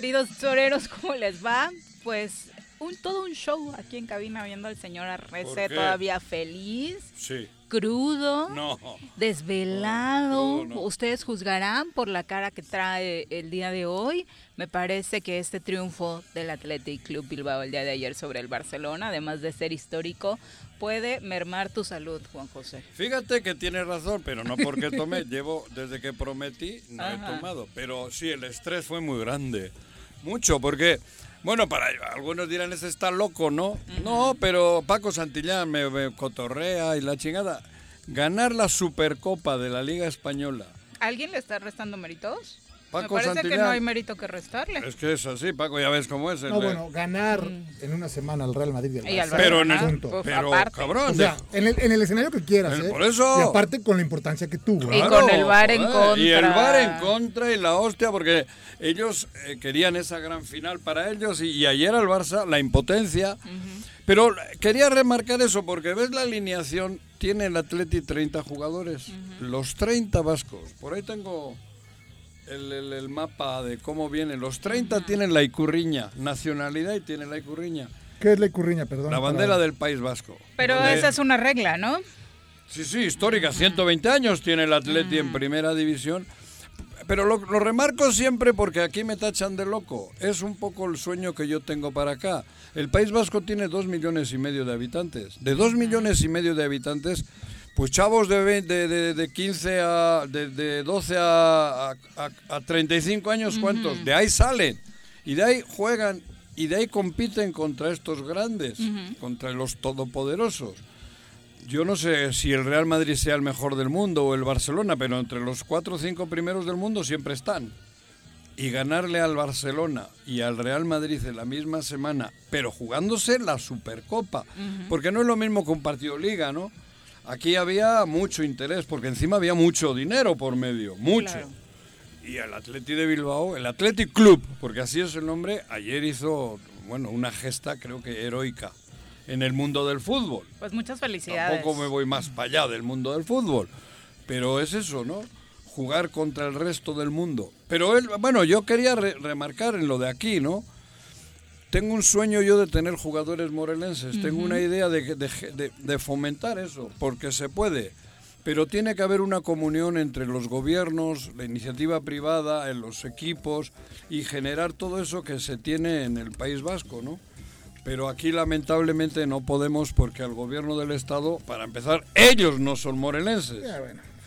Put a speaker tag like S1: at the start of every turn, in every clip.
S1: queridos toreros, ¿cómo les va? Pues un todo un show aquí en cabina viendo al señor Arrece todavía feliz.
S2: Sí.
S1: Crudo,
S2: no.
S1: desvelado. Ustedes juzgarán por la cara que trae el día de hoy. Me parece que este triunfo del Athletic Club Bilbao el día de ayer sobre el Barcelona, además de ser histórico, puede mermar tu salud, Juan José.
S2: Fíjate que tiene razón, pero no porque tomé. Llevo desde que prometí, no he tomado. Pero sí, el estrés fue muy grande. Mucho, porque, bueno, para algunos dirán, ese está loco, ¿no? No, pero Paco Santillán me, me cotorrea y la chingada. Ganar la Supercopa de la Liga Española.
S1: ¿Alguien le está restando méritos? Paco Me parece que no hay mérito que restarle.
S2: Es que es así, Paco, ya ves cómo es.
S3: no, bueno, ganar mm. en una semana al Real Madrid y al
S2: Barça. Pero, en el, pero cabrón.
S3: O sea, en el, en el escenario que quieras, ¿eh?
S2: Por eso.
S3: Y aparte con la importancia que tuvo.
S1: y con el VAR en contra.
S2: Y el VAR en contra y la hostia, porque ellos eh, querían esa gran final para ellos y, ayer al Barça, la impotencia. Pero quería remarcar eso, porque ves la alineación, tiene el Atleti 30 jugadores, los 30 vascos. Por ahí tengo el, mapa de cómo vienen. Los 30 tienen la Icurriña, nacionalidad y tienen la Icurriña.
S3: ¿Qué es la Icurriña, perdón?
S2: La bandera del País Vasco.
S1: Pero esa es una regla, ¿no?
S2: Sí, sí, histórica. 120 años tiene el Atleti en primera división. Pero lo, lo, remarco siempre porque aquí me tachan de loco. Es un poco el sueño que yo tengo para acá. El País Vasco tiene dos millones y medio de habitantes. De dos millones y medio de habitantes, pues chavos de, de, de, 15 a. de, 12 a, a, 35 años, ¿cuántos? De ahí salen. Y de ahí juegan y de ahí compiten contra estos grandes, contra los todopoderosos. Yo no sé si el Real Madrid sea el mejor del mundo o el Barcelona, pero entre los cuatro o cinco primeros del mundo siempre están. Y ganarle al Barcelona y al Real Madrid en la misma semana, pero jugándose la Supercopa, porque no es lo mismo que un partido liga, ¿no? Aquí había mucho interés, porque encima había mucho dinero por medio, mucho. Y el Atleti de Bilbao, el Athletic Club, porque así es el nombre, ayer hizo, bueno, una gesta creo que heroica en el mundo del fútbol.
S1: Pues muchas felicidades.
S2: Tampoco me voy más para allá del mundo del fútbol, pero es eso, ¿no? Jugar contra el resto del mundo. Pero él, bueno, yo quería remarcar en lo de aquí, ¿no? Tengo un sueño yo de tener jugadores morelenses, tengo una idea de, fomentar eso, porque se puede, pero tiene que haber una comunión entre los gobiernos, la iniciativa privada, en los equipos y generar todo eso que se tiene en el País Vasco, ¿no? Pero aquí lamentablemente no podemos porque al gobierno del Estado, para empezar, ellos no son morelenses.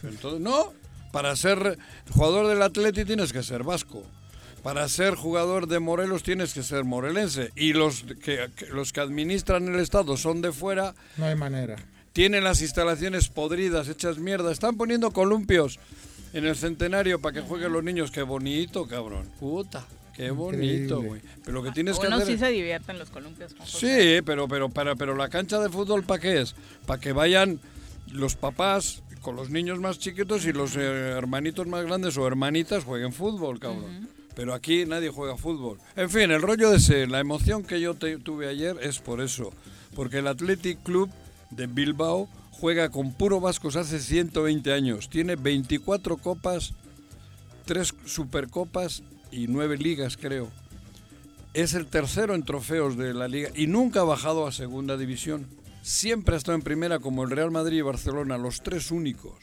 S2: Entonces, no, para ser jugador del Atleti tienes que ser vasco para ser jugador de Morelos tienes que ser morelense y los que, los que administran el estado son de fuera.
S3: No hay manera.
S2: tienen las instalaciones podridas, hechas mierda. Están poniendo columpios en el centenario para que jueguen los niños. Qué bonito, cabrón. Puta. Qué bonito, güey. Pero lo que tienes que hacer
S1: sí se divierte en los columpios. José.
S2: Sí, pero, pero, para, pero la cancha de fútbol, ¿para qué es? Para que vayan los papás con los niños más chiquitos y los eh, hermanitos más grandes o hermanitas jueguen fútbol, cabrón. Pero aquí nadie juega fútbol. En fin, el rollo de ese, la emoción que yo tuve ayer es por eso. Porque el Athletic Club de Bilbao juega con puro vascos hace 120 años. Tiene 24 copas, 3 supercopas y 9 ligas, creo. Es el tercero en trofeos de la liga y nunca ha bajado a segunda división. Siempre ha estado en primera como el Real Madrid y Barcelona, los tres únicos.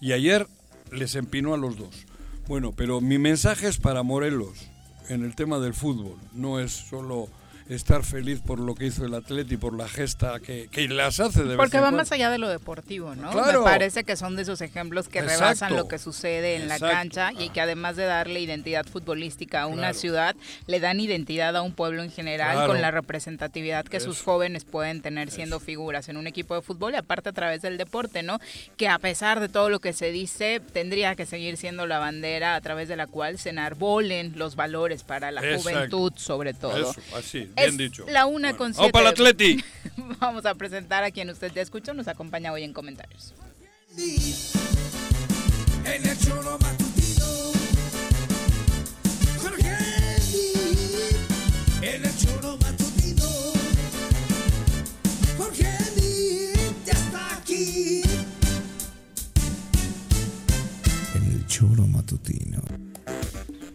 S2: Y ayer les empinó a los dos. Bueno, pero mi mensaje es para Morelos en el tema del fútbol. No es solo estar feliz por lo que hizo el Atleti, por la gesta que, que las hace de
S1: Porque va más allá de lo deportivo, ¿no?
S2: Claro.
S1: Me parece que son de esos ejemplos que
S2: Exacto.
S1: rebasan lo que sucede en
S2: Exacto.
S1: la cancha y que además de darle identidad futbolística a una
S2: Claro.
S1: ciudad, le dan identidad a un pueblo en general
S2: Claro.
S1: con la representatividad que sus jóvenes pueden tener siendo figuras en un equipo de fútbol y aparte a través del deporte, ¿no? Que a pesar de todo lo que se dice, tendría que seguir siendo la bandera a través de la cual se enarbolen los valores para la
S2: Exacto.
S1: juventud sobre todo.
S2: Eso, así, bien
S1: Es
S2: dicho.
S1: la una con
S2: ¡Vamos para el
S1: siete.
S2: Atleti!
S1: Vamos a presentar a quien usted ya escuchó, nos acompaña hoy en comentarios.
S4: En el choro matutino. Jorge En el choro matutino. Jorge ya está aquí. En el choro matutino.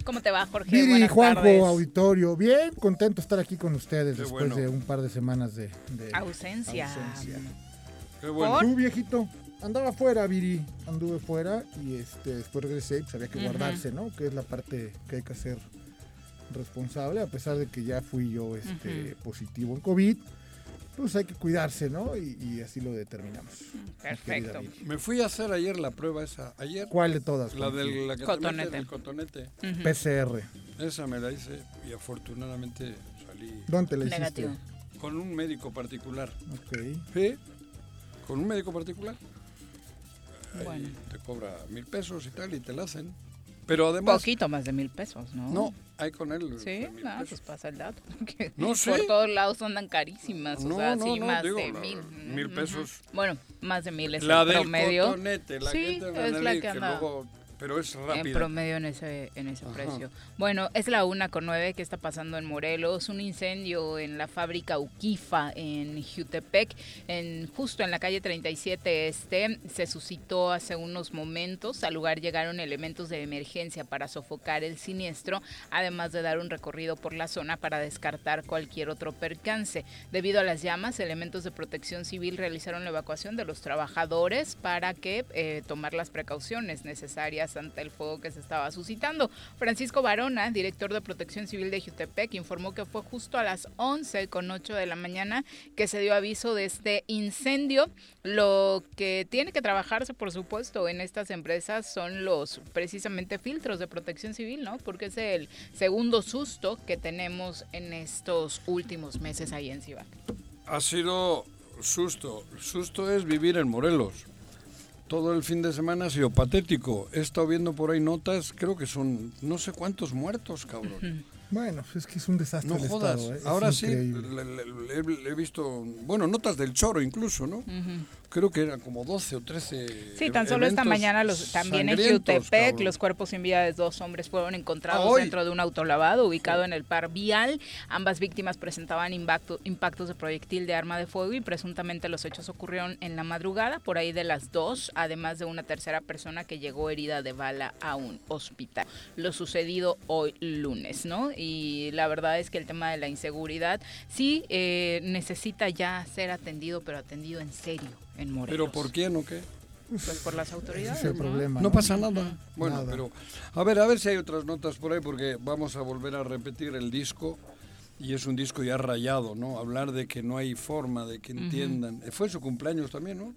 S1: ¿Cómo te va, Jorge?
S3: Viri,
S1: Buenas
S3: Juanjo,
S1: tardes.
S3: auditorio, bien contento de estar aquí con ustedes
S2: Qué
S3: después
S2: bueno.
S3: de un par de semanas de, de
S1: Ausencia.
S3: ausencia.
S2: Qué bueno.
S3: Tú, viejito, andaba fuera, Viri, anduve fuera y este, después regresé y pues había que guardarse, ¿no? Que es la parte que hay que hacer responsable, a pesar de que ya fui yo este, positivo en COVID, pues hay que cuidarse, ¿no? Y, y así lo determinamos.
S1: Perfecto.
S2: Me fui a hacer ayer la prueba esa. Ayer.
S3: ¿Cuál de todas?
S2: La del la que
S1: Cotonete.
S2: meten el cotonete.
S3: PCR.
S2: Esa me la hice y afortunadamente salí
S3: ¿Dónde te la hiciste?
S1: Negativo.
S2: con un médico particular.
S3: Ok.
S2: ¿Sí? Con un médico particular. Ahí
S1: Bueno.
S2: te cobra mil pesos y tal y te la hacen. Pero además...
S1: Poquito más de mil pesos, ¿no?
S2: No, hay con él.
S1: Sí, no,
S2: pesos.
S1: pues pasa el dato. porque
S2: No
S1: Por
S2: sé.
S1: todos lados andan carísimas. O
S2: No,
S1: sea,
S2: no,
S1: sí, más
S2: digo,
S1: de
S2: la-
S1: mil.
S2: mil pesos.
S1: Bueno, más de mil es
S2: la
S1: el
S2: del
S1: promedio.
S2: la
S1: Sí,
S2: que
S1: es la que
S2: que
S1: anda
S2: luego- pero es
S1: En
S2: rápida.
S1: promedio en ese, en ese
S2: Ajá.
S1: precio. Bueno, es la una con nueve que está pasando en Morelos. Un incendio en la fábrica Uquifa en Jutepec, en, justo en la calle 37 Este. Se suscitó hace unos momentos. Al lugar llegaron elementos de emergencia para sofocar el siniestro, además de dar un recorrido por la zona para descartar cualquier otro percance. Debido a las llamas, elementos de protección civil realizaron la evacuación de los trabajadores para que eh, tomar las precauciones necesarias ante el fuego que se estaba suscitando. Francisco Barona, director de Protección Civil de Jutepec, informó que fue justo a las 11 con 8 de la mañana que se dio aviso de este incendio. Lo que tiene que trabajarse, por supuesto, en estas empresas son los precisamente filtros de protección civil, ¿no? Porque es el segundo susto que tenemos en estos últimos meses ahí en Cibac.
S2: Ha sido susto. Susto es vivir en Morelos. Todo el fin de semana ha sido patético. He estado viendo por ahí notas, creo que son no sé cuántos muertos, cabrón.
S3: Bueno, pues es que es un desastre
S2: No
S3: el
S2: jodas.
S3: estado, ¿eh?
S2: Ahora sí, le- le- le- he, visto, bueno, notas del choro incluso, ¿no? Creo que eran como 12 o 13.
S1: Sí, tan solo esta mañana los, también en Jutepec
S2: cabrón.
S1: los cuerpos sin vida de dos hombres fueron encontrados
S2: Ah,
S1: dentro de un autolavado ubicado en el par vial. Ambas víctimas presentaban impacto- impactos de proyectil de arma de fuego y presuntamente los hechos ocurrieron en la madrugada, por ahí de las dos, además de una tercera persona que llegó herida de bala a un hospital. Lo sucedido hoy lunes, ¿no? Y la verdad es que el tema de la inseguridad sí eh, necesita ya ser atendido, pero atendido en serio en Morelos.
S2: ¿Pero por quién o qué?
S1: Pues por las
S3: Ese
S1: autoridades.
S3: es el
S1: ¿no?
S3: problema.
S2: No pasa nada. Bueno,
S3: Nada.
S2: pero a ver, a ver si hay otras notas por ahí porque vamos a volver a repetir el disco y es un disco ya rayado, ¿no? Hablar de que no hay forma de que entiendan. Fue su cumpleaños también, ¿no?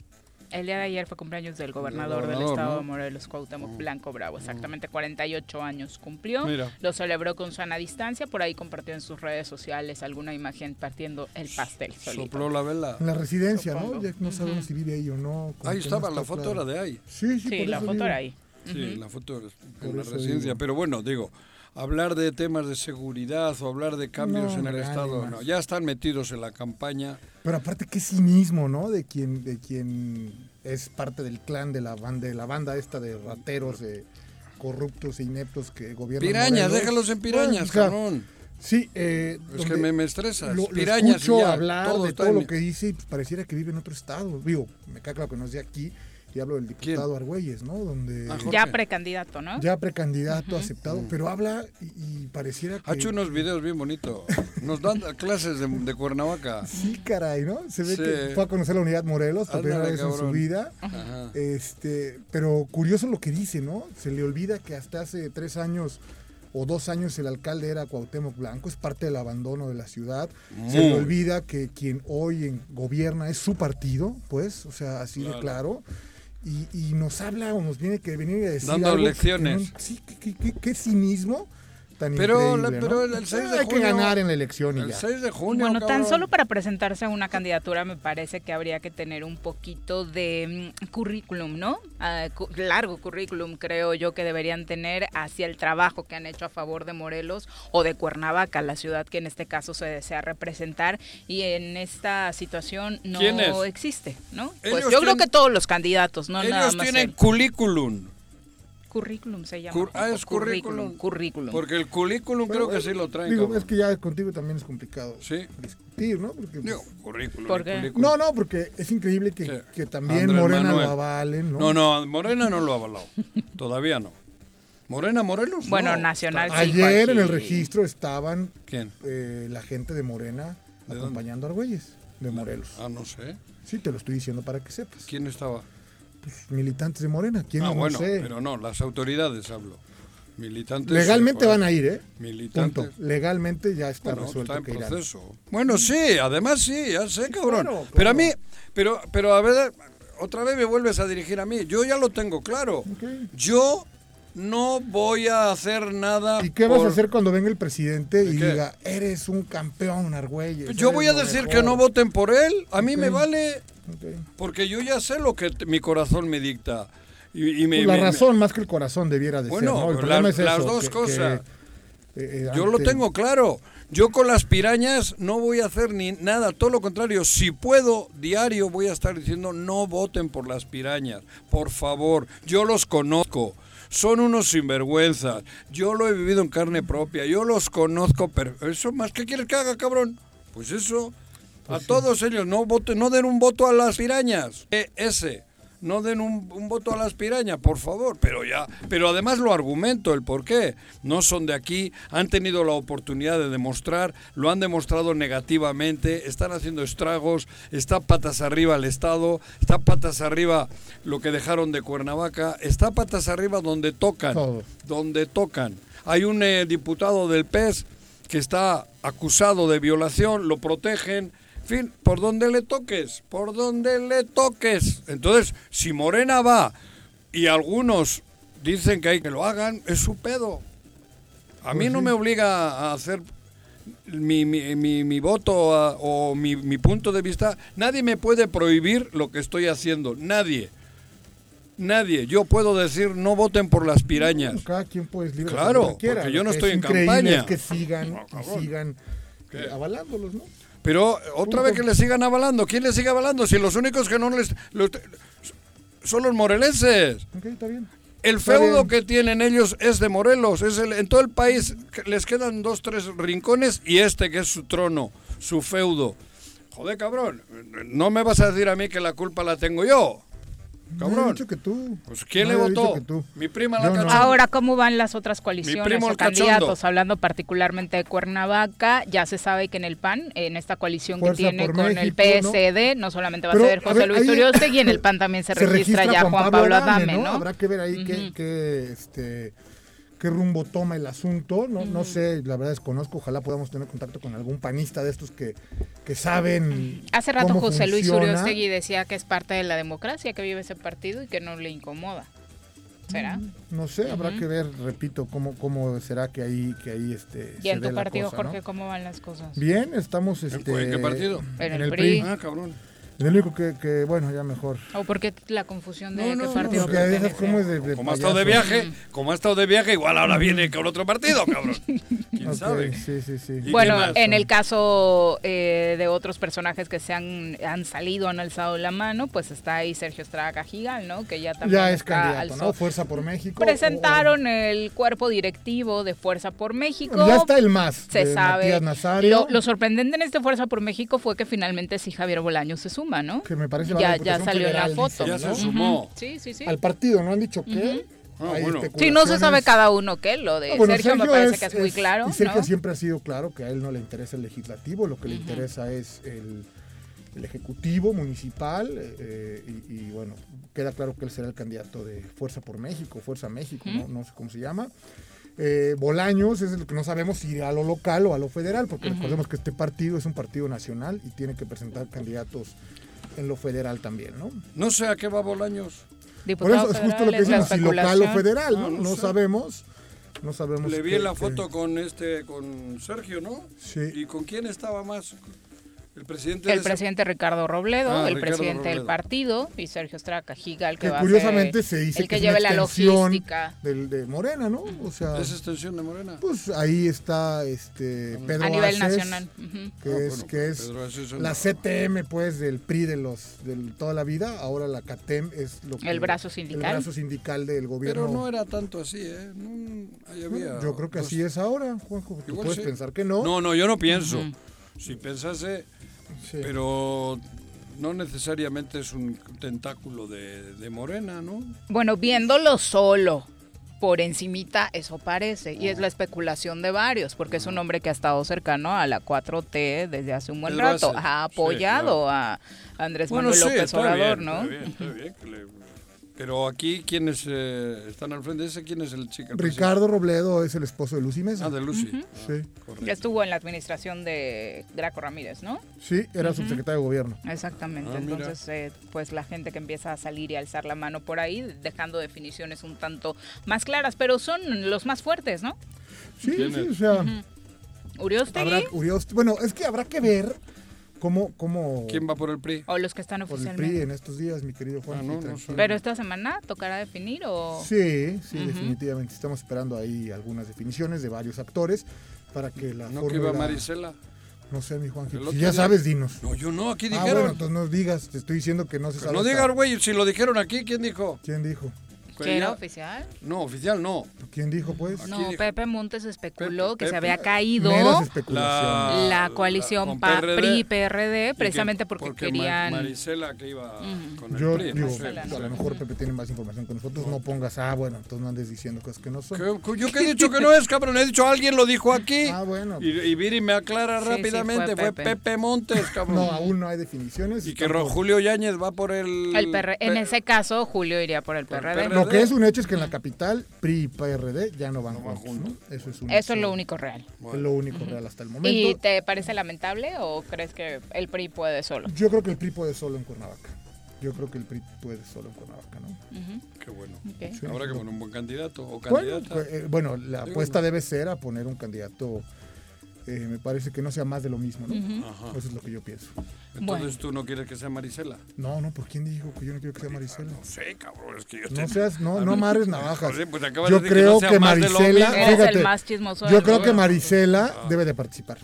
S1: El día de ayer fue cumpleaños del gobernador, del estado
S2: ¿no?
S1: de Morelos, Cuauhtémoc Blanco Bravo. Exactamente 48 años cumplió.
S2: Mira.
S1: Lo celebró con sana distancia. Por ahí compartió en sus redes sociales alguna imagen partiendo el pastel solito.
S2: Sopló la vela.
S3: En la residencia, ¿no? Ya no sabemos si vive ahí o no.
S2: Ahí
S3: no
S2: estaba, la foto
S3: claro.
S2: era de ahí.
S3: Sí, sí,
S1: Sí,
S3: por
S1: la
S3: eso
S1: foto
S3: digo.
S1: era ahí.
S2: Sí, la foto en la residencia.
S3: digo.
S2: Pero bueno, digo, hablar de temas de seguridad o hablar de cambios
S3: No,
S2: en el Estado, no, ya están metidos en la campaña.
S3: Pero aparte qué cinismo, ¿no? De quien, de quien es parte del clan de la banda, de la banda esta de rateros, de corruptos e ineptos que gobiernan.
S2: Pirañas,
S3: Morelos.
S2: déjalos en pirañas,
S3: Bueno,
S2: cabrón.
S3: Sí, eh,
S2: Es que me, me estresas.
S3: lo, lo
S2: pirañas y
S3: escucho
S2: ya,
S3: hablar
S2: todo
S3: de todo lo que dice y pues, pareciera que vive en otro estado. Digo, me queda claro que no es de aquí y hablo del diputado Argüelles, ¿no? Donde
S2: Ah.
S1: Ya precandidato, ¿no?
S3: ya precandidato aceptado, pero habla y, y pareciera que...
S2: Ha hecho unos videos bien bonitos. Nos dan clases de, de Cuernavaca.
S3: Sí, caray, ¿no? Se ve
S2: Sí.
S3: que fue a conocer la unidad Morelos por primera vez en su vida.
S2: Ajá.
S3: Este, pero curioso lo que dice, ¿no? Se le olvida que hasta hace tres años o dos años el alcalde era Cuauhtémoc Blanco, es parte del abandono de la ciudad. Se le olvida que quien hoy en- gobierna es su partido, pues, o sea, así de claro. Y, y nos habla o nos viene que venir a decir
S2: Dando
S3: algo
S2: lecciones.
S3: que no- sí, qué cinismo tan
S2: Pero
S3: increíble,
S2: la-
S3: ¿no?
S2: pero el 6 de
S3: Hay que
S2: junio-
S3: ganar en la elección y
S2: El
S3: ya.
S2: 6 de junio.
S1: Bueno, tan solo para presentarse a una candidatura me parece que habría que tener un poquito de mm, currículum, ¿no? Ah, cu- largo currículum creo yo que deberían tener hacia el trabajo que han hecho a favor de Morelos o de Cuernavaca, la ciudad que en este caso se desea representar y en esta situación no
S2: ¿Quién es?
S1: existe, ¿no? Pues
S2: Ellos
S1: yo creo que todos los candidatos, no nada
S2: Ellos
S1: más
S2: tienen
S1: él.
S2: currículum.
S1: Currículum se llama.
S2: Cur- ah, es currículum.
S1: currículum.
S2: Porque el currículum creo que sí lo traen.
S3: Digo,
S2: cabrón.
S3: es que ya contigo también es complicado
S2: Sí.
S3: discutir, ¿no? Porque, pues,
S2: Digo, currículum.
S1: ¿Por
S2: el
S1: qué?
S2: currículum.
S3: no, no, porque es increíble que,
S2: Sí.
S3: que también
S2: Andrés
S3: Morena
S2: Manuel.
S3: lo avalen, ¿no?
S2: No, no, Morena no lo ha avalado. Todavía no. Morena, Morelos.
S1: Bueno,
S2: no.
S1: Nacional sí,
S3: Ayer en el registro estaban
S2: ¿Quién?
S3: eh, la gente de Morena
S2: ¿De dónde?
S3: acompañando a Argüelles, de Morelos.
S2: Ah, no sé.
S3: Sí, te lo estoy diciendo para que sepas.
S2: ¿Quién estaba?
S3: Pues, militantes de Morena, ¿quién
S2: Ah,
S3: no
S2: bueno,
S3: sé?
S2: pero no, las autoridades hablo. Militantes.
S3: Legalmente
S2: eh,
S3: van a ir, ¿eh?
S2: Militantes.
S3: Punto. Legalmente ya está
S2: Bueno,
S3: resuelto
S2: está en
S3: que irán.
S2: proceso. Bueno, sí, además sí, ya sé, cabrón.
S3: Bueno,
S2: Pero a
S3: claro.
S2: mí, pero, pero a ver, otra vez me vuelves a dirigir a mí. Yo ya lo tengo claro. Yo no voy a hacer nada.
S3: ¿Y qué vas a hacer cuando venga el presidente y diga, eres un campeón, Argüelles?
S2: Yo voy a decir
S3: mejor"?
S2: que no voten por él. A mí me vale,
S3: Ok.
S2: porque yo ya sé lo que mi corazón me dicta. Y, y me,
S3: Pues la
S2: me- me-
S3: razón más que el corazón debiera de
S2: Bueno,
S3: ser, ¿no? El problema es
S2: las
S3: eso,
S2: dos
S3: que-
S2: cosas.
S3: que, eh,
S2: Yo lo
S3: ante-
S2: tengo claro. Yo con las pirañas no voy a hacer ni nada, todo lo contrario. Si puedo, diario voy a estar diciendo no voten por las pirañas. Por favor, yo los conozco. Son unos sinvergüenzas. Yo lo he vivido en carne propia. Yo los conozco. Pero eso más que quieres que haga, cabrón. Pues eso. A todos ellos no voten, no den un voto a las pirañas. E- ese. No den un, un voto a las pirañas, por favor. Pero ya, pero además lo argumento el por qué. No son de aquí, han tenido la oportunidad de demostrar, lo han demostrado negativamente, están haciendo estragos, está patas arriba el Estado, está patas arriba lo que dejaron de Cuernavaca, está patas arriba donde tocan,
S3: Todo.
S2: donde tocan. Hay un eh, diputado del PES que está acusado de violación, lo protegen. Fin, por donde le toques, por donde le toques. Entonces, si Morena va y algunos dicen que hay que lo hagan, es su pedo. A mí
S3: Pues
S2: no me obliga a hacer mi, mi, mi- mi voto a- o mi, mi punto de vista. Nadie me puede prohibir lo que estoy haciendo. Nadie. Nadie. Yo puedo decir no voten por las pirañas.
S3: Cada quien puede libre de
S2: Claro, porque yo no estoy
S3: es
S2: en campaña.
S3: Es que sigan
S2: No,
S3: sigan eh, avalándolos, ¿no?
S2: Pero otra
S3: Punto.
S2: vez que le sigan avalando. ¿Quién le sigue avalando? Si los únicos que no les... los- son los morelenses.
S3: Está bien.
S2: El feudo
S3: bien.
S2: que tienen ellos es de Morelos. Es el, en todo el país les quedan dos, tres rincones y este que es su trono, su feudo. Joder, cabrón. No me vas a decir a mí que la culpa la tengo yo.
S3: No
S2: Cabrón.
S3: dicho que tú.
S2: Pues ¿quién
S3: No
S2: le votó?
S3: que tú.
S2: Mi prima la
S3: no.
S1: Ahora, ¿cómo van las otras coaliciones
S2: primo
S1: o
S2: el cachondo.
S1: candidatos? Hablando particularmente de Cuernavaca, ya se sabe que en el PAN, en esta coalición
S3: Fuerza
S1: que tiene con el
S3: México, ¿no?
S1: PSD, ¿no? solamente va
S3: Pero,
S1: a ser
S3: a
S1: José
S3: ver,
S1: Luis
S3: ahí-
S1: Uriostegui, y en el PAN también se, registra, ya Juan Pablo Adame, ¿no?
S3: Habrá que ver ahí qué,
S1: Ujú.
S3: qué, este, qué rumbo toma el asunto. No, no sé, la verdad desconozco. Ojalá podamos tener contacto con algún panista de estos que, que saben.
S1: Hace rato
S3: cómo
S1: José Luis. Uriostegui decía que es parte de la democracia que vive ese partido y que no le incomoda. ¿Será?
S3: No sé, habrá que ver, repito, cómo, cómo será que ahí, que ahí este.
S1: ¿Y
S3: se
S1: en tu partido,
S3: cosa, ¿no?
S1: Jorge, cómo van las cosas?
S3: Bien, estamos.
S2: ¿En
S3: Este,
S2: en qué partido?
S1: En
S3: En,
S1: el
S3: el
S1: PRI.
S3: PRI.
S2: Ah, cabrón.
S3: El único que, que, bueno, ya mejor.
S1: ¿O por qué la confusión de
S2: No,
S1: qué
S2: no, no,
S1: partido pertenece?
S3: como es de, de
S2: Como ha estado de viaje, como ha estado de viaje, igual ahora viene con otro partido, cabrón. ¿Quién sabe?
S3: Sí, sí, sí.
S2: ¿Y
S1: Bueno, en el caso eh, de otros personajes que se han, han salido, han alzado la mano, pues está ahí Sergio Estrada Cajigal, ¿no? Que ya también
S3: Ya es
S1: está
S3: candidato,
S1: alzó.
S3: ¿no? Fuerza por México.
S1: Presentaron el cuerpo directivo de Fuerza por México.
S3: Ya está el más.
S1: se
S3: de
S1: sabe.
S3: Matías Nazario.
S1: Lo, lo sorprendente en este Fuerza por México fue que finalmente sí Javier Bolaños se suma, ¿no?
S3: Que me parece
S1: ya,
S3: la
S1: ya
S3: Diputación
S1: salió en la foto.
S2: Ya se
S3: ¿no?
S2: sumó.
S1: Sí, sí, sí.
S3: Al partido, ¿no han dicho qué?
S2: Ah, bueno.
S1: Sí, no se sabe cada uno qué, lo de
S3: Ah, bueno,
S1: Sergio, me parece que es muy
S3: es-
S1: claro.
S3: Y Sergio
S1: ¿no?
S3: siempre ha sido claro que a él no le interesa el legislativo, lo que le interesa es el, el ejecutivo municipal eh, y, y, bueno, queda claro que él será el candidato de Fuerza por México, Fuerza México, ¿no? no sé cómo se llama. Eh, Bolaños es el que no sabemos si irá a lo local o a lo federal, porque recordemos que este partido es un partido nacional y tiene que presentar candidatos en lo federal también, ¿no?
S2: No sé a qué va Bolaños.
S3: Por eso es justo lo que decimos, si local o federal, ¿no?
S2: No
S3: no
S2: sé.
S3: sabemos. No sabemos.
S2: Le vi la foto con este, con Sergio, ¿no?
S3: Sí.
S2: ¿Y con quién estaba más? El presidente.
S1: El
S2: de ese-
S1: presidente Ricardo Robledo,
S2: Ah,
S1: el
S2: Ricardo
S1: presidente del
S2: Robledo.
S1: partido, y Sergio Estrada Cajigal, que,
S3: que
S1: va
S3: curiosamente
S1: a
S3: se
S1: ser
S3: dice
S1: el que,
S3: una
S1: la logística.
S3: del, de Morena, ¿no? O sea,
S2: ¿Es extensión de Morena?
S3: pues ahí está este Pedro
S1: A nivel
S3: Aces,
S1: nacional.
S3: que
S2: Ah,
S3: es
S2: bueno,
S3: que es la CTM pues del PRI de los de toda la vida, ahora la CATEM es lo que
S1: El brazo sindical.
S3: El brazo sindical del gobierno.
S2: Pero no era tanto así, ¿eh? No, ahí había
S3: Yo creo que
S2: dos-
S3: así es ahora, Juanjo. Tú
S2: Igual
S3: puedes
S2: sí.
S3: pensar que no.
S2: No, no, yo no pienso. Si pensase,
S3: Sí.
S2: pero no necesariamente es un tentáculo de, de Morena, ¿no?
S1: Bueno, viéndolo solo, por encimita, eso parece. Y es la especulación de varios, porque es un hombre que ha estado cercano a la 4T desde hace un buen
S2: Pedro
S1: rato. Ha
S2: Sí,
S1: apoyado
S2: claro.
S1: a Andrés
S2: Bueno,
S1: Manuel
S2: sí,
S1: López
S2: está
S1: Obrador,
S2: bien,
S1: ¿no?
S2: Está bien, está bien que le- Pero aquí, ¿quiénes eh, están al frente? ¿Ese quién es el chico? el
S3: Ricardo Robledo es el esposo de Lucy Mesa.
S2: Ah, de Lucy.
S3: Sí.
S1: Ya estuvo en la administración de Graco Ramírez, ¿no?
S3: Sí, era subsecretario de gobierno.
S1: Exactamente.
S2: Ah.
S1: Entonces, eh, pues la gente que empieza a salir y alzar la mano por ahí, dejando definiciones un tanto más claras, pero son los más fuertes, ¿no?
S3: Sí,
S2: ¿Quién
S3: sí, o sea,
S1: Uriostegui
S3: habrá Urioste- Bueno, es que habrá que ver cómo, cómo
S2: ¿Quién va por el PRI?
S1: o los que están
S3: por el
S1: oficialmente.
S3: PRI en estos días, mi querido Juan.
S2: Ah, no, no sé.
S1: Pero esta semana tocará definir o
S3: Sí, sí, definitivamente. Estamos esperando ahí algunas definiciones de varios actores para que la
S2: ¿No que iba
S3: fórmula-
S2: Marisela?
S3: No sé, mi Juan. Si ya
S2: día-
S3: sabes, dinos.
S2: No, yo no, aquí
S3: Ah,
S2: dijeron.
S3: bueno, entonces no digas. Te estoy diciendo que no se sabe.
S2: no digan, güey, si lo dijeron aquí, ¿quién dijo?
S3: ¿Quién dijo?
S2: Que
S1: que era oficial.
S2: No, oficial no.
S3: ¿Quién dijo, pues?
S1: No,
S2: dijo-
S1: Pepe Montes especuló
S2: Pepe-
S1: que se había caído
S3: especulaciones.
S1: la coalición
S2: con
S1: PA-
S2: PRD,
S1: PRI
S2: y
S1: PRD
S2: que-
S1: precisamente porque,
S2: Ma-
S1: querían
S2: Marisela que iba con el
S3: Yo
S2: PRI.
S3: digo,
S2: no sé,
S1: Marcela,
S2: no
S3: a lo mejor Pepe tiene más información que nosotros. No pongas, ah, bueno, entonces no andes diciendo cosas que no son.
S2: ¿Qué- ¿Yo qué he dicho que no es, cabrón? He dicho, alguien lo dijo aquí.
S3: Ah, bueno.
S2: Y, y Viri me aclara
S1: Sí,
S2: rápidamente,
S1: fue
S2: fue,
S1: Pepe.
S2: Pepe. Montes, cabrón.
S3: No, aún no hay definiciones.
S2: y que Julio Yáñez va por el...
S1: el PRD. En ese caso, Julio iría por el PRD.
S2: PRD.
S3: Lo que es un hecho es que en la capital, PRI y PRD ya no van
S2: No
S3: juntos. ¿no? Eso es un
S1: Eso es lo único real.
S3: Es lo único real hasta el
S1: ¿Y
S3: momento.
S1: te parece lamentable o crees que el PRI puede solo?
S3: Yo creo que el PRI puede solo en Cuernavaca. Yo creo que el PRI puede solo en Cuernavaca, ¿no?
S2: Qué bueno.
S1: Ok.
S3: Sí.
S2: Ahora que poner un buen candidato o
S3: Bueno,
S2: candidata.
S3: pues, eh, bueno, la
S2: Digo,
S3: apuesta debe ser a poner un candidato, eh, me parece que no sea más de lo mismo, ¿no?
S2: Ajá.
S3: Eso es lo que yo pienso.
S2: Entonces
S1: Bueno.
S2: tú no quieres que sea Marisela.
S3: No, no, ¿por quién dijo que yo no quiero que sea Maricela?
S2: No sé, cabrón, es que yo
S3: No
S2: te-
S3: seas, no, no amarres navajas.
S2: Pues acabas
S3: Yo
S2: de decir que
S3: creo
S2: no sea
S3: que
S2: más de lo
S3: Marisela,
S2: mismo.
S1: Eres
S3: fíjate,
S1: el más chismoso
S3: yo creo que. Marisela
S2: Ah.
S3: debe de participar.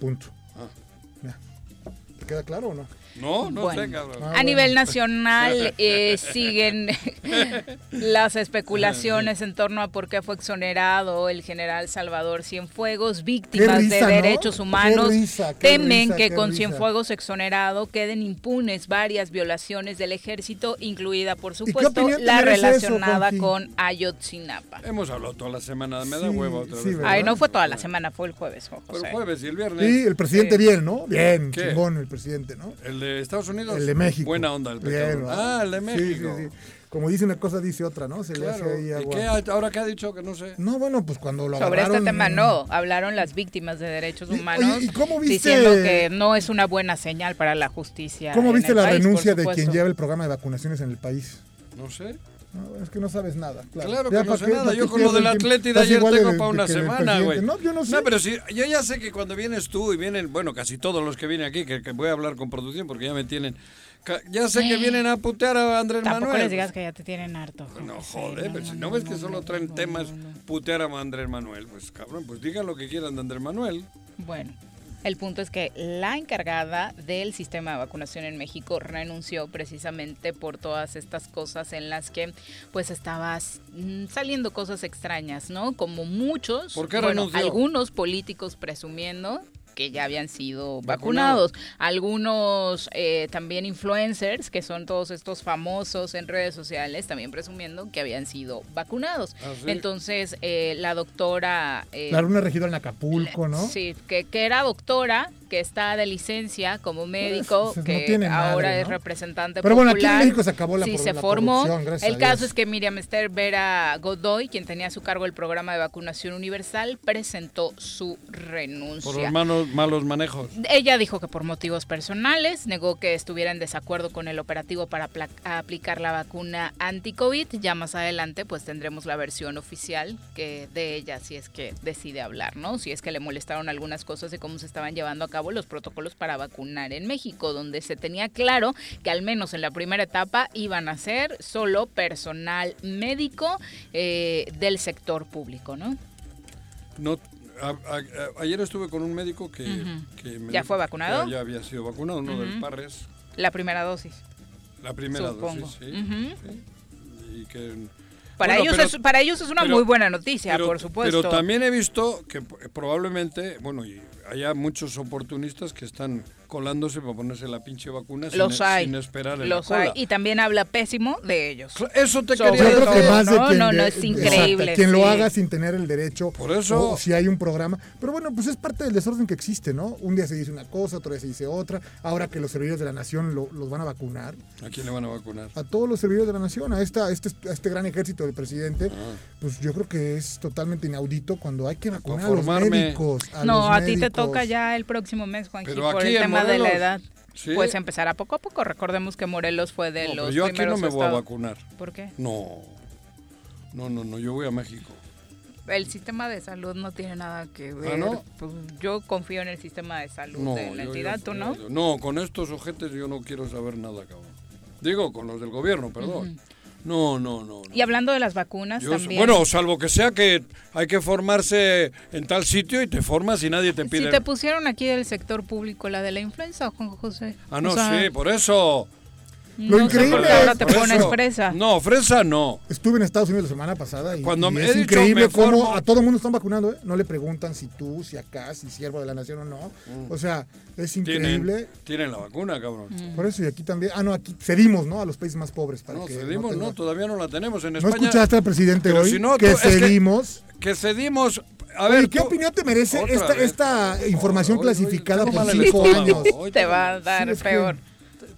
S3: Punto.
S2: Ah.
S3: Ya. ¿Te queda claro o no?
S2: No, no
S1: Bueno.
S2: sé, cabrón.
S3: Ah,
S1: A nivel
S3: bueno.
S1: nacional eh, siguen las especulaciones en torno a por qué fue exonerado el general Salvador Cienfuegos, víctimas
S3: risa,
S1: de
S3: ¿no?
S1: derechos
S3: Qué
S1: humanos.
S3: risa, qué
S1: temen
S3: risa,
S1: que con
S3: risa.
S1: Cienfuegos exonerado queden impunes varias violaciones del ejército, incluida por supuesto la
S3: eso,
S1: relacionada con Ayotzinapa.
S2: Hemos hablado toda la semana, me da
S3: Sí,
S2: hueva otra
S3: sí,
S2: vez.
S1: Ay, no fue toda la semana, fue el jueves,
S2: Fue el jueves y el viernes.
S3: Sí, el presidente
S1: Sí.
S3: bien, ¿no? Bien,
S2: ¿Qué?
S3: chingón el presidente, ¿no?
S2: El de Estados Unidos?
S3: El de México.
S2: Buena onda el pecado. Ah, el de
S3: Sí,
S2: México.
S3: sí, sí. Como dice una cosa, dice otra, ¿no? Se le
S2: Claro.
S3: hace ahí
S2: ¿Y
S3: agua.
S2: qué ahora qué ha dicho? Que no sé.
S3: No, bueno, pues cuando lo
S1: Sobre este tema no, hablaron las víctimas de derechos
S3: Y-
S1: humanos
S3: oye, ¿y cómo viste-
S1: diciendo que no es una buena señal para la justicia.
S3: ¿Cómo
S1: en
S3: viste
S1: el
S3: la
S1: país,
S3: renuncia de quien lleva el programa de vacunaciones en el país?
S2: No sé.
S3: No, es que no sabes nada. Claro,
S2: Claro
S3: Ya
S2: que no
S3: pa'
S2: sé
S3: qué-
S2: nada. Yo con lo del. Atleti de ayer tengo
S3: de-
S2: para una semana, güey.
S3: No, yo no sé.
S2: pero si, yo ya sé que cuando vienes tú y vienen, bueno, casi todos los que vienen aquí, que, que voy a hablar con producción porque ya me tienen. Ya sé que vienen a putear a Andrés
S1: Tampoco
S2: Manuel.
S1: les digas que ya te tienen harto.
S2: No
S1: Sí,
S2: joder, pero si no ves que solo traen
S1: no,
S2: temas
S1: no, no.
S2: putear a Andrés Manuel, pues cabrón, pues digan lo que quieran de Andrés Manuel.
S1: Bueno, el punto es que la encargada del sistema de vacunación en México renunció precisamente por todas estas cosas en las que pues estabas mm, saliendo cosas extrañas, ¿no? Como muchos,
S2: ¿Por qué
S1: bueno,
S2: renunció?
S1: algunos políticos presumiendo que ya habían sido
S2: Vacunados.
S1: vacunados. Algunos eh, también influencers, que son todos estos famosos en redes sociales, también presumiendo que habían sido vacunados.
S2: ¿Ah, sí?
S1: Entonces, eh, la doctora... eh,
S3: La luna regidora en Acapulco, ¿no?
S1: Sí, que, que era doctora, que está de licencia como médico,
S3: pues, no
S1: que
S3: madre,
S1: ahora es representante
S3: Pero bueno, aquí en
S1: popular.
S3: México se acabó la
S1: Sí, se
S3: la
S1: formó. El
S3: a
S1: caso
S3: Dios.
S1: es que Miriam Esther Vera Godoy, quien tenía a su cargo el programa de vacunación universal, presentó su renuncia.
S2: Por los malos, malos manejos.
S1: Ella dijo que por motivos personales negó que estuviera en desacuerdo con el operativo para aplicar la vacuna anti-COVID. Ya más adelante pues tendremos la versión oficial que de ella si es que decide hablar, ¿no? Si es que le molestaron algunas cosas de cómo se estaban llevando a cabo los protocolos para vacunar en México, donde se tenía claro que al menos en la primera etapa iban a ser solo personal médico eh, del sector público, ¿no?
S2: No, a- a- a- ayer estuve con un médico que,
S1: Ujú.
S2: que me
S1: ¿Ya fue vacunado?
S2: Ya había sido vacunado, uno del
S1: Ujú.
S2: Parres.
S1: La primera dosis.
S2: La primera
S1: Supongo.
S2: dosis, sí.
S1: Ujú.
S2: sí. Y que,
S1: Para,
S2: Bueno,
S1: ellos
S2: pero-
S1: es, para ellos es una
S2: pero-
S1: muy buena noticia,
S2: pero,
S1: por supuesto.
S2: Pero también he visto que probablemente, bueno, y haya muchos oportunistas que están colándose para ponerse la pinche vacuna sin,
S1: los hay.
S2: sin esperar en
S1: los
S2: la cola.
S1: hay. Y también habla pésimo de ellos.
S2: Eso te
S1: Sobre
S2: quería
S3: Yo creo que más de
S1: ¿no?
S3: quien,
S1: No, no, es
S3: exacto,
S1: increíble,
S3: quien lo haga sin tener el derecho.
S2: Por eso-
S3: O si hay un programa. Pero bueno, pues es parte del desorden que existe, ¿no? Un día se dice una cosa, otro día se dice otra. Ahora que los servidores de la nación lo- los van a vacunar.
S2: ¿A quién le van a vacunar?
S3: A todos los servidores de la nación, a, esta, a, este, a este gran ejército del presidente,
S2: Ah.
S3: pues yo creo que es totalmente inaudito cuando hay que vacunar a los médicos. A
S1: no,
S3: los
S1: a ti te toca ya el próximo mes, Juanji,
S2: Pero
S1: por
S2: aquí
S1: el
S2: en
S1: de la edad.
S2: Sí.
S1: Pues empezará poco a poco. Recordemos que Morelos fue de
S2: No, pero
S1: los
S2: yo aquí no
S1: primeros
S2: me voy a vacunar.
S1: ¿Por qué?
S2: No. No, no, no, yo voy a México.
S1: El sistema de salud no tiene nada que ver.
S2: ¿Ah, no?
S1: Pues yo confío en el sistema de salud
S2: No,
S1: de la
S2: yo-
S1: entidad,
S2: yo-
S1: ¿tú no?
S2: yo- No, con estos ojetes yo no quiero saber nada, cabrón. Digo, con los del gobierno, perdón. No, no, no. no.
S1: Y hablando de las vacunas
S2: Yo-
S1: también.
S2: bueno, salvo que sea que hay que formarse en tal sitio y te formas y nadie te pide.
S1: si te pusieron aquí del sector público la de la influenza, Juan José.
S2: Ah, no,
S1: O sea,
S2: sí, por eso.
S3: Lo
S1: no
S3: increíble
S1: qué ahora
S3: es-
S1: te pones
S2: eso.
S1: fresa.
S2: No, fresa no.
S3: Estuve en Estados Unidos la semana pasada y,
S2: Cuando
S3: y
S2: me
S3: es
S2: he dicho,
S3: increíble
S2: me
S3: cómo
S2: formo-
S3: a todo el mundo están vacunando, ¿eh? No le preguntan si tú, si acá, si siervo de la nación o no. O sea, es increíble.
S2: Tienen, tienen la vacuna, cabrón.
S3: Por eso y aquí también, ah no, aquí cedimos, ¿no? A los países más pobres para
S2: No,
S3: que
S2: cedimos, no, todavía no la tenemos en
S3: ¿No
S2: España.
S3: escuchaste al presidente
S2: Pero
S3: hoy
S2: si no,
S3: que
S2: tú- es que-
S3: cedimos?
S2: Que cedimos. A
S3: Oye,
S2: ver,
S3: ¿qué
S2: tú-
S3: opinión te merece esta, información
S2: Hoy- hoy
S3: clasificada por cinco años?
S2: Hoy
S1: Te va a dar
S3: que-
S1: peor.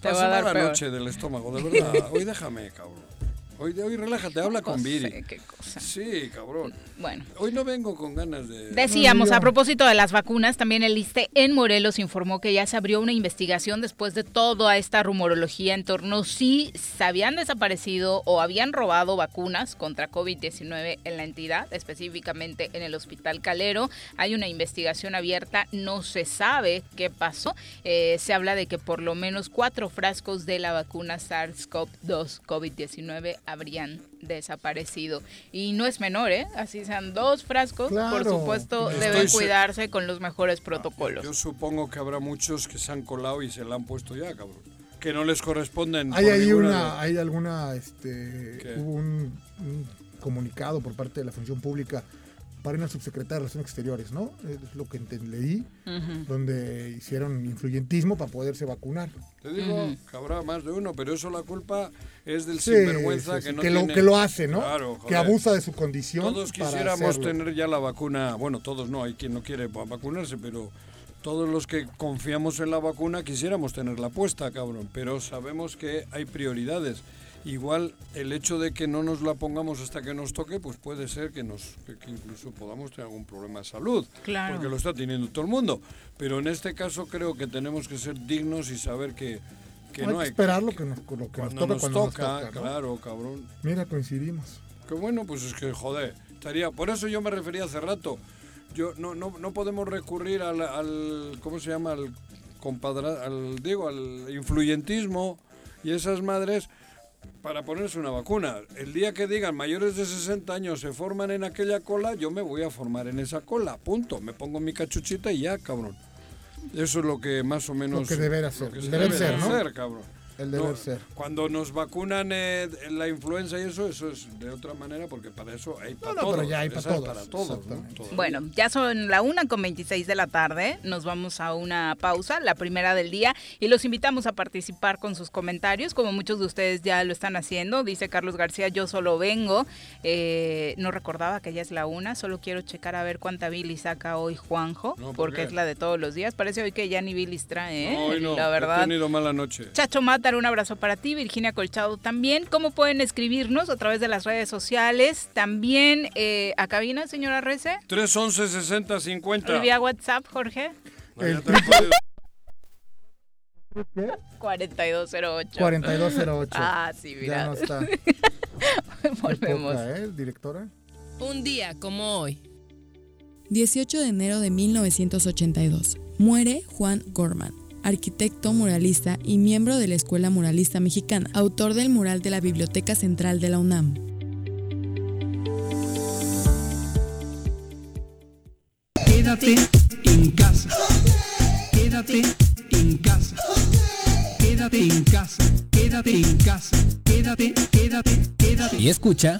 S1: Te
S2: Pasó
S1: va a dar
S2: mala
S1: peor.
S2: noche del estómago, de verdad. Hoy déjame, cabrón. Hoy, hoy relájate, habla con Viri.
S1: qué cosa.
S2: Sí, cabrón.
S1: Bueno.
S2: Hoy no vengo con ganas de...
S1: Decíamos, a propósito de las vacunas, también el ISTE en Morelos informó que ya se abrió una investigación después de toda esta rumorología en torno si se habían desaparecido o habían robado vacunas contra COVID-19 en la entidad, específicamente en el Hospital Calero. Hay una investigación abierta, no se sabe qué pasó. Eh, se habla de que por lo menos cuatro frascos de la vacuna SARS-CoV-2 COVID-19 habrían desaparecido. Y no es menor, ¿eh? Así sean dos frascos, por supuesto,
S2: Estoy
S1: deben
S2: se-
S1: cuidarse con los mejores protocolos.
S2: Yo supongo que habrá muchos que se han colado y se la han puesto ya, cabrón. Que no les corresponden.
S3: Hay ahí una,
S2: de-
S3: hay alguna, este,
S2: ¿Qué?
S3: hubo un, un comunicado por parte de la función pública para una subsecretaria de Relaciones Exteriores, ¿no? Es lo que leí,
S1: Ujú.
S3: donde hicieron influyentismo para poderse vacunar.
S2: Te digo que habrá más de uno, pero eso la culpa es del
S3: Sí,
S2: sinvergüenza
S3: sí, sí,
S2: que no
S3: que, lo,
S2: tiene-
S3: que lo hace, ¿no?
S2: Claro,
S3: que abusa de su condición.
S2: Todos
S3: para
S2: quisiéramos
S3: hacerlo.
S2: tener ya la vacuna, bueno, todos no, hay quien no quiere va- vacunarse, pero todos los que confiamos en la vacuna quisiéramos tenerla puesta, cabrón, pero sabemos que hay prioridades. Igual el hecho de que no nos la pongamos hasta que nos toque, pues puede ser que nos que, que incluso podamos tener algún problema de salud,
S1: Claro.
S2: porque lo está teniendo todo el mundo. Pero en este caso creo que tenemos que ser dignos y saber que, que
S3: hay
S2: no
S3: que
S2: hay
S3: esperar lo que nos, lo que nos
S2: cuando
S3: toca
S2: nos
S3: cuando nos
S2: toca,
S3: toca, ¿no?
S2: claro, cabrón.
S3: Mira, coincidimos.
S2: Que bueno, pues es que joder, estaría. Por eso yo me refería hace rato. Yo no, no, no podemos recurrir al, al ¿cómo se llama? al compadra, al digo, al influyentismo y esas madres para ponerse una vacuna. El día que digan mayores de 60 años se forman en aquella cola, yo me voy a formar en esa cola, punto. Me pongo mi cachuchita y ya, cabrón. Eso es lo que más o menos
S3: Lo que deberá ser,
S2: lo que
S3: el
S2: se
S3: deber
S2: debe
S3: ser,
S2: de
S3: ¿no?
S2: hacer, cabrón.
S3: El deber
S2: No,
S3: ser.
S2: Cuando nos vacunan eh, la influenza y eso, eso es de otra manera, porque para eso hay para
S3: no,
S2: todos.
S3: pero ya hay para todos,
S2: para todos.
S1: Bueno, ya son la una con 26 de la tarde. Nos vamos a una pausa, la primera del día, y los invitamos a participar con sus comentarios, como muchos de ustedes ya lo están haciendo. Dice Carlos García, yo solo vengo. Eh, no recordaba que ya es la una, solo quiero checar a ver cuánta bilis saca hoy Juanjo,
S2: No, ¿por
S1: porque
S2: qué?
S1: es la de todos los días. Parece hoy que ya ni bilis trae, ¿eh?
S2: Ay, no,
S1: la
S2: he
S1: verdad.
S2: tenido mala noche.
S1: Chacho Un abrazo para ti, Virginia Colchado también. ¿Cómo pueden escribirnos a través de las redes sociales? También eh, a cabina, señora Rece.
S2: 311 60 50.
S1: Y vía WhatsApp, Jorge.
S2: No, ya
S3: El
S2: te he jodido.
S3: ¿Qué?
S1: 4208.
S3: 4208.
S1: Ah, sí,
S3: Ya
S1: mira.
S3: no está.
S1: Volvemos.
S3: Poca, ¿eh, directora?
S5: Un día como hoy.
S6: 18 de enero de 1982. Muere Juan Gorman, arquitecto muralista y miembro de la Escuela Muralista Mexicana, autor del mural de la Biblioteca Central de la UNAM.
S7: Quédate en casa. Quédate en casa. Quédate en casa. Quédate en casa. Quédate, quédate, quédate.
S8: Y escucha.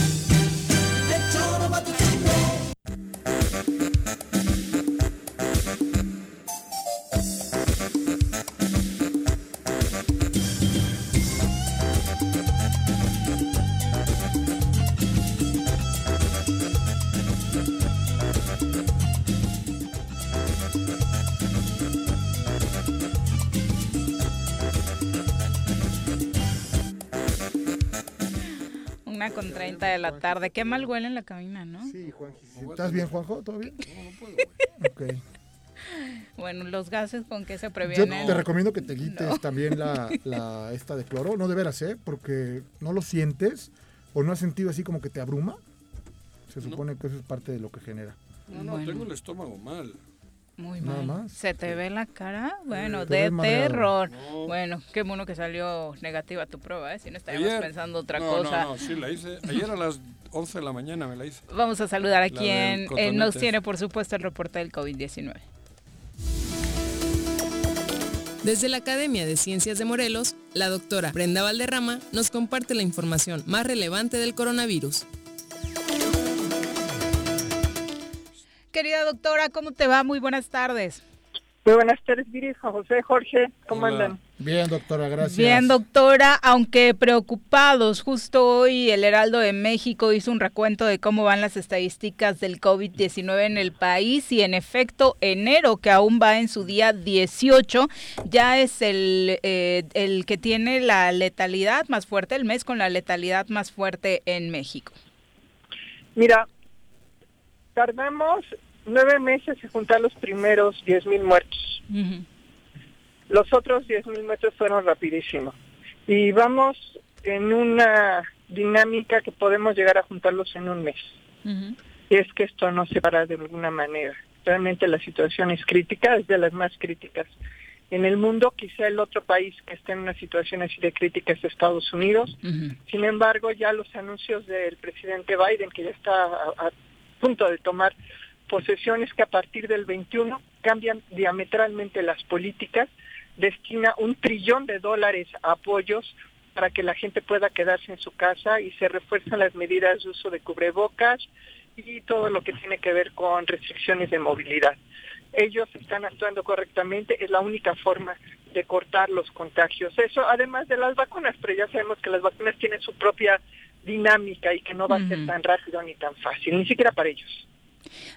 S1: Una con 30 de la tarde. Qué mal huele en la cabina, ¿no?
S3: Sí, Juan. ¿Estás bien, Juanjo? ¿Todo bien?
S2: No, no puedo, güey.
S3: Ok.
S1: Bueno, los gases con que se
S3: Yo
S1: previenen.
S3: te recomiendo que te quites también la, la esta de cloro. No de veras, ¿eh? Porque no lo sientes o no has sentido así como que te abruma. Se supone que eso es parte de lo que genera.
S2: No, no,
S1: Bueno.
S2: tengo el estómago mal.
S1: Muy
S3: Nada
S1: mal.
S3: más.
S1: ¿Se te ve la cara? Bueno,
S3: te
S1: de terror.
S2: No.
S1: Bueno, qué bueno que salió negativa tu prueba, ¿eh? Si no estaríamos
S2: Ayer-
S1: pensando otra
S2: no,
S1: cosa.
S2: No, no, sí la hice. Ayer a las 11 de la mañana me la hice.
S1: Vamos a saludar a
S2: La
S1: quien eh, nos tiene, por supuesto, el reporte del COVID-19.
S5: Desde la Academia de Ciencias de Morelos, la doctora Brenda Valderrama nos comparte la información más relevante del coronavirus.
S1: Querida doctora, ¿cómo te va? Muy buenas tardes.
S9: Muy buenas tardes, Viri, José, Jorge, ¿cómo
S2: Hola.
S9: andan?
S3: Bien, doctora, gracias.
S1: Bien, doctora, aunque preocupados, justo hoy el Heraldo de México hizo un recuento de cómo van las estadísticas del COVID-19 en el país y en efecto enero, que aún va en su día 18, ya es el, eh, el que tiene la letalidad más fuerte, el mes con la letalidad más fuerte en México.
S9: Mira, tardamos nueve meses en juntar los primeros 10 mil muertos. Los otros 10 mil muertos fueron rapidísimos. Y vamos en una dinámica que podemos llegar a juntarlos en un mes. Y es que esto no se para de alguna manera. Realmente la situación es crítica, es de las más críticas. En el mundo, quizá el otro país que está en una situación así de crítica es Estados Unidos. Sin embargo, ya los anuncios del presidente Biden, que ya está a, a punto de tomar posesiones que a partir del 21 cambian diametralmente las políticas, destina un trillón de dólares a apoyos para que la gente pueda quedarse en su casa y se refuerzan las medidas de uso de cubrebocas y todo lo que tiene que ver con restricciones de movilidad. Ellos están actuando correctamente, es la única forma de cortar los contagios. Eso además de las vacunas, pero ya sabemos que las vacunas tienen su propia dinámica y que no va a ser tan rápido ni tan fácil, ni siquiera para ellos.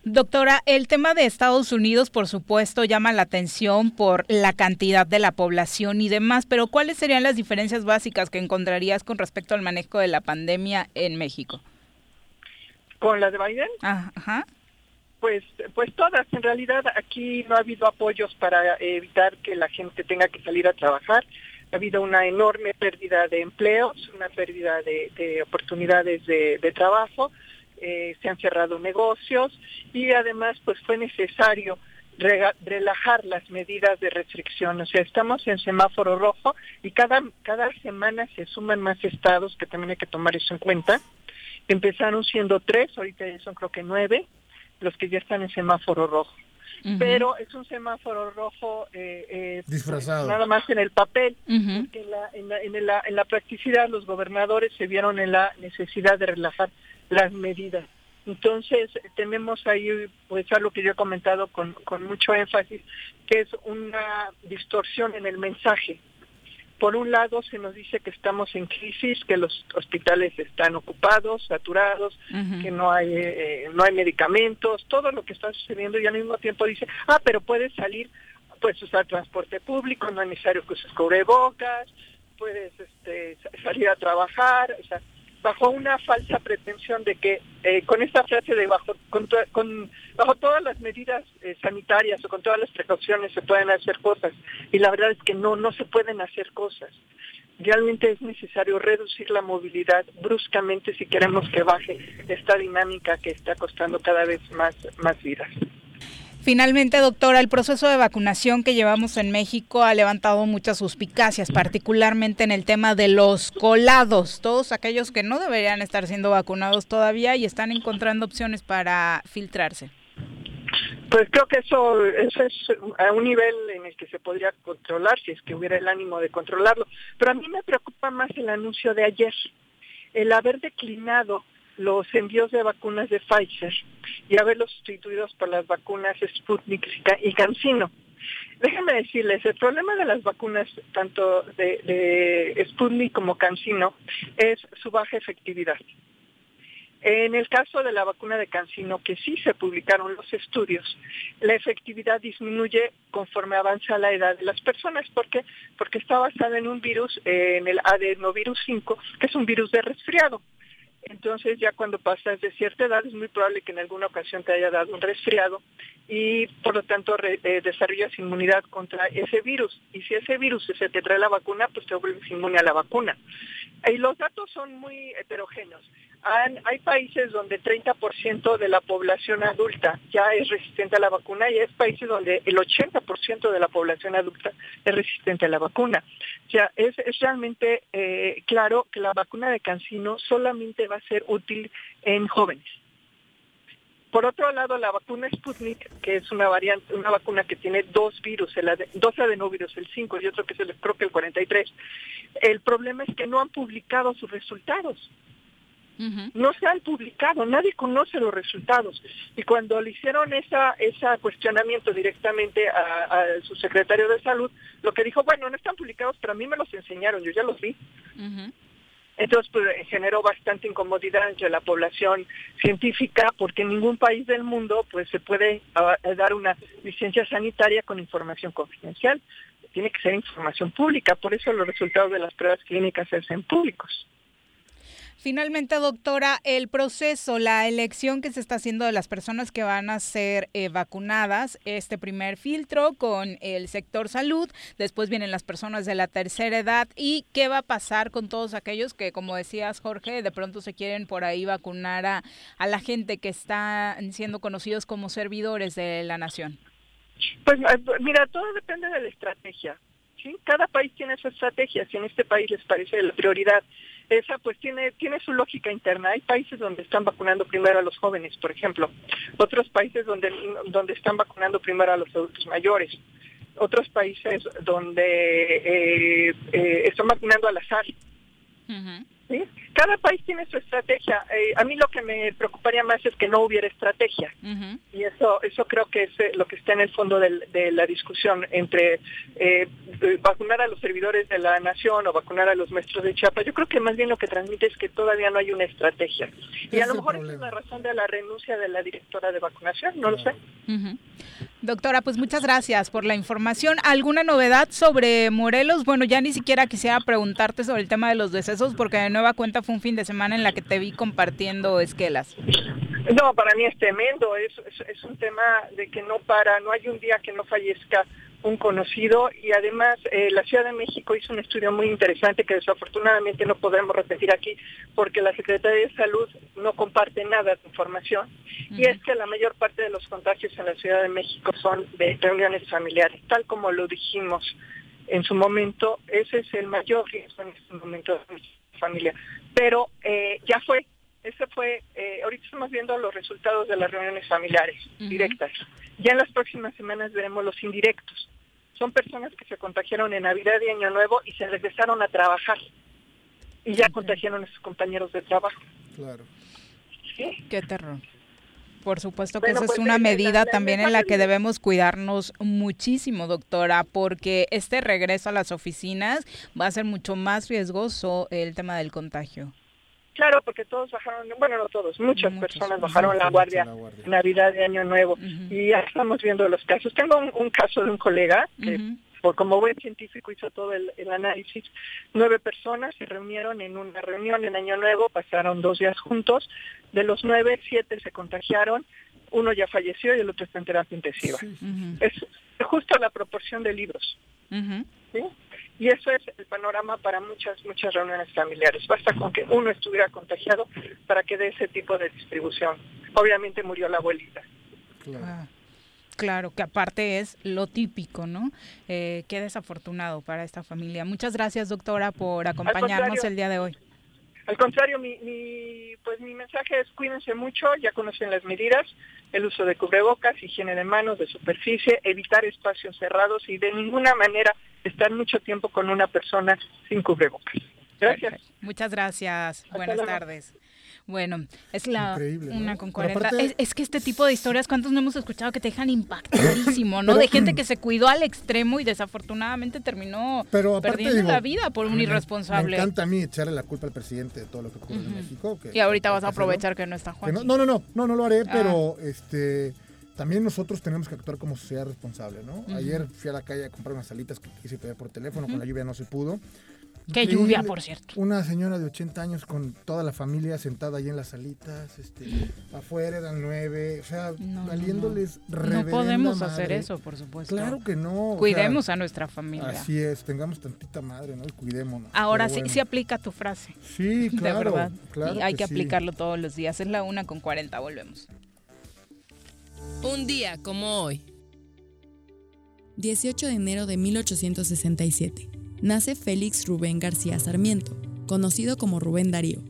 S1: Doctora, el tema de Estados Unidos, por supuesto, llama la atención por la cantidad de la población y demás, pero ¿cuáles serían las diferencias básicas que encontrarías con respecto al manejo de la pandemia en México?
S9: ¿Con la de Biden?
S1: Ajá.
S9: Pues, pues todas. En realidad aquí no ha habido apoyos para evitar que la gente tenga que salir a trabajar. Ha habido una enorme pérdida de empleos, una pérdida de, de oportunidades de, trabajo. Eh, se han cerrado negocios y además pues fue necesario relajar las medidas de restricción. O sea, estamos en semáforo rojo y cada, cada semana se suman más estados que también hay que tomar eso en cuenta. Empezaron siendo tres, ahorita ya son creo que nueve los que ya están en semáforo rojo. Pero es un semáforo rojo eh, eh,
S3: Disfrazado.
S9: nada más en el papel. porque en, la, en, la, en, la, en la practicidad los gobernadores se vieron en la necesidad de relajar las medidas. Entonces tenemos ahí pues algo que yo he comentado con, con mucho énfasis, que es una distorsión en el mensaje. Por un lado se nos dice que estamos en crisis, que los hospitales están ocupados, saturados, que no hay eh, no hay medicamentos, todo lo que está sucediendo y al mismo tiempo dice, ah, pero puedes salir, puedes usar transporte público, no es necesario que uses cubrebocas, puedes este, sa- salir a trabajar, o sea, bajo una falsa pretensión de que eh, con esta frase de bajo con, bajo todas las medidas eh, sanitarias o con todas las precauciones se pueden hacer cosas y la verdad es que no no se pueden hacer cosas. Realmente es necesario reducir la movilidad bruscamente si queremos que baje esta dinámica que está costando cada vez más más vidas
S1: Finalmente, doctora, el proceso de vacunación que llevamos en México ha levantado muchas suspicacias, particularmente en el tema de los colados, todos aquellos que no deberían estar siendo vacunados todavía y están encontrando opciones para filtrarse.
S9: Pues creo que eso, es a un nivel en el que se podría controlar si es que hubiera el ánimo de controlarlo. Pero a mí me preocupa más el anuncio de ayer, el haber declinado los envíos de vacunas de Pfizer y haberlos sustituidos por las vacunas Sputnik y Ca- y CanSino. Déjenme decirles, el problema de las vacunas, tanto de, de Sputnik como CanSino, es su baja efectividad. En el caso de la vacuna de Cancino, que sí se publicaron los estudios, la efectividad disminuye conforme avanza la edad de las personas. ¿Por qué? Porque está basada en un virus, en el adenovirus 5, que es un virus de resfriado. Entonces ya cuando pasas de cierta edad es muy probable que en alguna ocasión te haya dado un resfriado y por lo tanto re- eh, desarrollas inmunidad contra ese virus. Y si ese virus el que trae la vacuna, pues te vuelves inmune a la vacuna. Y los datos son muy heterogéneos. Hay países donde 30% de la población adulta ya es resistente a la vacuna y hay países donde el 80% de la población adulta es resistente a la vacuna. O sea, es, es realmente eh, claro que la vacuna de Cancino solamente va a ser útil en jóvenes. Por otro lado, la vacuna Sputnik, que es una variante, una vacuna que tiene dos virus, el ade- dos adenovirus, el 5 y otro que es el, creo que el 43, el problema es que no han publicado sus resultados. No se han publicado, nadie conoce los resultados. Y cuando le hicieron esa, ese cuestionamiento directamente a, a su secretario de salud, lo que dijo, bueno, no están publicados, pero a mí me los enseñaron, yo ya los vi. Entonces, pues, generó bastante incomodidad entre la población científica porque en ningún país del mundo pues se puede ah, dar una licencia sanitaria con información confidencial. Tiene que ser información pública, por eso los resultados de las pruebas clínicas se hacen públicos.
S1: Finalmente, doctora, el proceso, la elección que se está haciendo de las personas que van a ser eh, vacunadas, este primer filtro con el sector salud, después vienen las personas de la tercera edad y qué va a pasar con todos aquellos que, como decías Jorge, de pronto se quieren por ahí vacunar a, la gente que están siendo conocidos como servidores de la nación.
S9: Pues eh, mira, todo depende de la estrategia. ¿sí? Cada país tiene su estrategia. Si en este país les parece la prioridad, esa pues tiene tiene su lógica interna. Hay países donde están vacunando primero a los jóvenes, por ejemplo. Otros países donde donde están vacunando primero a los adultos mayores. Otros países donde eh, eh, están vacunando al azar. ¿Sí? Cada país tiene su estrategia. Eh, a mí lo que me preocuparía más es que no hubiera estrategia. Y eso eso creo que es eh, lo que está en el fondo del- de la discusión entre eh, eh, vacunar a los servidores de la nación o vacunar a los maestros de Chiapas. Yo creo que más bien lo que transmite es que todavía no hay una estrategia. Y a lo mejor esa es la razón de la renuncia de la directora de vacunación, no lo sé.
S1: Doctora, pues muchas gracias por la información. ¿Alguna novedad sobre Morelos? Bueno, ya ni siquiera quisiera preguntarte sobre el tema de los decesos porque de nueva cuenta fue un fin de semana en la que te vi compartiendo esquelas.
S9: No, para mí es tremendo, es, es, es un tema de que no para, no hay un día que no fallezca un conocido y además eh, la Ciudad de México hizo un estudio muy interesante que desafortunadamente no podremos repetir aquí porque la Secretaría de Salud no comparte nada de información y es que la mayor parte de los contagios en la Ciudad de México son de reuniones familiares, tal como lo dijimos en su momento, ese es el mayor riesgo en este momento de nuestra familia. Pero eh, ya fue, ese fue, eh, ahorita estamos viendo los resultados de las reuniones familiares directas. Ya en las próximas semanas veremos los indirectos. Son personas que se contagiaron en Navidad y Año Nuevo y se regresaron a trabajar. Y ya contagiaron a sus compañeros de trabajo.
S3: Claro.
S1: Qué terror. Por supuesto que
S9: Bueno,
S1: esa
S9: pues,
S1: es una
S9: eh, la-
S1: medida también en la que debemos cuidarnos muchísimo, doctora, porque este regreso a las oficinas va a ser mucho más riesgoso el tema del contagio.
S9: Claro, porque todos bajaron, bueno, no todos, muchas personas bajaron la guardia
S3: la guardia.
S9: Navidad y Año Nuevo. Y ya estamos viendo los casos. Tengo un, un caso de un colega que, por, como buen científico, hizo todo el, el análisis. Nueve personas se reunieron en una reunión en Año Nuevo, pasaron dos días juntos. De los nueve, siete se contagiaron. Uno ya falleció y el otro está en terapia intensiva. Es justo la proporción de libros. ¿sí? Y eso es el panorama para muchas, muchas reuniones familiares. Basta con que uno estuviera contagiado para que dé ese tipo de distribución. Obviamente murió la abuelita.
S1: Ah, Claro, que aparte es lo típico, ¿no? Eh, qué desafortunado para esta familia. Muchas gracias, doctora, por acompañarnos el día de hoy.
S9: Al contrario, mi, mi, pues mi mensaje es cuídense mucho, ya conocen las medidas, el uso de cubrebocas, higiene de manos, de superficie, evitar espacios cerrados y de ninguna manera estar mucho tiempo con una persona sin cubrebocas. Gracias.
S1: Muchas gracias. Buenas
S9: luego.
S1: tardes. Bueno, es la
S3: Increíble, ¿no?
S1: una con
S3: Pero
S1: 40.
S3: aparte-
S1: Es, es que este tipo de historias, ¿cuántos no hemos escuchado que te dejan impactadísimo, no?
S3: Pero-
S1: de gente que se cuidó al extremo y desafortunadamente terminó
S3: Pero aparte,
S1: perdiendo
S3: digo,
S1: la vida por un irresponsable.
S3: Me encanta a mí echarle la culpa al presidente de todo lo que ocurre en México. que-
S1: y ahorita vas a aprovechar que no está Juan.
S3: no, no, no, no, no, no lo haré,
S1: Ah.
S3: pero este también nosotros tenemos que actuar como sociedad responsable, ¿no? Ayer fui a la calle a comprar unas salitas que quise pedir por teléfono, con la lluvia no se pudo.
S1: Qué lluvia, por cierto.
S3: Una señora de 80 años con toda la familia sentada ahí en las salitas, este, afuera eran nueve, o sea,
S1: no,
S3: valiéndoles
S1: No
S3: reverenda
S1: podemos hacer eso, por supuesto.
S3: Claro que no. o
S1: Cuidemos
S3: sea,
S1: a nuestra familia.
S3: Así es, tengamos tantita madre, ¿no? Y cuidémonos.
S1: Ahora sí, sí aplica tu frase.
S3: Sí, claro.
S1: de verdad.
S3: claro
S1: y hay que,
S3: sí.
S1: aplicarlo todos los días. Es la una con 40, volvemos.
S5: Un día como hoy.
S6: 18 de enero de 1867. Nace Félix Rubén García Sarmiento, conocido como Rubén Darío.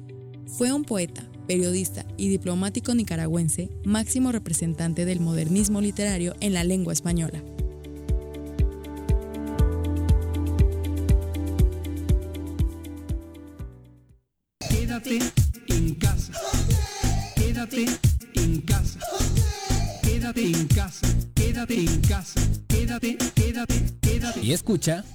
S6: Fue un poeta, periodista y diplomático nicaragüense, máximo representante del modernismo literario en la lengua española.
S8: Y escucha.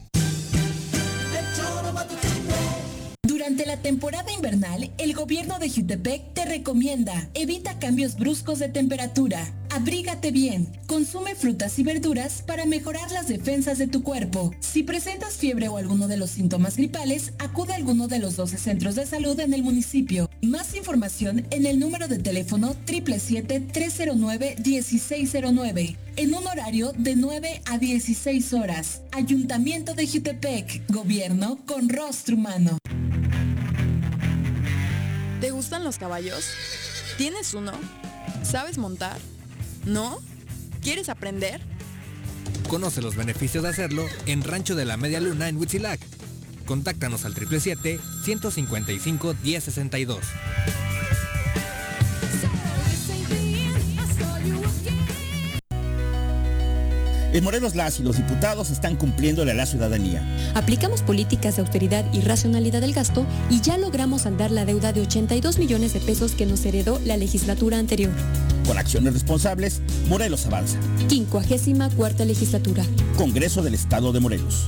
S10: Durante la temporada invernal, el gobierno de Jutepec te recomienda evita cambios bruscos de temperatura, abrígate bien, consume frutas y verduras para mejorar las defensas de tu cuerpo. Si presentas fiebre o alguno de los síntomas gripales, acude a alguno de los 12 centros de salud en el municipio. Más información en el número de teléfono 777-309-1609, en un horario de 9 a 16 horas. Ayuntamiento de Jutepec, gobierno con rostro humano.
S11: ¿Te gustan los caballos? ¿Tienes uno? ¿Sabes montar? ¿No? ¿Quieres aprender?
S8: Conoce los beneficios de hacerlo en Rancho de la Media Luna en Huitzilac. Contáctanos al 777-155-1062.
S12: En Morelos las y los diputados están cumpliéndole a la ciudadanía.
S13: Aplicamos políticas de austeridad y racionalidad del gasto y ya logramos saldar la deuda de 82 millones de pesos que nos heredó la legislatura anterior.
S12: Con acciones responsables, Morelos avanza.
S13: 54 legislatura.
S12: Congreso del Estado de Morelos.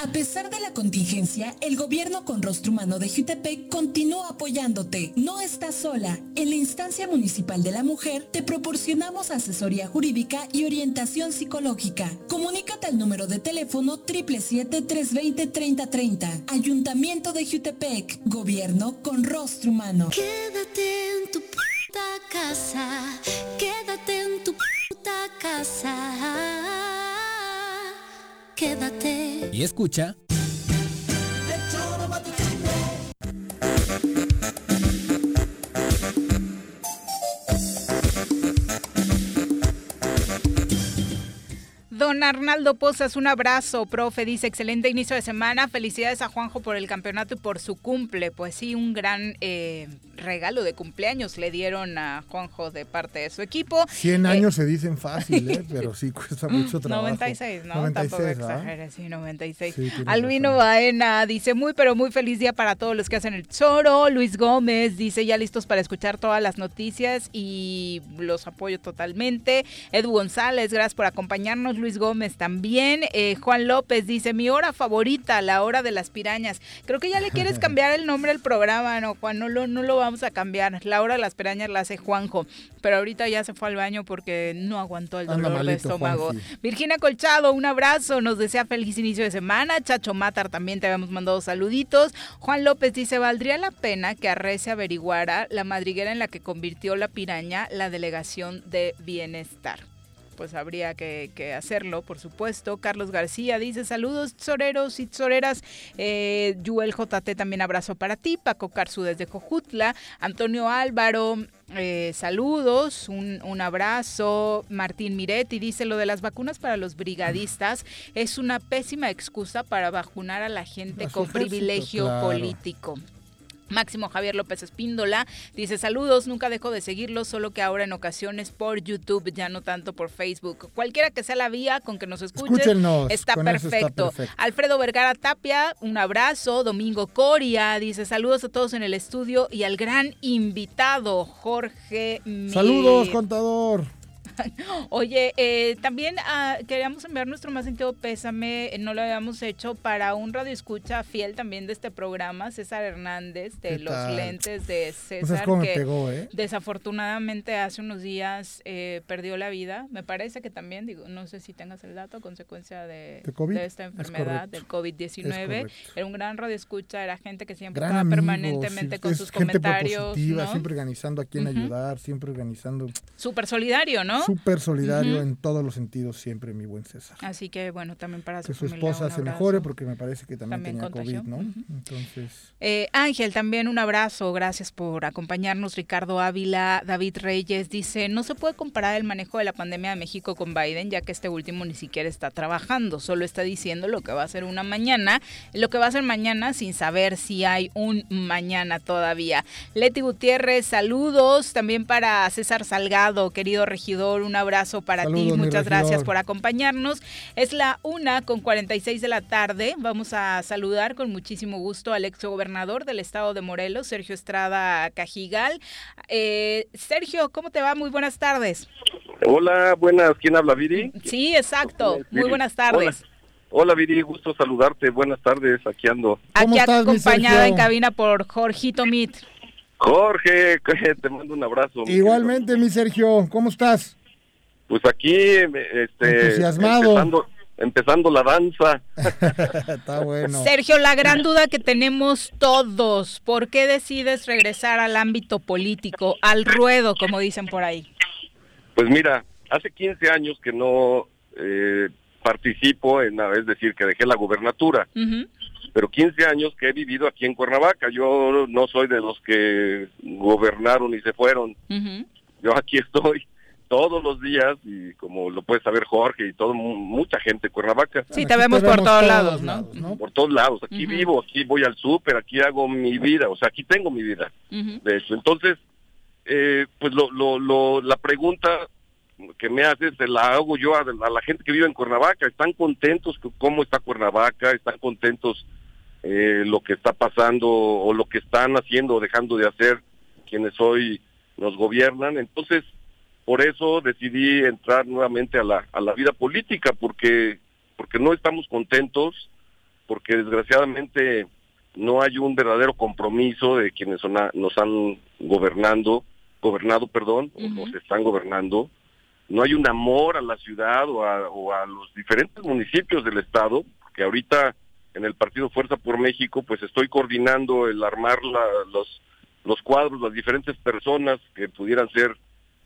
S10: A pesar de la contingencia, el gobierno con rostro humano de Jutepec continúa apoyándote. No estás sola. En la instancia municipal de la mujer te proporcionamos asesoría jurídica y orientación psicológica. Comunícate al número de teléfono 777-320-3030. Ayuntamiento de Jutepec. Gobierno con rostro humano.
S14: Quédate en tu puta casa. Quédate en tu puta casa. Quédate.
S8: Y escucha...
S1: Don Arnaldo Pozas, un abrazo, profe. Dice, excelente inicio de semana. Felicidades a Juanjo por el campeonato y por su cumple. Pues sí, un gran eh, regalo de cumpleaños le dieron a Juanjo de parte de su equipo.
S3: 100
S1: Eh,
S3: años se dicen fácil, ¿eh? pero sí cuesta mucho trabajo.
S1: 96, ¿no?
S3: 96,
S1: Tampoco exageres, sí, 96.
S3: Sí,
S1: Albino Baena dice, muy pero muy feliz día para todos los que hacen el Choro. Luis Gómez dice, ya listos para escuchar todas las noticias y los apoyo totalmente. Edu González, gracias por acompañarnos. Luis Gómez también. Eh, Juan López dice, mi hora favorita, la hora de las pirañas. Creo que ya le quieres cambiar el nombre al programa, ¿no, Juan? No lo, no lo vamos a cambiar. La hora de las pirañas la hace Juanjo, pero ahorita ya se fue al baño porque no aguantó el dolor de estómago.
S3: Juanji.
S1: Virginia Colchado, un abrazo, nos desea feliz inicio de semana. Chacho Matar también te habíamos mandado saluditos. Juan López dice, ¿valdría la pena que Arrece averiguara la madriguera en la que convirtió la piraña la delegación de bienestar? Pues habría que, que hacerlo, por supuesto. Carlos García dice, saludos, soreros y soreras. Eh, Yuel JT también abrazo para ti. Paco Carzu desde Cojutla. Antonio Álvaro, eh, saludos, un, un abrazo. Martín Miretti dice lo de las vacunas para los brigadistas es una pésima excusa para vacunar a la gente con
S3: ejército,
S1: privilegio
S3: claro.
S1: político. Máximo Javier López Espíndola dice saludos, nunca dejo de seguirlos, solo que ahora en ocasiones por YouTube, ya no tanto por Facebook. Cualquiera que sea la vía con que nos escuchen, está
S3: está
S1: perfecto. Alfredo Vergara Tapia, un abrazo. Domingo Coria dice saludos a todos en el estudio y al gran invitado Jorge. Mi-
S3: Saludos, contador.
S1: Oye, eh, también ah, queríamos enviar nuestro más sentido pésame, eh, no lo habíamos hecho para un radio escucha fiel también de este programa, César Hernández, de
S3: ¿Qué
S1: los
S3: tal?
S1: lentes de
S3: No
S1: César, que
S3: pegó, ¿eh?
S1: desafortunadamente hace unos días eh, perdió la vida. Me parece que también, digo, no sé si tengas el dato, a consecuencia de, esta
S3: Es
S1: enfermedad, del COVID-19.
S3: Es correcto.
S1: Era un gran radio escucha, era gente que siempre
S3: Gran
S1: estaba
S3: amigo,
S1: permanentemente
S3: sí,
S1: con sus
S3: gente
S1: comentarios.
S3: siempre organizando a quién
S1: Ujú.
S3: ayudar, siempre organizando.
S1: Súper solidario, ¿no?
S3: Súper solidario en todos los sentidos, siempre, mi buen César.
S1: Así que bueno, también para su
S3: Que su
S1: familia
S3: esposa se mejore porque me parece que también,
S1: También
S3: tenía
S1: contagió.
S3: COVID, ¿no? Entonces,
S1: Eh, Ángel, también un abrazo, gracias por acompañarnos. Ricardo Ávila, David Reyes dice, no se puede comparar el manejo de la pandemia de México con Biden, ya que este último ni siquiera está trabajando, solo está diciendo lo que va a ser una mañana, lo que va a ser mañana sin saber si hay un mañana todavía. Leti Gutiérrez, saludos también para César Salgado, querido regidor, un abrazo para ti,
S3: Saludos,
S1: muchas gracias por acompañarnos. Es la una con 46 de la tarde. Vamos a saludar con muchísimo gusto al exgobernador del estado de Morelos, Sergio Estrada Cajigal. Eh, Sergio, ¿cómo te va? Muy buenas tardes.
S15: Hola, buenas. ¿Quién habla, Viri?
S1: Sí, exacto. Muy buenas tardes.
S15: Hola, Hola, Viri. Gusto saludarte. Buenas tardes. Aquí ando.
S1: Aquí acompañada en cabina por Jorgito Mit.
S15: Jorge, te mando un abrazo.
S3: igualmente, mi Sergio, ¿cómo estás?
S15: Pues aquí, este,
S3: Entusiasmado.
S15: Empezando, empezando la danza.
S3: Está bueno.
S1: Sergio, la gran duda que tenemos todos, ¿por qué decides regresar al ámbito político, al ruedo, como dicen por ahí?
S15: Pues mira, hace 15 años que no eh, participo en, es decir, que dejé la gubernatura. Pero 15 años que he vivido aquí en Cuernavaca. Yo no soy de los que gobernaron y se fueron. Yo aquí estoy todos los días y como lo puede saber Jorge y todo mu- mucha gente en Cuernavaca.
S1: Sí, te vemos por todos lados, ¿no?
S15: Por todos lados. Aquí vivo, aquí voy al súper, aquí hago mi vida, o sea, aquí tengo mi vida. De hecho, entonces, eh, pues lo, lo, lo, la pregunta que me haces se la hago yo a, a la gente que vive en Cuernavaca. ¿Están contentos con cómo está Cuernavaca? ¿Están contentos eh, lo que está pasando o lo que están haciendo o dejando de hacer quienes hoy nos gobiernan? Entonces, por eso decidí entrar nuevamente a la, a la vida política, porque, porque no estamos contentos, porque desgraciadamente no hay un verdadero compromiso de quienes son a- nos han gobernando, gobernado, perdón, o nos están gobernando. No hay un amor a la ciudad o a, o a los diferentes municipios del estado, que ahorita en el partido Fuerza por México, pues estoy coordinando el armar la- los, los cuadros, las diferentes personas que pudieran ser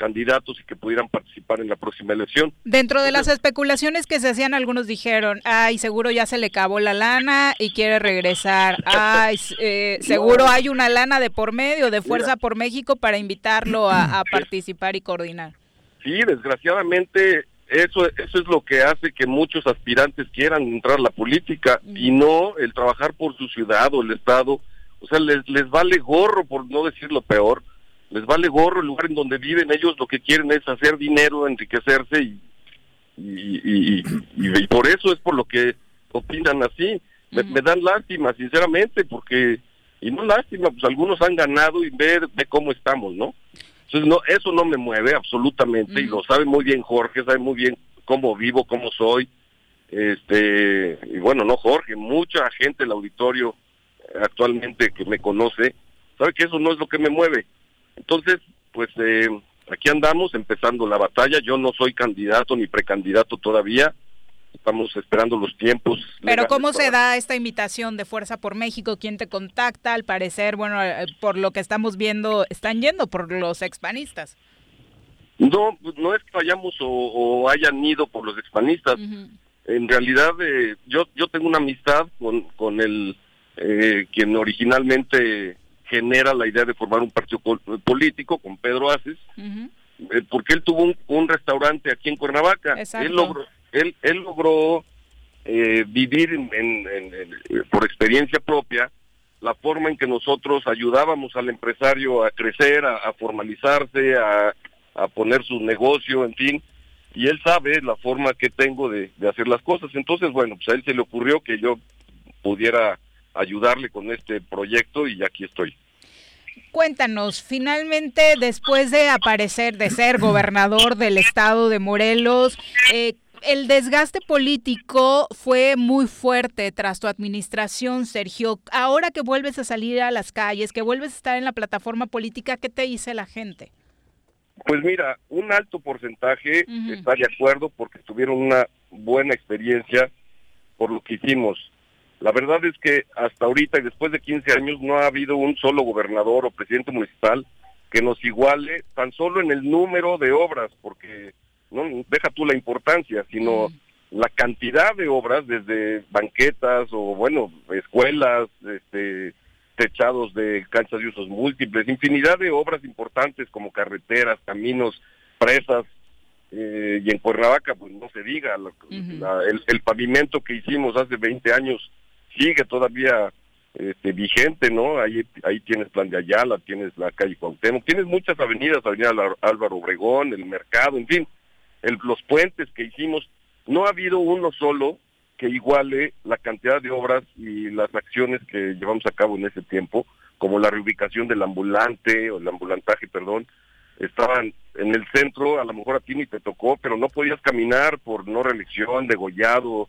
S15: candidatos y que pudieran participar en la próxima elección.
S1: Dentro de las especulaciones que se hacían, algunos dijeron, ay, seguro ya se le acabó la lana y quiere regresar. Ay, eh, seguro hay una lana de por medio, de Fuerza por México, para invitarlo a, a participar y coordinar.
S15: Sí, desgraciadamente eso, eso es lo que hace que muchos aspirantes quieran entrar a la política y no el trabajar por su ciudad o el estado. O sea, les, les vale gorro, por no decir lo peor, les vale gorro el lugar en donde viven. Ellos lo que quieren es hacer dinero, enriquecerse y, y, por eso es por lo que opinan así. Me, me dan lástima, sinceramente, porque, y no lástima, pues algunos han ganado y ve, ve cómo estamos, ¿no? Entonces, no, eso no me mueve absolutamente, y lo sabe muy bien Jorge, sabe muy bien cómo vivo, cómo soy. Este, y bueno, no Jorge, mucha gente del auditorio actualmente que me conoce, sabe que eso no es lo que me mueve. Entonces, pues eh, aquí andamos empezando la batalla. Yo no soy candidato ni precandidato todavía. Estamos esperando los tiempos.
S1: Pero ¿cómo se da esta invitación de Fuerza por México? ¿Quién te contacta? Al parecer, bueno, eh, por lo que estamos viendo, están yendo por los expanistas.
S15: No, no es que vayamos o, o hayan ido por los expanistas. En realidad, eh, yo yo tengo una amistad con, con el eh, quien originalmente genera la idea de formar un partido pol- político, con Pedro Aces, eh, porque él tuvo un, un restaurante aquí en Cuernavaca.
S1: Exacto.
S15: Él logró, él, él logró eh, vivir en- en- por experiencia propia la forma en que nosotros ayudábamos al empresario a crecer, a, a formalizarse, a, a poner su negocio, en fin, y él sabe la forma que tengo de, de hacer las cosas. Entonces, bueno, pues a él se le ocurrió que yo pudiera ayudarle con este proyecto y aquí estoy.
S1: Cuéntanos, finalmente, después de aparecer, de ser gobernador del estado de Morelos, eh, el desgaste político fue muy fuerte tras tu administración, Sergio. Ahora que vuelves a salir a las calles, que vuelves a estar en la plataforma política, ¿qué te dice la gente?
S15: Pues mira, un alto porcentaje está de acuerdo porque tuvieron una buena experiencia por lo que hicimos. La verdad es que hasta ahorita y después de 15 años no ha habido un solo gobernador o presidente municipal que nos iguale tan solo en el número de obras, porque no deja tú la importancia, sino la cantidad de obras desde banquetas o bueno, escuelas, este techados de canchas de usos múltiples, infinidad de obras importantes como carreteras, caminos, presas, eh, y en Cuernavaca, pues no se diga, la- la- el, el pavimento que hicimos hace 20 años sigue todavía este, vigente, ¿no? Ahí, ahí tienes Plan de Ayala, tienes la calle Cuauhtémoc, tienes muchas avenidas, Avenida Álvaro- Obregón, el mercado, en fin, el- los puentes que hicimos, no ha habido uno solo que iguale la cantidad de obras y las acciones que llevamos a cabo en ese tiempo, como la reubicación del ambulante o el ambulantaje, perdón, estaban en el centro, a lo mejor a ti ni te tocó, pero no podías caminar por no reelección, degollado,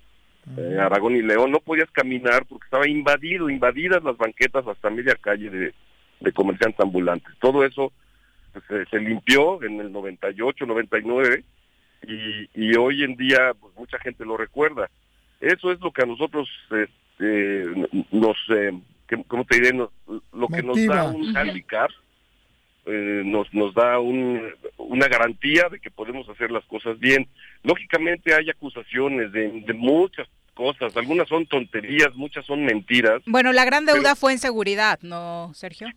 S15: eh, Aragón y León, no podías caminar porque estaba invadido, invadidas las banquetas hasta media calle de, de comerciantes ambulantes. Todo eso pues, se, se limpió en el 98, 99 y, y hoy en día pues, mucha gente lo recuerda. Eso es lo que a nosotros este, nos, eh, que- ¿cómo te diré? Nos- lo que nos da un handicap, eh, nos, nos da un, una garantía de que podemos hacer las cosas bien. Lógicamente hay acusaciones de, de muchas cosas, algunas son tonterías, muchas son mentiras.
S1: Bueno, la gran deuda
S15: Pero-
S1: fue en seguridad, ¿no, Sergio?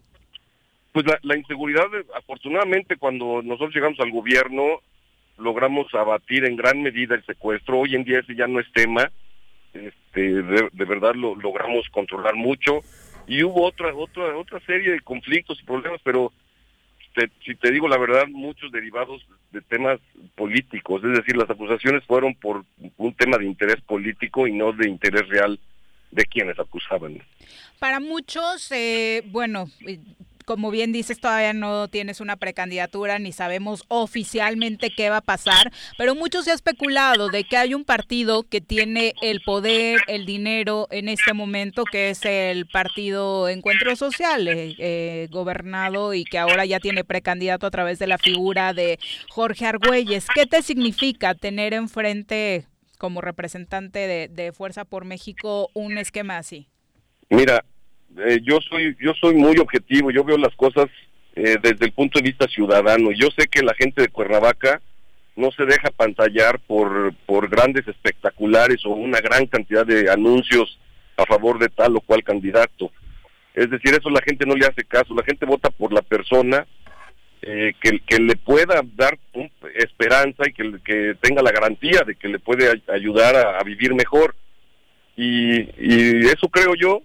S15: Pues la, la inseguridad, afortunadamente, cuando nosotros llegamos al gobierno, logramos abatir en gran medida el secuestro. Hoy en día ese ya no es tema. Este, de, de verdad lo logramos controlar mucho. Y hubo otra, otra, otra serie de conflictos y problemas, pero te- si te digo la verdad, muchos derivados de temas políticos. Es decir, las acusaciones fueron por un tema de interés político y no de interés real de quienes acusaban.
S1: Para muchos, eh, bueno, eh, como bien dices, todavía no tienes una precandidatura ni sabemos oficialmente qué va a pasar, pero mucho se ha especulado de que hay un partido que tiene el poder, el dinero en este momento, que es el partido Encuentro Social, eh, eh, gobernado y que ahora ya tiene precandidato a través de la figura de Jorge Argüelles. ¿Qué te significa tener enfrente como representante de, de Fuerza por México un esquema así?
S15: Mira, eh, yo soy yo soy muy objetivo, yo veo las cosas eh, desde el punto de vista ciudadano. Yo sé que la gente de Cuernavaca no se deja pantallar por por grandes espectaculares o una gran cantidad de anuncios a favor de tal o cual candidato. Es decir, eso la gente no le hace caso, la gente vota por la persona eh, que, que le pueda dar un- esperanza y que, que tenga la garantía de que le puede ay- ayudar a, a vivir mejor. Y, y eso creo yo,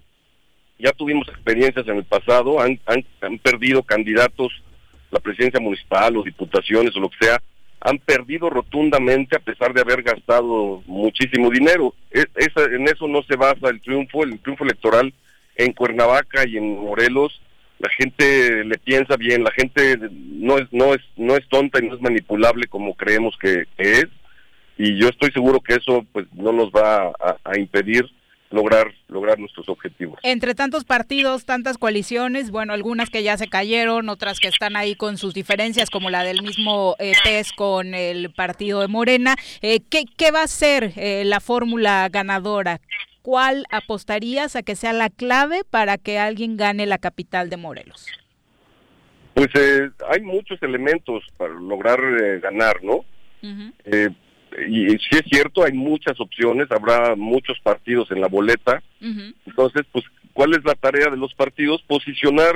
S15: ya tuvimos experiencias en el pasado, han, han, han perdido candidatos, la presidencia municipal o diputaciones o lo que sea, han perdido rotundamente a pesar de haber gastado muchísimo dinero. Es- esa- en eso no se basa el triunfo, el triunfo electoral en Cuernavaca y en Morelos. La gente le piensa bien, la gente no es no es no es tonta y no es manipulable como creemos que es. Y yo estoy seguro que eso pues no nos va a, a impedir lograr lograr nuestros objetivos.
S1: Entre tantos partidos, tantas coaliciones, bueno, algunas que ya se cayeron, otras que están ahí con sus diferencias, como la del mismo eh, PES con el partido de Morena, eh, ¿qué, qué va a ser eh, la fórmula ganadora? ¿Cuál apostarías a que sea la clave para que alguien gane la capital de Morelos?
S15: Pues eh, hay muchos elementos para lograr eh, ganar, ¿no? Y si es cierto, hay muchas opciones, habrá muchos partidos en la boleta. Entonces, pues, ¿cuál es la tarea de los partidos? Posicionar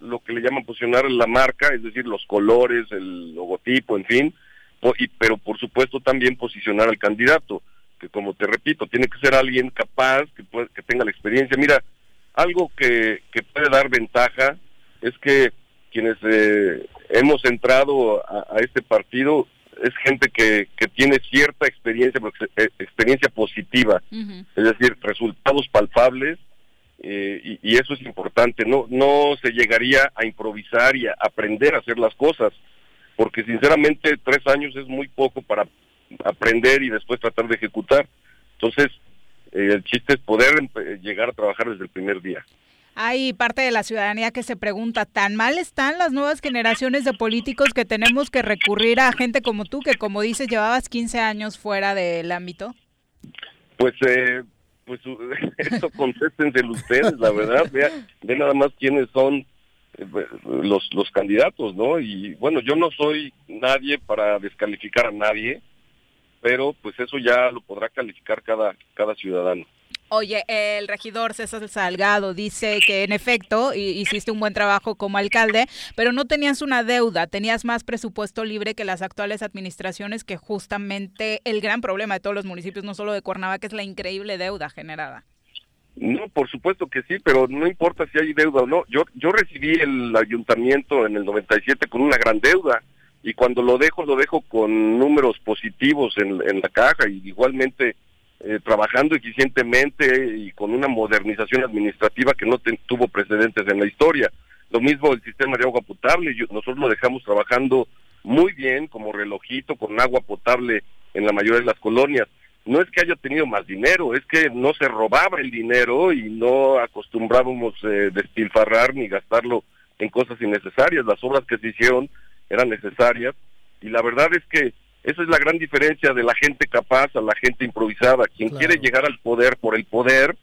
S15: lo que le llaman posicionar la marca, es decir, los colores, el logotipo, en fin, po- y, pero por supuesto también posicionar al candidato, que como te repito, tiene que ser alguien capaz, que, pueda- que tenga la experiencia. Mira, algo que, que puede dar ventaja es que quienes eh, hemos entrado a, a este partido es gente que, que tiene cierta experiencia, eh, experiencia positiva, es decir, resultados palpables, eh, y, y eso es importante. No, no se llegaría a improvisar y a aprender a hacer las cosas, porque sinceramente tres años es muy poco para aprender y después tratar de ejecutar. Entonces, eh, el chiste es poder llegar a trabajar desde el primer día.
S1: Hay parte de la ciudadanía que se pregunta, ¿tan mal están las nuevas generaciones de políticos que tenemos que recurrir a gente como tú, que como dices, llevabas 15 años fuera del ámbito?
S15: Pues, eh, pues eso contéstenselo ustedes, la verdad. Ve nada más quiénes son eh, los, los candidatos, ¿no? Y bueno, yo no soy nadie para descalificar a nadie, pero pues eso ya lo podrá calificar cada, cada ciudadano.
S1: Oye, el regidor César Salgado dice que en efecto hi- hiciste un buen trabajo como alcalde, pero no tenías una deuda, tenías más presupuesto libre que las actuales administraciones, que justamente el gran problema de todos los municipios, no solo de Cuernavaca, es la increíble deuda generada.
S15: No, por supuesto que sí, pero no importa si hay deuda o no. Yo, yo recibí el ayuntamiento en el 97 con una gran deuda y cuando lo dejo, lo dejo con números positivos en, en la caja y igualmente eh, trabajando eficientemente y con una modernización administrativa que no tuvo precedentes en la historia. Lo mismo el sistema de agua potable, yo- nosotros lo dejamos trabajando muy bien como relojito con agua potable en la mayoría de las colonias no es que haya tenido más dinero, es que no se robaba el dinero y no acostumbrábamos eh, despilfarrar ni gastarlo en cosas innecesarias. Las obras que se hicieron eran necesarias y la verdad es que esa es la gran diferencia de la gente capaz a la gente improvisada. Quien
S3: Claro.
S15: quiere llegar al poder por el poder,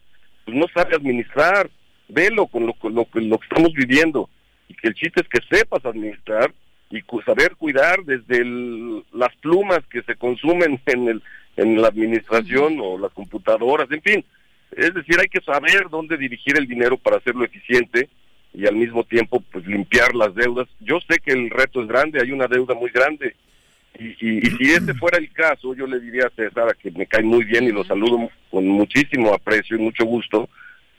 S15: pues no sabe administrar. Velo con lo, con lo, que- lo que estamos viviendo. Y que el chiste es que sepas administrar y cu- saber cuidar desde el- las plumas que se consumen en el en la administración o las computadoras, en fin. Es decir, hay que saber dónde dirigir el dinero para hacerlo eficiente y al mismo tiempo pues limpiar las deudas. Yo sé que el reto es grande, hay una deuda muy grande. Y, y, si ese fuera el caso, yo le diría a César, que me cae muy bien y lo saludo con muchísimo aprecio y mucho gusto,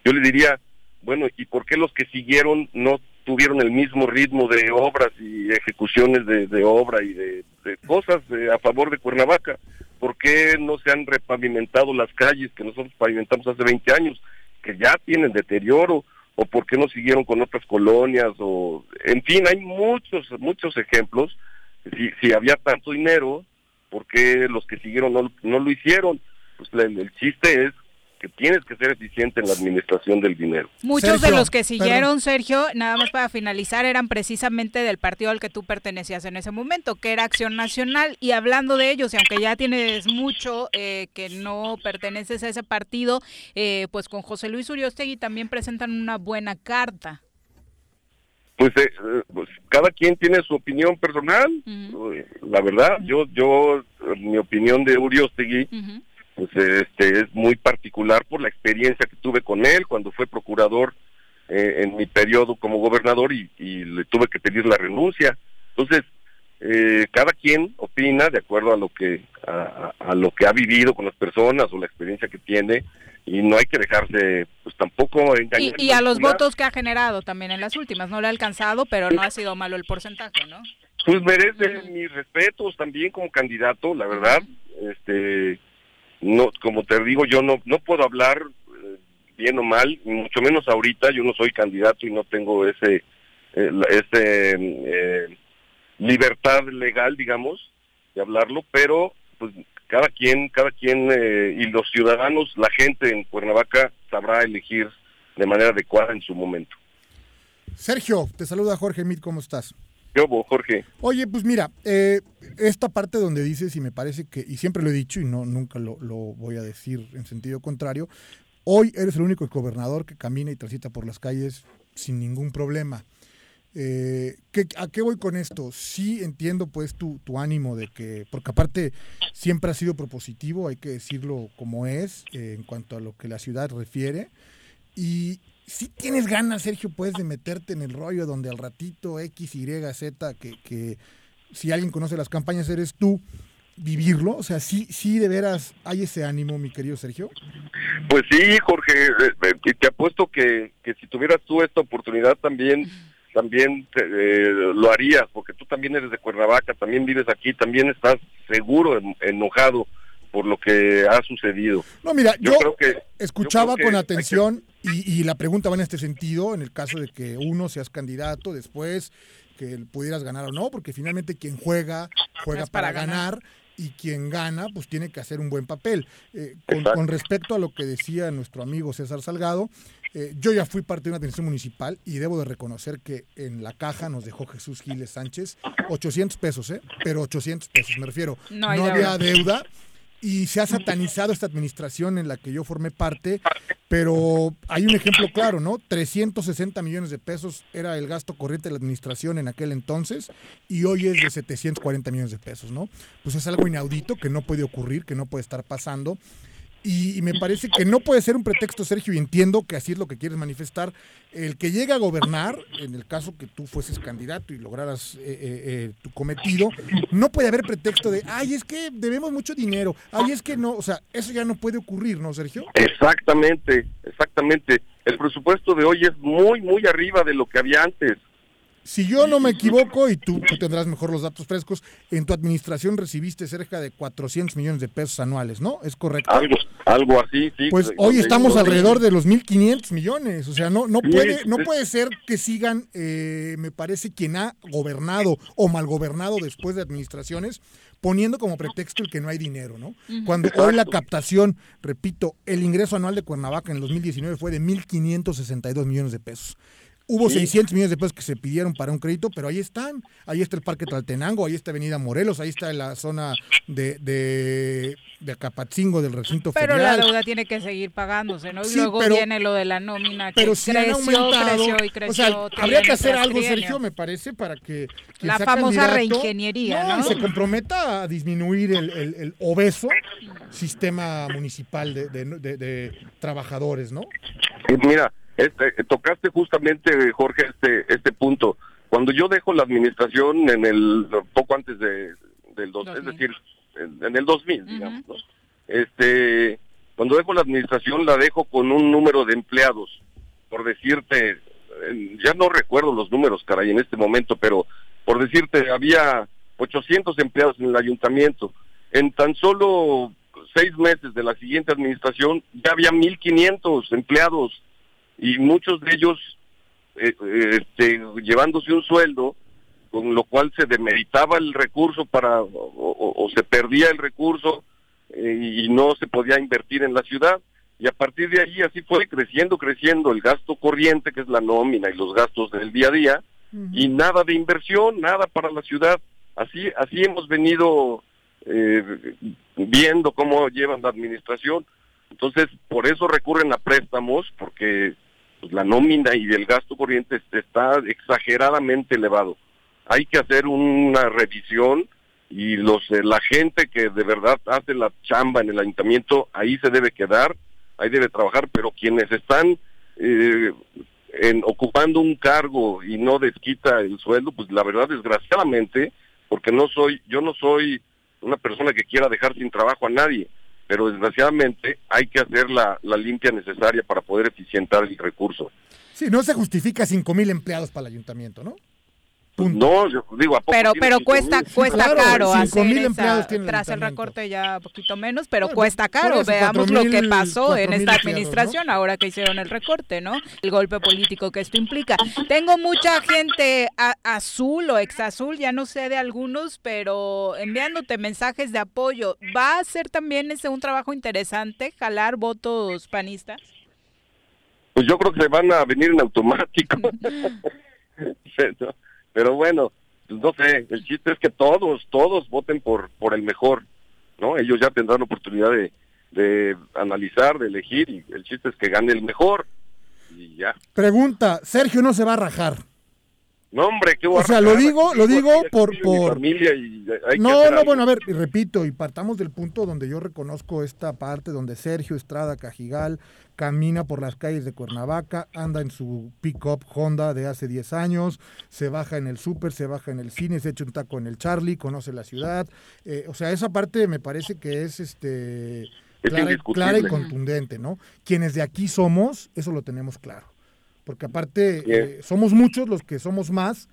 S15: yo le diría, bueno, ¿y por qué los que siguieron no tuvieron el mismo ritmo de obras y ejecuciones de, obra y de, de cosas eh, a favor de Cuernavaca? ¿Por qué no se han repavimentado las calles que nosotros pavimentamos hace 20 años, que ya tienen deterioro? ¿O por qué no siguieron con otras colonias? o En fin, hay muchos, muchos ejemplos. Si, si había tanto dinero, ¿por qué los que siguieron no, no lo hicieron? Pues el, el chiste es que tienes que ser eficiente en la administración del dinero.
S1: Muchos de los que
S3: perdón.
S1: siguieron, Sergio, nada más para finalizar, eran precisamente del partido al que tú pertenecías en ese momento, que era Acción Nacional. Y hablando de ellos, y aunque ya tienes mucho eh, que no perteneces a ese partido, eh, pues con José Luis Uriostegui también presentan una buena carta.
S15: Pues, eh, pues, cada quien tiene su opinión personal. La verdad, yo, yo, mi opinión de Uriostegui, pues este es muy particular por la experiencia que tuve con él cuando fue procurador eh, en mi periodo como gobernador y, y le tuve que pedir la renuncia. Entonces, eh, cada quien opina de acuerdo a lo que a- a lo que ha vivido con las personas o la experiencia que tiene y no hay que dejarse pues tampoco engañar
S1: y a los votos que ha generado también en las últimas. No lo ha alcanzado, pero no ha sido malo el porcentaje, ¿no?
S15: Pues merece mis respetos también como candidato, la verdad. Este, no, como te digo, yo no no puedo hablar eh, bien o mal, mucho menos ahorita. Yo no soy candidato y no tengo ese eh, ese eh, libertad legal, digamos, de hablarlo, pero pues cada quien, cada quien eh, y los ciudadanos, la gente en Cuernavaca sabrá elegir de manera adecuada en su momento.
S3: Sergio, te saluda Jorge Mit, ¿cómo estás?
S15: Yo, Jorge.
S3: Oye, pues mira, eh, esta parte donde dices, y me parece que, y siempre lo he dicho y no nunca lo, lo voy a decir en sentido contrario, hoy eres el único gobernador que camina y transita por las calles sin ningún problema. Eh, ¿qué- ¿A qué voy con esto? Sí entiendo pues tu, tu ánimo de que, porque aparte siempre ha sido propositivo, hay que decirlo como es, eh, en cuanto a lo que la ciudad refiere. Y si tienes ganas, Sergio, pues de meterte en el rollo donde al ratito X, Y, Z, que, que si alguien conoce las campañas eres tú, vivirlo? O sea, sí, sí, de veras hay ese ánimo, mi querido Sergio.
S15: Pues sí, Jorge, eh, eh, te apuesto que, que si tuvieras tú esta oportunidad también también te- eh, lo harías, porque tú también eres de Cuernavaca, también vives aquí, también estás seguro en- enojado por lo que ha sucedido.
S3: No, mira, yo,
S15: creo que
S3: escuchaba
S15: yo creo que
S3: con atención y, y la pregunta va en este sentido, en el caso de que uno seas candidato, después que pudieras ganar o no, porque finalmente quien juega, juega para,
S1: para ganar.
S3: ganar. y quien gana, pues tiene que hacer un buen papel. Eh, con, con respecto a lo que decía nuestro amigo César Salgado, eh, yo ya fui parte de una administración municipal y debo de reconocer que en la caja nos dejó Jesús Giles Sánchez 800 pesos, ¿eh? Pero 800 pesos, me refiero.
S1: No
S3: había
S1: deuda.
S3: deuda y se ha satanizado esta administración en la que yo formé parte, pero hay un ejemplo claro, ¿no? 360 millones de pesos era el gasto corriente de la administración en aquel entonces y hoy es de 740 millones de pesos, ¿no? Pues es algo inaudito que no puede ocurrir, que no puede estar pasando. Y, y me parece que no puede ser un pretexto, Sergio, y entiendo que así es lo que quieres manifestar. El que llegue a gobernar, en el caso que tú fueses candidato y lograras eh, eh, eh, tu cometido, no puede haber pretexto de, ay, es que debemos mucho dinero, ay, es que no, o sea, eso ya no puede ocurrir, ¿no, Sergio?
S15: Exactamente, exactamente. El presupuesto de hoy es muy, muy arriba de lo que había antes.
S3: Si yo no me equivoco, y tú, tú tendrás mejor los datos frescos, en tu administración recibiste cerca de 400 millones de pesos anuales, ¿no? ¿Es correcto?
S15: Algo, algo así, sí.
S3: Pues hoy estamos alrededor de los 1.500 millones. O sea, no, no, puede, no puede ser que sigan, eh, me parece, quien ha gobernado o mal gobernado después de administraciones, poniendo como pretexto el que no hay dinero, ¿no? Cuando hoy la captación, repito, el ingreso anual de Cuernavaca en el 2019 fue de 1.562 millones de pesos. Hubo
S16: Sí.
S3: 600 millones de pesos que se pidieron para un crédito, pero ahí están. Ahí está el Parque Tlaltenango, ahí está Avenida Morelos, ahí está la zona de, de, de Acapatzingo del recinto
S1: Pero
S3: ferial.
S1: la deuda tiene que seguir pagándose, ¿no? Y
S3: Sí,
S1: luego
S3: pero-
S1: viene lo de la nómina que
S3: pero si han
S1: creció,
S3: aumentado,
S1: creció y creció.
S3: o sea, habría que hacer algo,
S1: trienio.
S3: Sergio, me parece, para que
S1: La famosa reingeniería, ¿no?
S3: y se comprometa a disminuir el, el- el obeso sistema municipal de, de- de- de trabajadores, ¿no?
S15: Mira, este, tocaste justamente, Jorge, este, este punto. Cuando yo dejo la administración en el poco antes de, del dos, es decir, en, en el 2000, digamos, ¿no? Este, cuando dejo la administración la dejo con un número de empleados, por decirte, ya no recuerdo los números, caray, en este momento, pero por decirte, había 800 empleados en el ayuntamiento. En tan solo seis meses de la siguiente administración ya había 1.500 empleados y muchos de ellos eh, eh, este, llevándose un sueldo con lo cual se demeritaba el recurso para o, o- o se perdía el recurso eh, y no se podía invertir en la ciudad. Y a partir de ahí así fue creciendo creciendo el gasto corriente que es la nómina y los gastos del día a día y nada de inversión nada para la ciudad. Así así hemos venido eh, viendo cómo llevan la administración. Entonces por eso recurren a préstamos porque pues, la nómina y el gasto corriente está exageradamente elevado. Hay que hacer una revisión y los eh, la gente que de verdad hace la chamba en el ayuntamiento ahí se debe quedar ahí debe trabajar pero quienes están eh, en, ocupando un cargo y no desquita el sueldo pues la verdad desgraciadamente porque no soy yo no soy una persona que quiera dejar sin trabajo a nadie pero desgraciadamente hay que hacer la, la limpia necesaria para poder eficientar el recurso
S3: Sí, no se justifica 5 mil empleados para el ayuntamiento, ¿no?
S15: No yo digo a poco
S1: Pero, pero cuesta,
S15: mil?
S1: cuesta
S3: claro,
S1: caro hacer
S3: mil
S1: esa- tras el recorte ya poquito menos, pero
S3: Bueno,
S1: cuesta caro.
S3: eso,
S1: Veamos lo que pasó en esta administración ahora que hicieron el recorte, ¿no? El golpe político que esto implica. Tengo mucha gente a- azul o ex azul, ya no sé de algunos, pero enviándote mensajes de apoyo. ¿Va a ser también ese un trabajo interesante, jalar votos panistas?
S15: Pues yo creo que se van a venir en automático. pero bueno, no sé, el chiste es que todos, todos voten por, por el mejor, ¿no? Ellos ya tendrán oportunidad de, de analizar, de elegir, y el chiste es que gane el mejor, y ya.
S3: Pregunta, Sergio no se va a rajar.
S15: No, hombre, qué
S3: O sea, lo digo, lo digo por, por,
S15: familia y hay que
S3: no,
S15: hacer
S3: no,
S15: algo.
S3: bueno, a ver, y repito, y partamos del punto donde yo reconozco esta parte donde Sergio Estrada Cajigal camina por las calles de Cuernavaca, anda en su pick-up Honda de hace 10 años, se baja en el súper, se baja en el cine, se echa un taco en el Charlie, conoce la ciudad. eh, o sea, esa parte me parece que es este
S15: Es
S3: clara, clara y contundente, ¿no? Quienes de aquí somos, eso lo tenemos claro. Porque aparte, eh, somos muchos los que somos más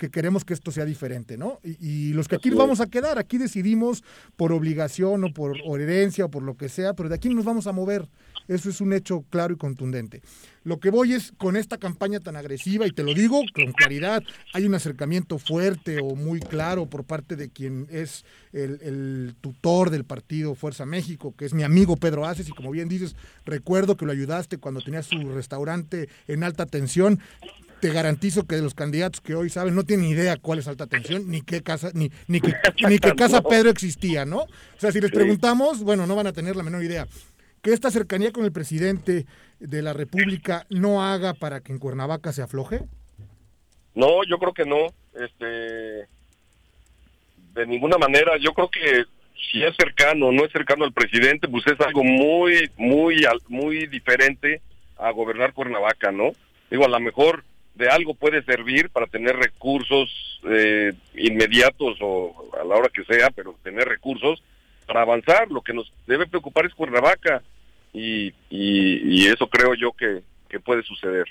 S3: que queremos que esto sea diferente, ¿no? Y, y los que aquí nos vamos a quedar, aquí decidimos por obligación o por o herencia o por lo que sea, pero de aquí no nos vamos a mover. Eso es un hecho claro y contundente. Lo que voy es con esta campaña tan agresiva, y te lo digo con claridad, hay un acercamiento fuerte o muy claro por parte de quien es el, el tutor del partido Fuerza México, que es mi amigo Pedro Aces, y como bien dices, recuerdo que lo ayudaste cuando tenía su restaurante en alta tensión. Te garantizo que de los candidatos que hoy saben no tienen idea cuál es alta tensión, ni qué casa, ni, ni, que, ni qué casa. Pedro existía, ¿no? O sea, si les preguntamos, bueno, no van a tener la menor idea. Que esta cercanía con el presidente de la República no haga para que en Cuernavaca se afloje.
S15: No, yo creo que no. Este, de ninguna manera. Yo creo que si es cercano o no es cercano al presidente, pues es algo muy, muy, muy diferente a gobernar Cuernavaca, ¿no? Digo, a lo mejor de algo puede servir para tener recursos eh, inmediatos o a la hora que sea, pero tener recursos para avanzar. Lo que nos debe preocupar es Cuernavaca y, y, eso creo yo que, que puede suceder.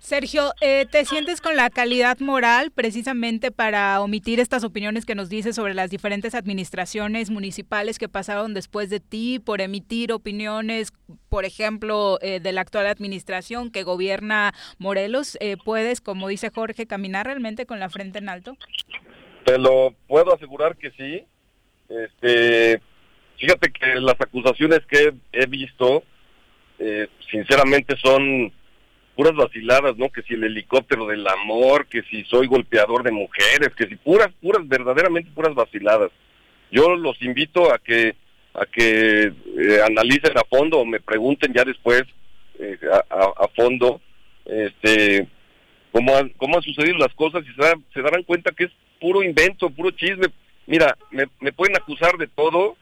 S1: Sergio, eh, ¿te sientes con la calidad moral precisamente para omitir estas opiniones que nos dices sobre las diferentes administraciones municipales que pasaron después de ti, por emitir opiniones, por ejemplo, eh, de la actual administración que gobierna Morelos? Eh, ¿Puedes, como dice Jorge, caminar realmente con la frente en alto?
S15: Te lo puedo asegurar que sí. Este, fíjate que las acusaciones que he, he visto, eh, sinceramente son puras vaciladas, ¿no? Que si el helicóptero del amor, que si soy golpeador de mujeres, que si puras, puras, verdaderamente puras vaciladas. Yo los invito a que a que eh, analicen a fondo o me pregunten ya después eh, a, fondo este cómo han, cómo han sucedido las cosas y se, se darán cuenta que es puro invento, puro chisme. Mira, me, me pueden acusar de todo,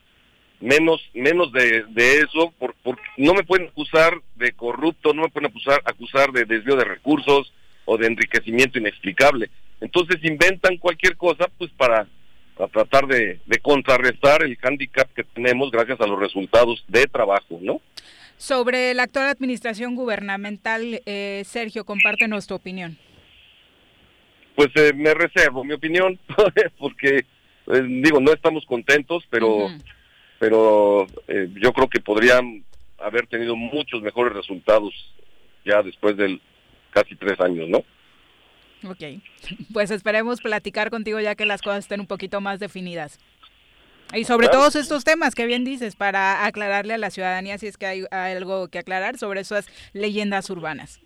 S15: menos menos de, de eso, por, por- no me pueden acusar de corrupto, no me pueden acusar, acusar de desvío de recursos o de enriquecimiento inexplicable. Entonces inventan cualquier cosa pues para, para tratar de, de contrarrestar el hándicap que tenemos gracias a los resultados de trabajo, ¿no?
S1: Sobre la actual administración gubernamental, eh, Sergio, compártenos tu opinión.
S15: Pues eh, me reservo mi opinión, porque eh, digo, no estamos contentos, pero pero eh, yo creo que podrían haber tenido muchos mejores resultados ya después del casi tres años, ¿no?
S1: Ok, pues esperemos platicar contigo ya que las cosas estén un poquito más definidas. Y sobre
S15: Claro.
S1: todos estos temas que bien dices, para aclararle a la ciudadanía si es que hay, hay algo que aclarar sobre esas leyendas urbanas.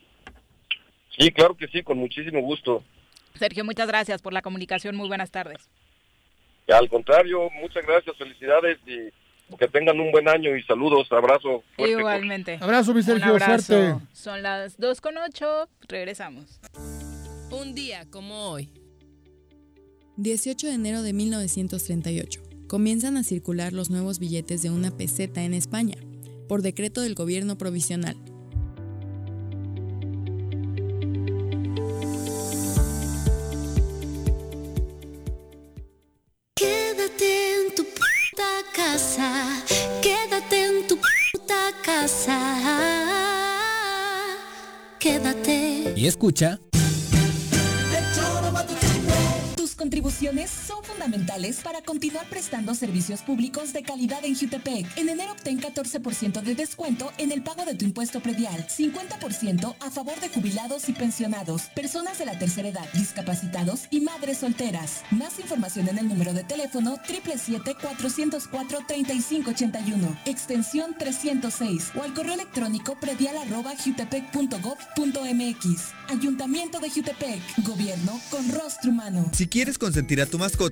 S15: Sí, claro que sí, con muchísimo gusto.
S1: Sergio, muchas gracias por la comunicación. Muy buenas tardes.
S15: Al contrario, muchas gracias, felicidades y que tengan un buen año y saludos, abrazo. fuerte.
S1: Igualmente.
S3: Abrazo, mi
S1: Un
S3: Sergio,
S1: abrazo.
S3: suerte.
S1: Son las 2 con 8. Regresamos.
S5: Un día como hoy.
S6: 18 de enero de 1938. Comienzan a circular los nuevos billetes de una peseta en España, por decreto del gobierno provisional.
S8: Y escucha.
S10: Tus contribuciones son fundamentales para continuar prestando servicios públicos de calidad en Jutepec. En enero obtén 14% de descuento en el pago de tu impuesto predial, 50% a favor de jubilados y pensionados, personas de la tercera edad, discapacitados y madres solteras. Más información en el número de teléfono 777-404-3581, extensión 306 o al correo electrónico predial arroba jutepec.gov.mx. Ayuntamiento de Jutepec, gobierno con rostro humano.
S17: Si quieres consentir a tu mascota,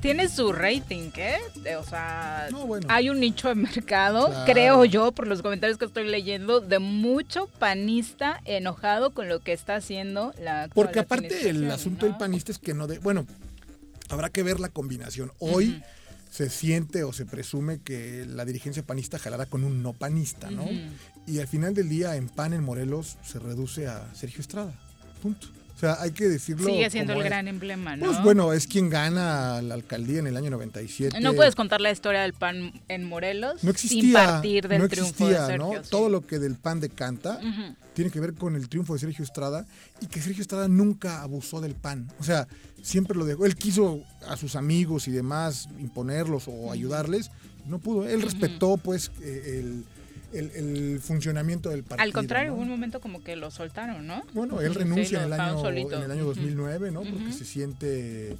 S1: Tiene su rating, ¿eh? O sea,
S3: No, bueno.
S1: hay un nicho de mercado,
S3: Claro.
S1: creo yo, por los comentarios que estoy leyendo, de mucho panista enojado con lo que está haciendo la
S3: Porque aparte el asunto del panista es que no de, bueno, habrá que ver la combinación. Hoy se siente o se presume que la dirigencia panista jalará con un no panista, ¿no? Y al final del día en PAN en Morelos se reduce a Sergio Estrada. Punto. O sea, hay que decirlo.
S1: Sigue siendo el
S3: es.
S1: gran emblema, ¿no?
S3: Pues bueno, es quien gana la alcaldía en el año 97.
S1: No puedes contar la historia del pan en Morelos
S3: No
S1: sin
S3: existía,
S1: partir del
S3: no
S1: triunfo de Sergio.
S3: ¿no?
S1: sí.
S3: Todo lo que del pan decanta tiene que ver con el triunfo de Sergio Estrada y que Sergio Estrada nunca abusó del pan. O sea, siempre lo dejó. Él quiso a sus amigos y demás imponerlos o ayudarles. No pudo. Él respetó, pues, eh, el, el- el funcionamiento del partido.
S1: Al contrario,
S3: ¿no?
S1: hubo un momento como que lo soltaron, ¿no?
S3: Bueno, él
S1: Sí,
S3: renuncia
S1: lo
S3: en, el año,
S1: solito.
S3: en el año
S1: Ujú.
S3: 2009, ¿no? Porque
S1: Ujú.
S3: se siente...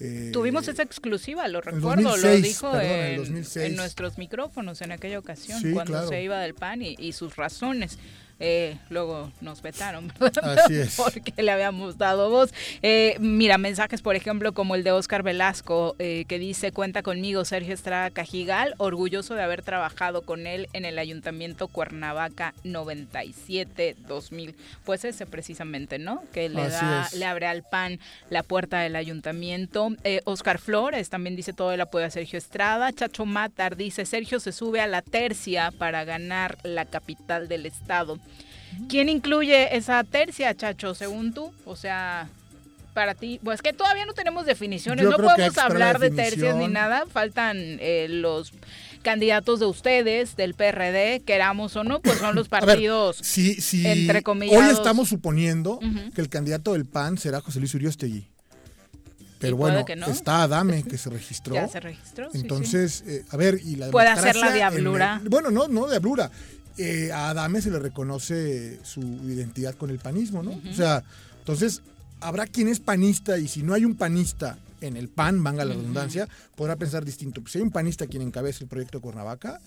S3: eh,
S1: Tuvimos esa exclusiva, lo recuerdo, lo
S3: 2006,
S1: dijo
S3: perdón, en
S1: en,
S3: 2006.
S1: en nuestros micrófonos en aquella ocasión,
S3: Sí,
S1: cuando
S3: claro.
S1: se iba del PAN y, y sus razones. Eh, luego nos vetaron, ¿verdad?
S3: Así es.
S1: porque le habíamos dado voz. Eh, mira, mensajes, por ejemplo, como el de Oscar Velasco, eh, que dice, cuenta conmigo Sergio Estrada Cajigal, orgulloso de haber trabajado con él en el Ayuntamiento Cuernavaca 97-2000. Pues ese precisamente, ¿no? Que le,
S3: Así
S1: da,
S3: es.
S1: le abre al PAN la puerta del ayuntamiento. Eh, Oscar Flores también dice todo el apoyo a Sergio Estrada. Chacho Matar dice, Sergio se sube a la tercia para ganar la capital del estado. ¿Quién incluye esa tercia, Chacho, según tú? O sea, para ti, pues que todavía no tenemos definiciones,
S3: Yo
S1: no podemos hablar de tercias ni nada, faltan eh, los candidatos de ustedes, del PRD, queramos o no, pues son los
S3: A ver,
S1: partidos
S3: si, si
S1: entre comillas.
S3: hoy estamos suponiendo que el candidato del PAN será José Luis Uriostegui. Pero bueno,
S1: no.
S3: está Adame que se registró.
S1: Ya se registró, sí, sí.
S3: Entonces, eh, a ver, y la
S1: Puede hacer la diablura.
S3: el- bueno, no, no diablura. Eh, a Adame se le reconoce su identidad con el panismo, ¿no? O sea, entonces, habrá quien es panista y si no hay un panista en el PAN, valga la redundancia, podrá pensar distinto. Pues si hay un panista quien encabeza el proyecto Cuernavaca,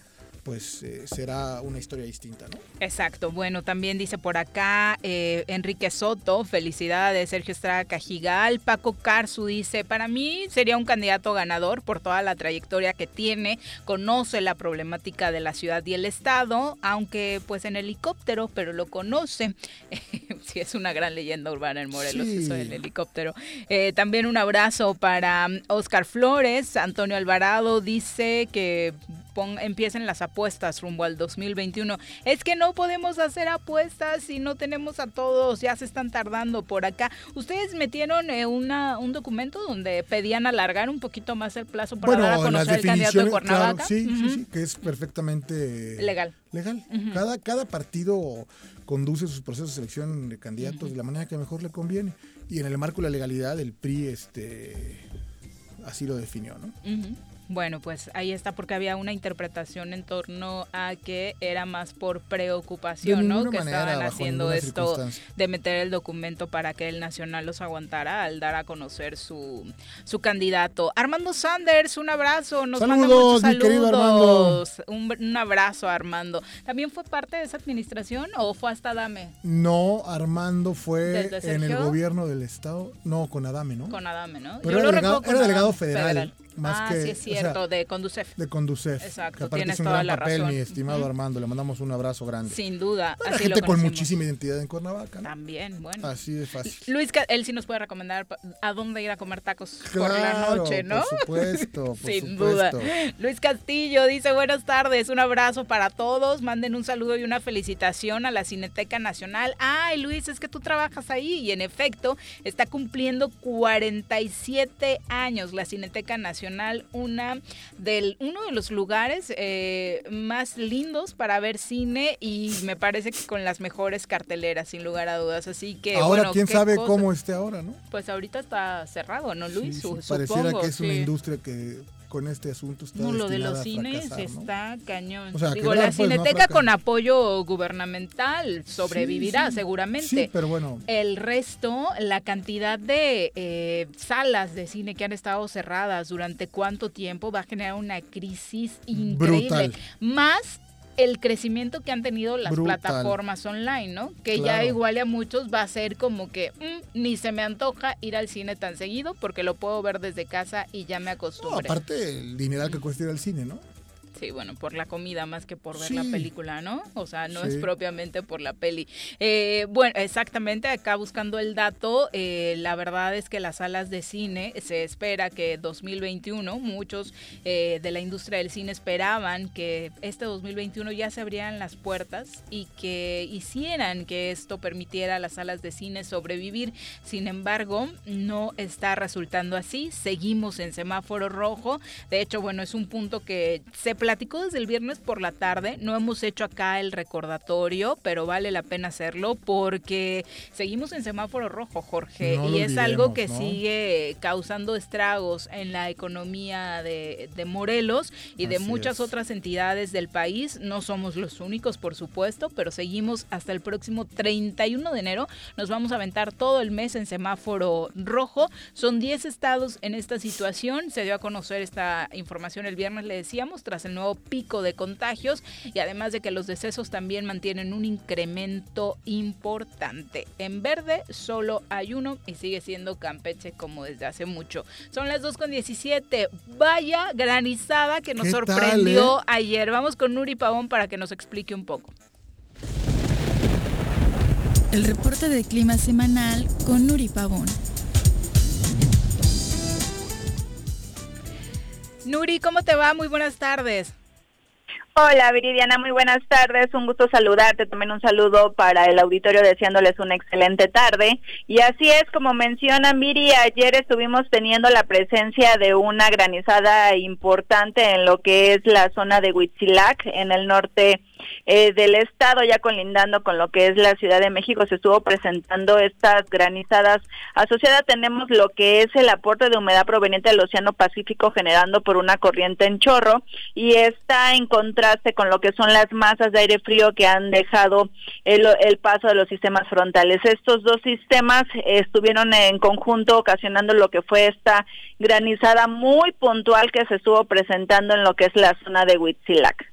S3: pues eh, será una historia distinta, ¿no?
S1: Exacto. Bueno, también dice por acá eh, Enrique Soto, felicidades, Sergio Estrada Cajigal. Paco Carzu dice, para mí sería un candidato ganador por toda la trayectoria que tiene, conoce la problemática de la ciudad y el estado, aunque pues en helicóptero, pero lo conoce. sí, es una gran leyenda urbana en Morelos,
S16: Sí.
S1: eso del helicóptero. Eh, también un abrazo para mm, Oscar Flores. Antonio Alvarado dice que empiecen las apuestas rumbo al 2021. Es que no podemos hacer apuestas si no tenemos a todos, ya se están tardando por acá. Ustedes metieron eh, una, un documento donde pedían alargar un poquito más el plazo para dar a conocer el candidato de
S3: claro,
S1: Cuernavaca.
S3: sí, sí, sí, que es perfectamente
S1: Legal.
S3: Legal. Cada, cada partido conduce sus procesos de selección de candidatos de la manera que mejor le conviene. Y en el marco de la legalidad, el PRI este, así lo definió, ¿no?
S1: Bueno, pues ahí está porque había una interpretación en torno a que era más por preocupación, ¿no? Que
S3: manera,
S1: estaban haciendo esto de meter el documento para que el Nacional los aguantara al dar a conocer su, su candidato. Armando Sanders, un abrazo, nos manda
S3: Saludos,
S1: muchos
S3: mi querido
S1: saludos. Un, un abrazo, Armando. ¿También fue parte de esa administración o fue hasta Dame?
S3: No, Armando fue
S1: ¿Desde
S3: en el gobierno del Estado, no, con Adame, ¿no?
S1: Con Adame, ¿no?
S3: Pero
S1: Yo
S3: era
S1: lo
S3: delegado- era
S1: Adame
S3: federal, más
S1: ah,
S3: que-
S1: sí es
S3: o sea,
S1: cierto, de Conducef.
S3: De Conducef.
S1: Exacto,
S3: que
S1: tienes
S3: es un
S1: toda
S3: gran
S1: la
S3: papel,
S1: razón.
S3: mi estimado. Armando. Le mandamos un abrazo grande.
S1: Sin duda.
S3: Una
S1: así lo
S3: gente con muchísima identidad en Cuernavaca, ¿no?
S1: También, bueno.
S3: Así de fácil.
S1: Luis, él sí nos puede recomendar a dónde ir a comer tacos por la noche, ¿no?
S3: por supuesto, por
S1: Sin
S3: supuesto.
S1: duda. Luis Castillo dice buenas tardes, un abrazo para todos, manden un saludo y una felicitación a la Cineteca Nacional. Ay, Luis, es que tú trabajas ahí y en efecto está cumpliendo 47 años la Cineteca Nacional, una del, uno de los lugares eh, más lindos para ver cine y me parece que con las mejores carteleras, sin lugar a dudas. Así que
S3: ahora,
S1: bueno,
S3: quién sabe
S1: cosa.
S3: cómo esté ahora, ¿no?
S1: Pues ahorita está cerrado, ¿no, Luis?
S3: Sí,
S1: Su-
S3: sí, pareciera que es una industria que con este asunto está
S1: No, lo de los cines
S3: fracasar, ¿no?
S1: está cañón.
S3: O sea,
S1: Digo, la
S3: pues,
S1: Cineteca con apoyo gubernamental sobrevivirá
S3: sí.
S1: seguramente.
S3: Sí, pero bueno.
S1: El resto, la cantidad de eh, salas de cine que han estado cerradas durante cuánto tiempo va a generar una crisis increíble.
S3: Brutal.
S1: Más el crecimiento que han tenido las
S3: Brutal.
S1: plataformas online, ¿no? Que ya igual a muchos va a ser como que mm, ni se me antoja ir al cine tan seguido porque lo puedo ver desde casa y ya me
S3: No,
S1: acostumbré.
S3: aparte el dineral que cuesta ir al cine, ¿no?
S1: Sí, bueno, por la comida más que por ver
S3: Sí.
S1: la película, ¿no? O sea, no es propiamente por la peli. Eh, bueno, exactamente, acá buscando el dato, eh, la verdad es que las salas de cine se espera que 2021, muchos eh, de la industria del cine esperaban que este 2021 ya se abrieran las puertas y que hicieran que esto permitiera a las salas de cine sobrevivir. Sin embargo, no está resultando así. Seguimos en semáforo rojo. De hecho, bueno, es un punto que se platicó desde el viernes por la tarde. No hemos hecho acá el recordatorio, pero vale la pena hacerlo porque seguimos en semáforo rojo, Jorge.
S3: No
S1: y es algo que sigue causando estragos en la economía de, de Morelos y de muchas
S3: es.
S1: otras entidades del país. No somos los únicos, por supuesto, pero seguimos hasta el próximo 31 de enero. Nos vamos a aventar todo el mes en semáforo rojo. Son 10 estados en esta situación. Se dio a conocer esta información el viernes, le decíamos, tras el nuevo pico de contagios y además de que los decesos también mantienen un incremento importante. En verde solo hay uno y sigue siendo Campeche como desde hace mucho. Son las 2 con 17. Vaya granizada que nos
S3: ¿Qué tal,
S1: sorprendió
S3: eh?
S1: ayer. Vamos con Nuri Pavón para que nos explique un poco.
S6: El reporte de clima semanal con Nuri Pavón.
S1: Nuri, ¿cómo te va? Muy buenas tardes.
S16: Hola Viridiana, muy buenas tardes, un gusto saludarte, también un saludo para el auditorio deseándoles una excelente tarde. Y así es, como mencionan Viri, ayer estuvimos teniendo la presencia de una granizada importante en lo que es la zona de Huitzilac, en el norte eh, del estado, ya colindando con lo que es la Ciudad de México, se estuvo presentando estas granizadas. Asociada tenemos lo que es el aporte de humedad proveniente del Océano Pacífico generando por una corriente en chorro y está en contraste con lo que son las masas de aire frío que han dejado el, el paso de los sistemas frontales. Estos dos sistemas estuvieron en conjunto ocasionando lo que fue esta granizada muy puntual que se estuvo presentando en lo que es la zona de Huitzilac.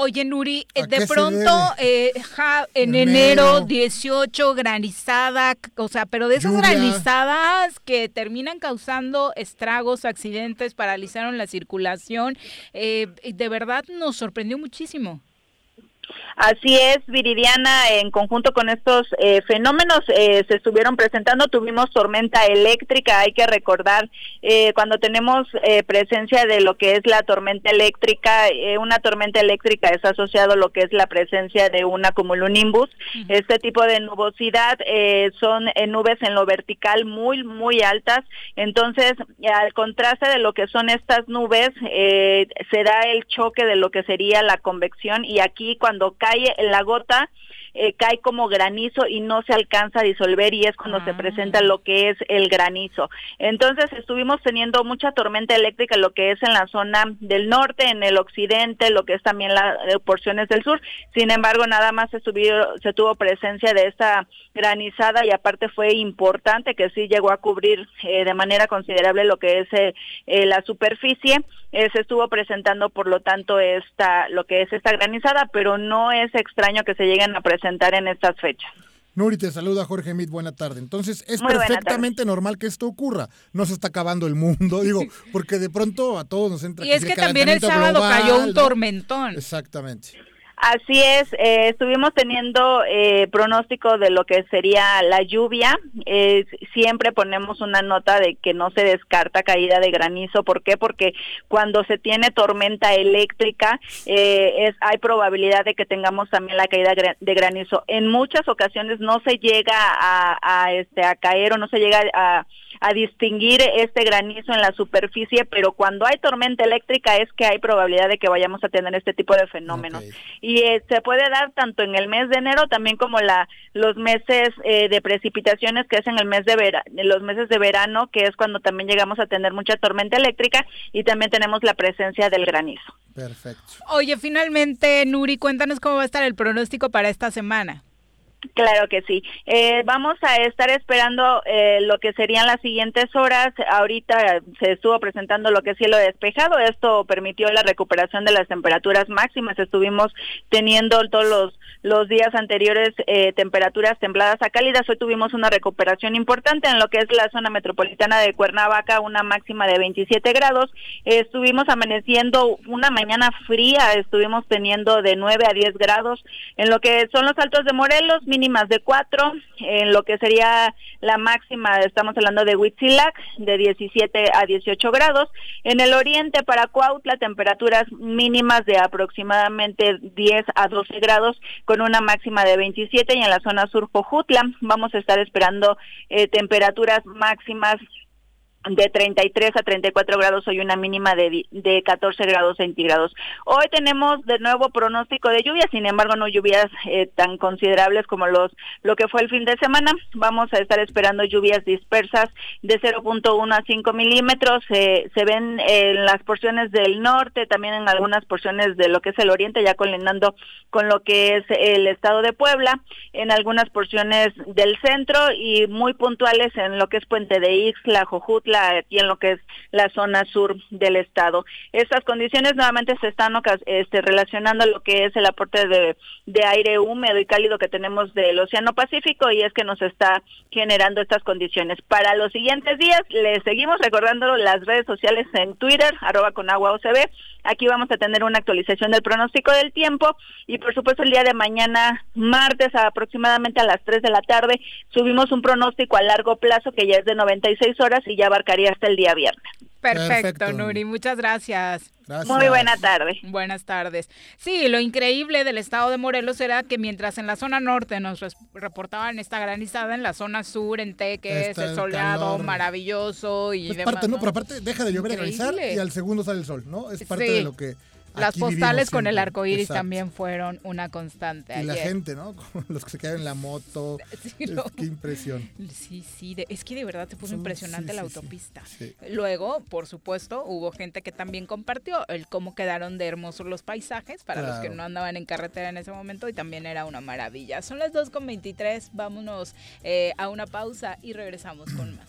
S1: Oye, Nuri, eh,
S16: ¿A
S1: de pronto, eh, ja, en
S16: Enero.
S1: enero 18, granizada, o sea, pero de esas
S16: Lluvia.
S1: granizadas que terminan causando estragos, accidentes, paralizaron la circulación, eh, de verdad nos sorprendió muchísimo.
S16: Así es, Viridiana, en conjunto con estos eh, fenómenos eh, se estuvieron presentando, tuvimos tormenta eléctrica, hay que recordar, eh, cuando tenemos eh, presencia de lo que es la tormenta eléctrica, eh, una tormenta eléctrica es asociado a lo que es la presencia de una cumulonimbus, este tipo de nubosidad eh, son nubes en lo vertical muy, muy altas, entonces al contraste de lo que son estas nubes, se da el choque de lo que sería la convección y aquí cuando cae la gota, eh, cae como granizo y no se alcanza a disolver y es cuando se presenta lo que es el granizo. Entonces estuvimos teniendo mucha tormenta eléctrica lo que es en la zona del norte, en el occidente, lo que es también las porciones del sur. Sin embargo, nada más se, subió, se tuvo presencia de esta granizada y aparte fue importante que sí llegó a cubrir eh, de manera considerable lo que es eh, eh, la superficie. Eh, se estuvo presentando, por lo tanto, esta lo que es esta granizada, pero no es extraño que se lleguen a presentar en estas fechas.
S3: Nuri, te saluda Jorge Mit, buena tarde. Entonces, es
S16: Muy
S3: perfectamente normal que esto ocurra. No se está acabando el mundo, digo, porque de pronto a todos nos entra
S1: Y es que también el sábado
S3: global,
S1: cayó un
S3: ¿no?
S1: tormentón.
S3: Exactamente.
S16: Así es, eh, estuvimos teniendo eh, pronóstico de lo que sería la lluvia. Eh, siempre ponemos una nota de que no se descarta caída de granizo. ¿Por qué? Porque cuando se tiene tormenta eléctrica, eh, es, hay probabilidad de que tengamos también la caída de granizo. En muchas ocasiones no se llega a, a, este, a caer o no se llega a a distinguir este granizo en la superficie, pero cuando hay tormenta eléctrica es que hay probabilidad de que vayamos a tener este tipo de fenómenos. Y eh, se puede dar tanto en el mes de enero también como la los meses eh, de precipitaciones que es en el mes de vera, los meses de verano, que es cuando también llegamos a tener mucha tormenta eléctrica y también tenemos la presencia del granizo.
S3: Perfecto.
S1: Oye, finalmente, Nuri, cuéntanos cómo va a estar el pronóstico para esta semana.
S16: Claro que sí. Eh, vamos a estar esperando eh, lo que serían las siguientes horas. Ahorita se estuvo presentando lo que es cielo despejado. Esto permitió la recuperación de las temperaturas máximas. Estuvimos teniendo todos los, los días anteriores eh, temperaturas templadas a cálidas. Hoy tuvimos una recuperación importante en lo que es la zona metropolitana de Cuernavaca, una máxima de 27 grados. Estuvimos amaneciendo una mañana fría. Estuvimos teniendo de 9 a 10 grados. En lo que son los altos de Morelos, mínimas de 4, en lo que sería la máxima, estamos hablando de Huitzilac, de 17 a 18 grados. En el oriente, para Cuautla, temperaturas mínimas de aproximadamente 10 a 12 grados, con una máxima de 27, y en la zona sur, Jojutla, vamos a estar esperando eh, temperaturas máximas de 33 a 34 grados, hoy una mínima de, de 14 grados centígrados. Hoy tenemos de nuevo pronóstico de lluvia, sin embargo no lluvias eh, tan considerables como los lo que fue el fin de semana. Vamos a estar esperando lluvias dispersas de 0.1 a 5 milímetros. Eh, se ven en las porciones del norte, también en algunas porciones de lo que es el oriente, ya colindando con lo que es el estado de Puebla, en algunas porciones del centro y muy puntuales en lo que es Puente de Ixtla, Jojutla y en lo que es la zona sur del estado. Estas condiciones nuevamente se están este, relacionando a lo que es el aporte de, de aire húmedo y cálido que tenemos del Océano Pacífico y es que nos está generando estas condiciones. Para los siguientes días les seguimos recordando las redes sociales en Twitter, arroba con agua OCB. Aquí vamos a tener una actualización del pronóstico del tiempo y por supuesto el día de mañana, martes aproximadamente a las 3 de la tarde, subimos un pronóstico a largo plazo que ya es de 96 horas y ya abarcaría hasta el día viernes.
S1: Perfecto,
S16: Perfecto.
S1: Nuri, muchas gracias.
S16: Muy buena tarde.
S1: Buenas tardes. Sí, lo increíble del estado de Morelos era que mientras en la zona norte nos reportaban esta granizada, en la zona sur, en Teques,
S3: Está el
S1: soleado,
S3: calor.
S1: maravilloso y
S3: Es
S1: demás.
S3: parte, no,
S1: ¿no?
S3: pero aparte deja de llover y granizar y al segundo sale el sol, ¿no? Es parte
S1: Sí.
S3: de lo que
S1: Las
S3: aquí
S1: postales con el arco iris
S3: Exacto.
S1: también fueron una constante.
S3: Y la gente, ¿no? Como los que se quedan en la moto.
S1: No.
S3: Qué impresión.
S1: Sí, sí, de- es que de verdad se puso
S3: Son-
S1: impresionante
S3: sí,
S1: la
S3: sí,
S1: autopista.
S3: Sí.
S1: Luego, por supuesto, hubo gente que también compartió el cómo quedaron de hermosos los paisajes para los que no andaban en carretera en ese momento y también era una maravilla. Son las 2.23, vámonos eh, a una pausa y regresamos con más.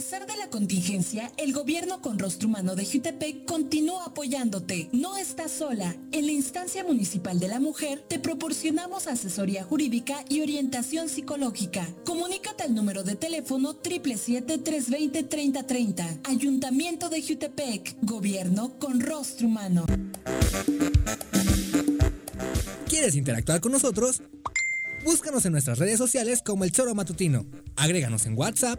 S10: Pesar de la contingencia contingencia, el gobierno con rostro humano de Jutepec continúa apoyándote. No estás sola. En la instancia municipal de la mujer te proporcionamos asesoría jurídica y orientación psicológica. Comunícate al número de teléfono 777-320-3030. Ayuntamiento de Jutepec. Gobierno con rostro humano.
S8: ¿Quieres interactuar con nosotros? Búscanos en nuestras redes sociales como El Choro Matutino. Agréganos en WhatsApp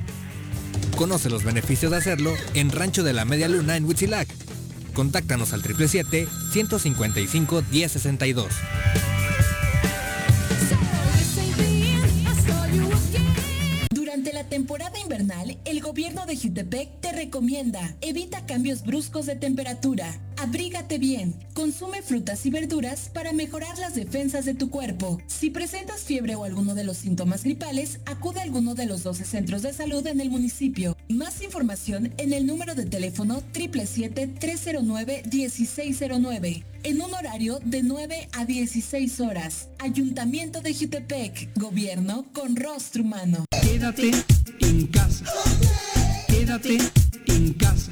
S8: Conoce los beneficios de hacerlo en Rancho de la Media Luna en Huitzilac. Contáctanos al 777-155-1062.
S10: Durante la temporada invernal, el gobierno de Jutepec te recomienda evita cambios bruscos de temperatura, abrígate bien, consume frutas y verduras para mejorar las defensas de tu cuerpo. Si presentas fiebre o alguno de los síntomas gripales, acude a alguno de los 12 centros de salud en el municipio. Más información en el número de teléfono 777-309-1609 en un horario de 9 a 16 horas. Ayuntamiento de Jutepec, gobierno con rostro humano.
S7: Quédate en casa. Quédate en casa.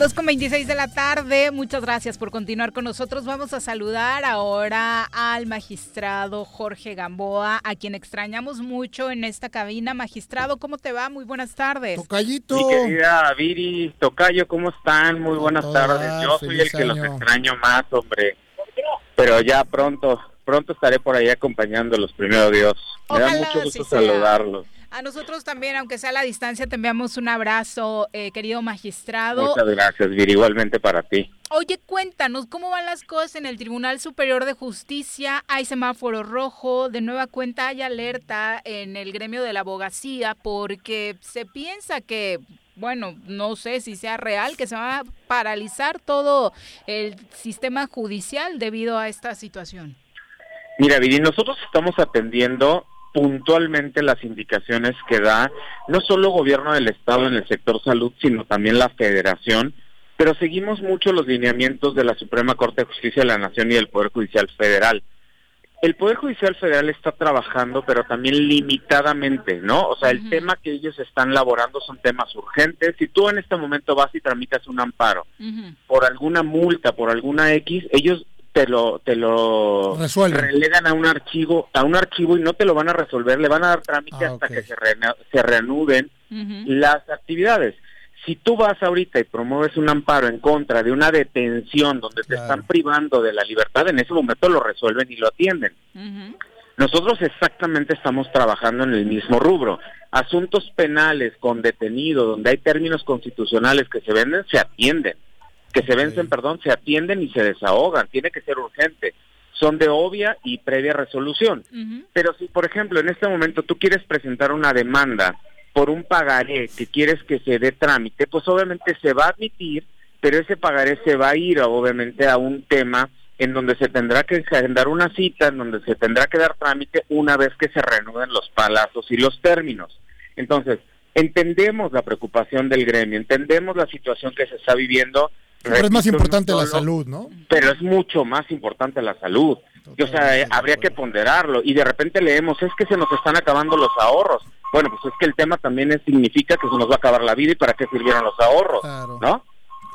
S1: Dos con 26 de la tarde, muchas gracias por continuar con nosotros. Vamos a saludar ahora al magistrado Jorge Gamboa, a quien extrañamos mucho en esta cabina. Magistrado, ¿cómo te va? Muy buenas tardes.
S3: Tocayito.
S18: Mi querida Viri, Tocayo, ¿cómo están? Muy buenas tardes. Yo soy el que los
S3: año.
S18: extraño más, hombre. Pero ya pronto, pronto estaré por ahí acompañándolos, primero Dios. Me da mucho gusto
S1: sea. A nosotros también, aunque sea a la distancia, te enviamos un abrazo, eh, querido magistrado.
S18: Muchas gracias, Viri, igualmente para ti.
S1: Oye, cuéntanos, ¿cómo van las cosas en el Tribunal Superior de Justicia? ¿Hay semáforo rojo? De nueva cuenta hay alerta en el gremio de la abogacía porque se piensa que, bueno, no sé si sea real, que se va a paralizar todo el sistema judicial debido a esta situación.
S18: Mira, Viri, nosotros estamos atendiendo puntualmente las indicaciones que da no solo gobierno del estado en el sector salud, sino también la federación, pero seguimos mucho los lineamientos de la Suprema Corte de Justicia de la Nación y del Poder Judicial Federal. El Poder Judicial Federal está trabajando, pero también limitadamente, ¿no? O sea, el tema que ellos están laborando son temas urgentes. Si tú en este momento vas y tramitas un amparo por alguna multa, por alguna X, ellos te lo te lo
S3: Resuelven.
S18: relegan a un archivo a un archivo y no te lo van a resolver. Le van a dar trámite
S3: Ah,
S18: hasta que se, reana- se reanuden las actividades. Si tú vas ahorita y promueves un amparo en contra de una detención donde te están privando de la libertad en ese momento lo resuelven y lo atienden. Nosotros exactamente estamos trabajando en el mismo rubro. Asuntos penales con detenido, donde hay términos constitucionales que se venden, se atienden. Que se vencen, perdón, se atienden y se desahogan. Tiene que ser urgente. Son de obvia y previa resolución. Pero si, por ejemplo, en este momento tú quieres presentar una demanda por un pagaré que quieres que se dé trámite, pues obviamente se va a admitir, pero ese pagaré se va a ir obviamente a un tema en donde se tendrá que agendar una cita, en donde se tendrá que dar trámite una vez que se reanuden los palazos y los términos. Entonces, entendemos la preocupación del gremio, entendemos la situación que se está viviendo.
S3: Pero es más
S18: no
S3: importante la salud, ¿no?
S18: pero es mucho más importante la salud. O sea, eh, habría que ponderarlo. Y de repente leemos, es que se nos están acabando los ahorros. Bueno, pues es que el tema también es- significa que se nos va a acabar la vida y para qué sirvieron los ahorros, ¿no?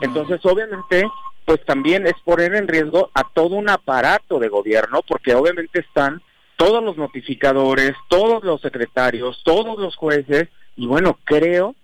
S18: Entonces, obviamente, pues también es poner en riesgo a todo un aparato de gobierno, porque obviamente están todos los notificadores, todos los secretarios, todos los jueces, y bueno, creo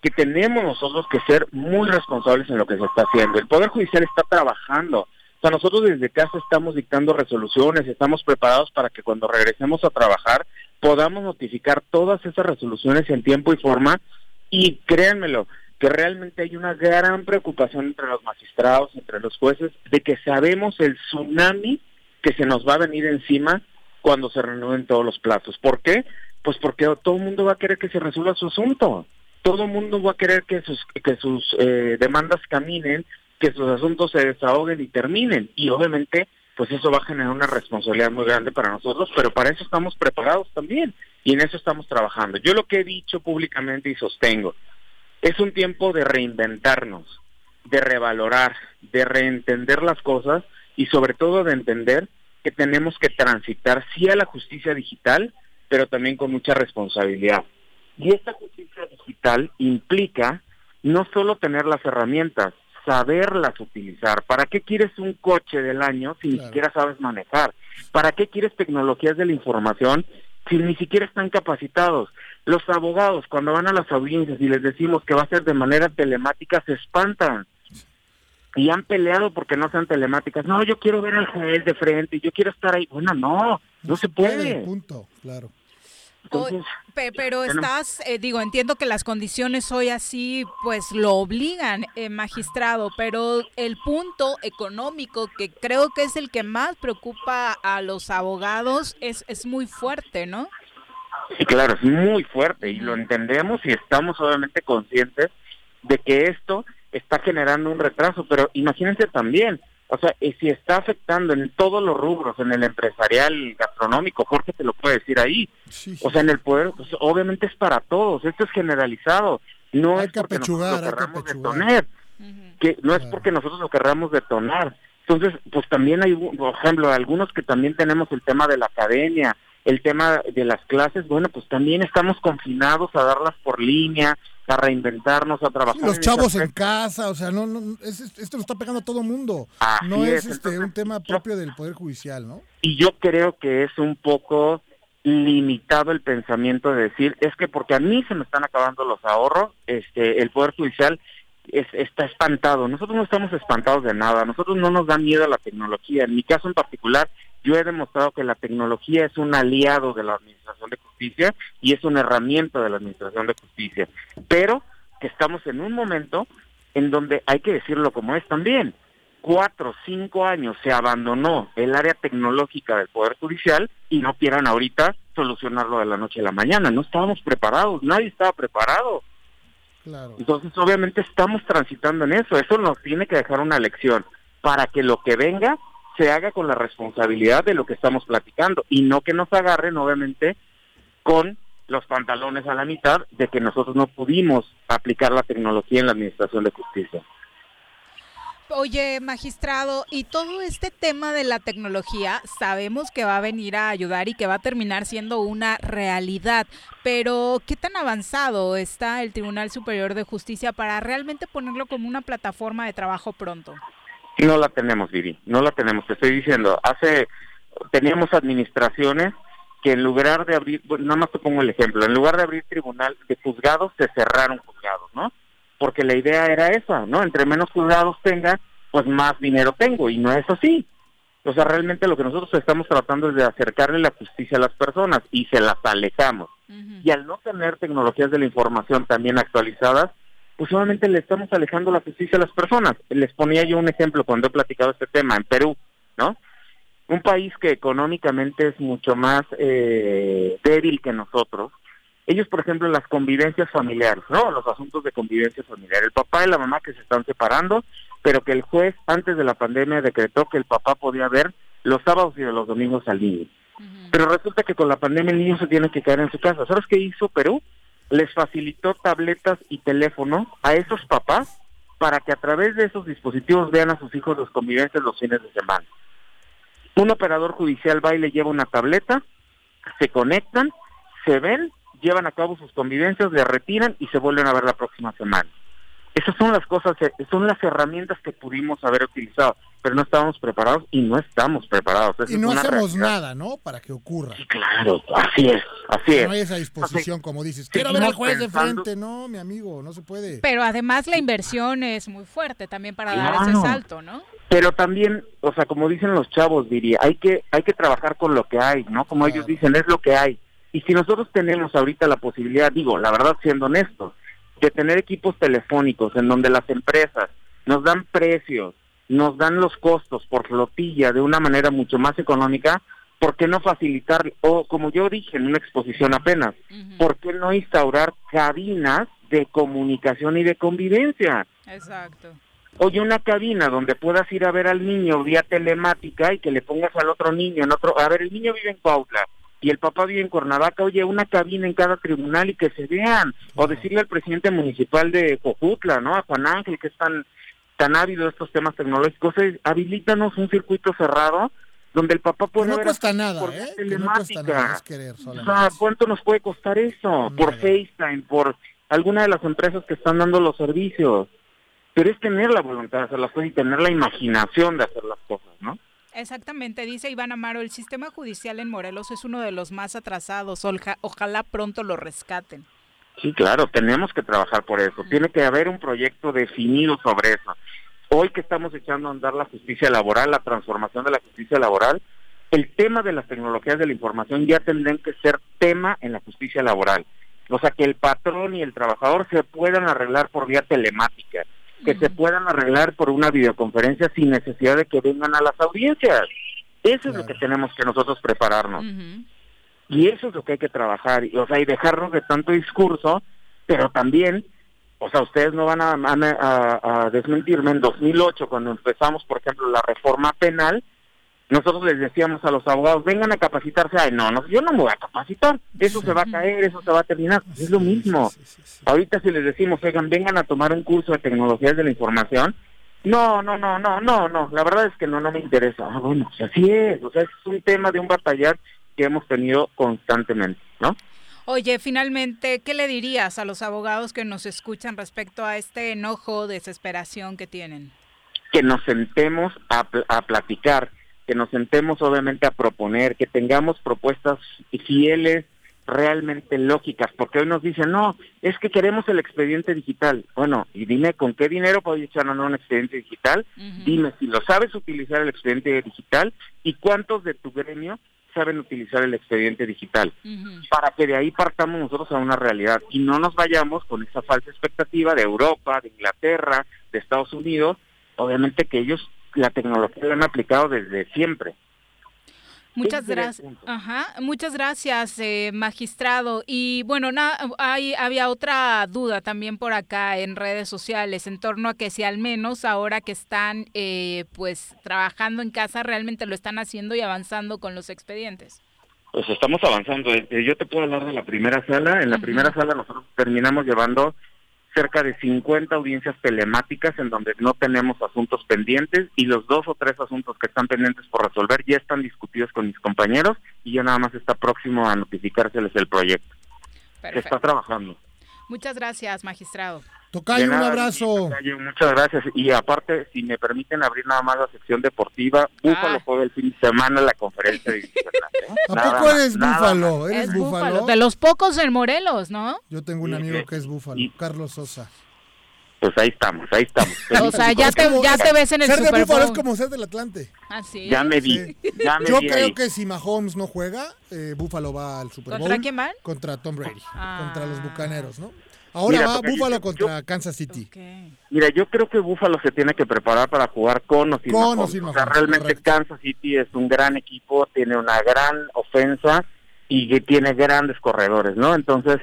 S18: que tenemos nosotros que ser muy responsables en lo que se está haciendo. El Poder Judicial está trabajando. O sea, nosotros desde casa estamos dictando resoluciones, estamos preparados para que cuando regresemos a trabajar podamos notificar todas esas resoluciones en tiempo y forma y créanmelo, que realmente hay una gran preocupación entre los magistrados, entre los jueces, de que sabemos el tsunami que se nos va a venir encima cuando se renueven todos los plazos. ¿Por qué? Pues porque todo el mundo va a querer que se resuelva su asunto. Todo el mundo va a querer que sus, que sus eh, demandas caminen, que sus asuntos se desahoguen y terminen. Y obviamente, pues eso va a generar una responsabilidad muy grande para nosotros, pero para eso estamos preparados también y en eso estamos trabajando. Yo lo que he dicho públicamente y sostengo, es un tiempo de reinventarnos, de revalorar, de reentender las cosas y sobre todo de entender que tenemos que transitar sí a la justicia digital, pero también con mucha responsabilidad. Y esta justicia digital implica no solo tener las herramientas, saberlas utilizar. ¿Para qué quieres un coche del año si ni siquiera sabes manejar? ¿Para qué quieres tecnologías de la información si ni siquiera están capacitados? Los abogados, cuando van a las audiencias y les decimos que va a ser de manera telemática, se espantan. Y han peleado porque no sean telemáticas. No, yo quiero ver al juez de frente, yo quiero estar ahí. Bueno, no, no, se puede.
S3: Punto, claro.
S1: O- pe- pero estás, eh, digo, entiendo que las condiciones hoy así, pues lo obligan, eh, magistrado, pero el punto económico, que creo que es el que más preocupa a los abogados, es, es muy fuerte, ¿no?
S18: Sí, claro, es muy fuerte y lo entendemos y estamos obviamente conscientes de que esto está generando un retraso, pero imagínense también, o sea, eh, si está afectando en todos los rubros, en el empresarial, gastronómico, Jorge te lo puede decir ahí, o sea, en el poder, pues obviamente es para todos, esto es generalizado, no es porque nosotros lo
S3: hay que
S18: querramos detonar, que no es porque nosotros lo querramos detonar. Entonces, pues también hay, por ejemplo, algunos que también tenemos el tema de la academia, el tema de las clases, bueno, pues también estamos confinados a darlas por línea, a reinventarnos, a trabajar.
S3: Los
S18: en
S3: chavos en casa, o sea, no, no es- es- esto lo está pegando a todo mundo.
S18: Así
S3: no es,
S18: es,
S3: este un tema propio del Poder Judicial, ¿no?
S18: Y yo creo que es un poco limitado el pensamiento de decir, es que porque a mí se me están acabando los ahorros, este, el Poder Judicial es- está espantado. Nosotros no estamos espantados de nada, nosotros no nos da miedo la tecnología. En mi caso en particular, yo he demostrado que la tecnología es un aliado de la Administración de Justicia y es una herramienta de la Administración de Justicia. Pero que estamos en un momento en donde hay que decirlo como es también. Cuatro, cinco años se abandonó el área tecnológica del Poder Judicial y no quieran ahorita solucionarlo de la noche a la mañana. No estábamos preparados, nadie estaba preparado.
S3: Claro.
S18: Entonces, obviamente estamos transitando en eso. Eso nos tiene que dejar una lección para que lo que venga se haga con la responsabilidad de lo que estamos platicando y no que nos agarren, obviamente, con los pantalones a la mitad de que nosotros no pudimos aplicar la tecnología en la Administración de Justicia.
S1: Oye, magistrado, y todo este tema de la tecnología sabemos que va a venir a ayudar y que va a terminar siendo una realidad, pero ¿qué tan avanzado está el Tribunal Superior de Justicia para realmente ponerlo como una plataforma de trabajo pronto?
S18: No la tenemos, Vivi, no la tenemos. Te estoy diciendo, hace teníamos administraciones que en lugar de abrir, bueno, nada más te pongo el ejemplo, en lugar de abrir tribunal de juzgados, se cerraron juzgados, ¿no? Porque la idea era esa, ¿no? Entre menos juzgados tenga, pues más dinero tengo, y no es así. O sea, realmente lo que nosotros estamos tratando es de acercarle la justicia a las personas y se las alejamos. Y al no tener tecnologías de la información también actualizadas, pues solamente le estamos alejando la justicia a las personas. Les ponía yo un ejemplo cuando he platicado este tema en Perú, ¿no? Un país que económicamente es mucho más eh, débil que nosotros. Ellos, por ejemplo, las convivencias familiares, ¿no? Los asuntos de convivencia familiar. El papá y la mamá que se están separando, pero que el juez antes de la pandemia decretó que el papá podía ver los sábados y los domingos al niño. Pero resulta que con la pandemia el niño se tiene que quedar en su casa. ¿Sabes qué hizo Perú? Les facilitó tabletas y teléfono a esos papás para que a través de esos dispositivos vean a sus hijos los convivencias los fines de semana. Un operador judicial va y le lleva una tableta, se conectan, se ven, llevan a cabo sus convivencias, le retiran y se vuelven a ver la próxima semana. Esas son las cosas, son las herramientas que pudimos haber utilizado, pero no estábamos preparados y no estamos preparados. Esa
S3: Y no hacemos
S18: realidad.
S3: nada, ¿no? Para que ocurra.
S18: Claro, así es, así es.
S3: No hay esa disposición, como dices. Quiero ver al juez de frente. No, mi amigo, no se puede.
S1: Pero además la inversión es muy fuerte también para dar ese salto, ¿no?
S18: Pero también, o sea, como dicen los chavos, diría, hay que hay que trabajar con lo que hay, ¿no? Como ellos dicen, es lo que hay. Y si nosotros tenemos ahorita la posibilidad, digo, la verdad siendo honestos, de tener equipos telefónicos en donde las empresas nos dan precios, nos dan los costos por flotilla de una manera mucho más económica, ¿por qué no facilitar, o como yo dije en una exposición apenas, ¿por qué no instaurar cabinas de comunicación y de convivencia?
S1: Exacto.
S18: Oye, una cabina donde puedas ir a ver al niño vía telemática y que le pongas al otro niño en otro... A ver, el niño vive en Cuautla y el papá vive en Cuernavaca. Oye, una cabina en cada tribunal y que se vean. O decirle al presidente municipal de Cojutla, ¿no? A Juan Ángel, que es tan, tan ávido de estos temas tecnológicos. eh, habilítanos un circuito cerrado donde el papá pueda
S3: no
S18: ver...
S3: cuesta nada,
S18: por
S3: ¿eh?
S18: vía
S3: Que no cuesta
S18: telemática.
S3: nada, es querer
S18: O sea, ¿cuánto nos puede costar eso? Por FaceTime, por alguna de las empresas que están dando los servicios. Pero es tener la voluntad de hacer las cosas y tener la imaginación de hacer las cosas, ¿no?
S1: Exactamente, dice Iván Amaro, el sistema judicial en Morelos es uno de los más atrasados, ojalá pronto lo rescaten.
S18: Sí, claro, tenemos que trabajar por eso. Tiene que haber un proyecto definido sobre eso. Hoy que estamos echando a andar la justicia laboral, la transformación de la justicia laboral, el tema de las tecnologías de la información ya tendrán que ser tema en la justicia laboral. O sea, que el patrón y el trabajador se puedan arreglar por vía telemática, que se puedan arreglar por una videoconferencia sin necesidad de que vengan a las audiencias. Eso es lo que tenemos que nosotros prepararnos. Y eso es lo que hay que trabajar, y, o sea, y dejarnos de tanto discurso, pero también, o sea, ustedes no van a, a- a- a desmentirme, en 2008, cuando empezamos, por ejemplo, la reforma penal, nosotros les decíamos a los abogados, vengan a capacitarse, ay, no, no yo no me voy a capacitar, eso se va a caer, eso se va a terminar, es lo mismo. Ahorita si les decimos, oigan, vengan a tomar un curso de tecnologías de la información, no, no, no, no, no, no, la verdad es que no, no me interesa. Ah, bueno, pues así es, o sea, es un tema de un batallar que hemos tenido constantemente, ¿no?
S1: Oye, finalmente, ¿qué le dirías a los abogados que nos escuchan respecto a este enojo, desesperación que tienen?
S18: que nos sentemos a, pl- a platicar, que nos sentemos obviamente a proponer, que tengamos propuestas fieles, realmente lógicas, porque hoy nos dicen, no, es que queremos el expediente digital. Bueno, y dime, ¿con qué dinero puedo echar a andar un expediente digital? Dime si lo sabes utilizar el expediente digital y cuántos de tu gremio saben utilizar el expediente digital para que de ahí partamos nosotros a una realidad y no nos vayamos con esa falsa expectativa de Europa, de Inglaterra, de Estados Unidos, obviamente que ellos la tecnología la han aplicado desde siempre.
S1: Muchas gracias. Ajá, muchas gracias, eh, magistrado. Y bueno, na- hay, había otra duda también por acá en redes sociales en torno a que si al menos ahora que están eh, pues trabajando en casa realmente lo están haciendo y avanzando con los expedientes.
S18: Pues estamos avanzando. Eh, Yo te puedo hablar de la primera sala. En la primera sala nosotros terminamos llevando cerca de 50 audiencias telemáticas en donde no tenemos asuntos pendientes y los dos o tres asuntos que están pendientes por resolver ya están discutidos con mis compañeros y ya nada más está próximo a notificárseles el proyecto. Se está
S1: Perfecto.
S18: trabajando.
S1: Muchas gracias, magistrado.
S3: Tocayo, un abrazo.
S18: Tocayo, muchas gracias. Y aparte, si me permiten abrir nada más la sección deportiva, Búfalo juega el fin de semana la conferencia de
S3: ¿A poco eres búfalo? ¿Eres
S1: Es
S3: búfalo?
S1: búfalo. De los pocos en Morelos, ¿no?
S3: Yo tengo un amigo que es búfalo, Carlos Sosa.
S18: Pues ahí estamos, ahí estamos.
S1: O sea, ya te,
S3: como-
S1: ya te ves en el
S3: ser de
S1: Super
S3: búfalo es
S1: Bowl.
S3: como ser del Atlante.
S1: ¿Ah, sí?
S18: Ya me vi,
S3: Sí.
S18: ya me
S3: Yo
S18: vi
S3: creo
S18: ahí.
S3: que si Mahomes no juega, eh, Búfalo va al Super Bowl.
S1: ¿Contra quién van?
S3: Contra Tom Brady,
S1: Ah.
S3: contra los Bucaneros, ¿no? Ahora
S18: Mira,
S3: va Búfalo
S18: yo-
S3: contra Kansas City.
S18: Mira, yo creo que Búfalo se tiene que preparar para jugar con o sin
S3: Con o
S18: Mahomes.
S3: sin
S18: O sea,
S3: Mahomes,
S18: realmente Kansas City es un gran equipo, tiene una gran ofensa y que tiene grandes corredores, ¿no? Entonces,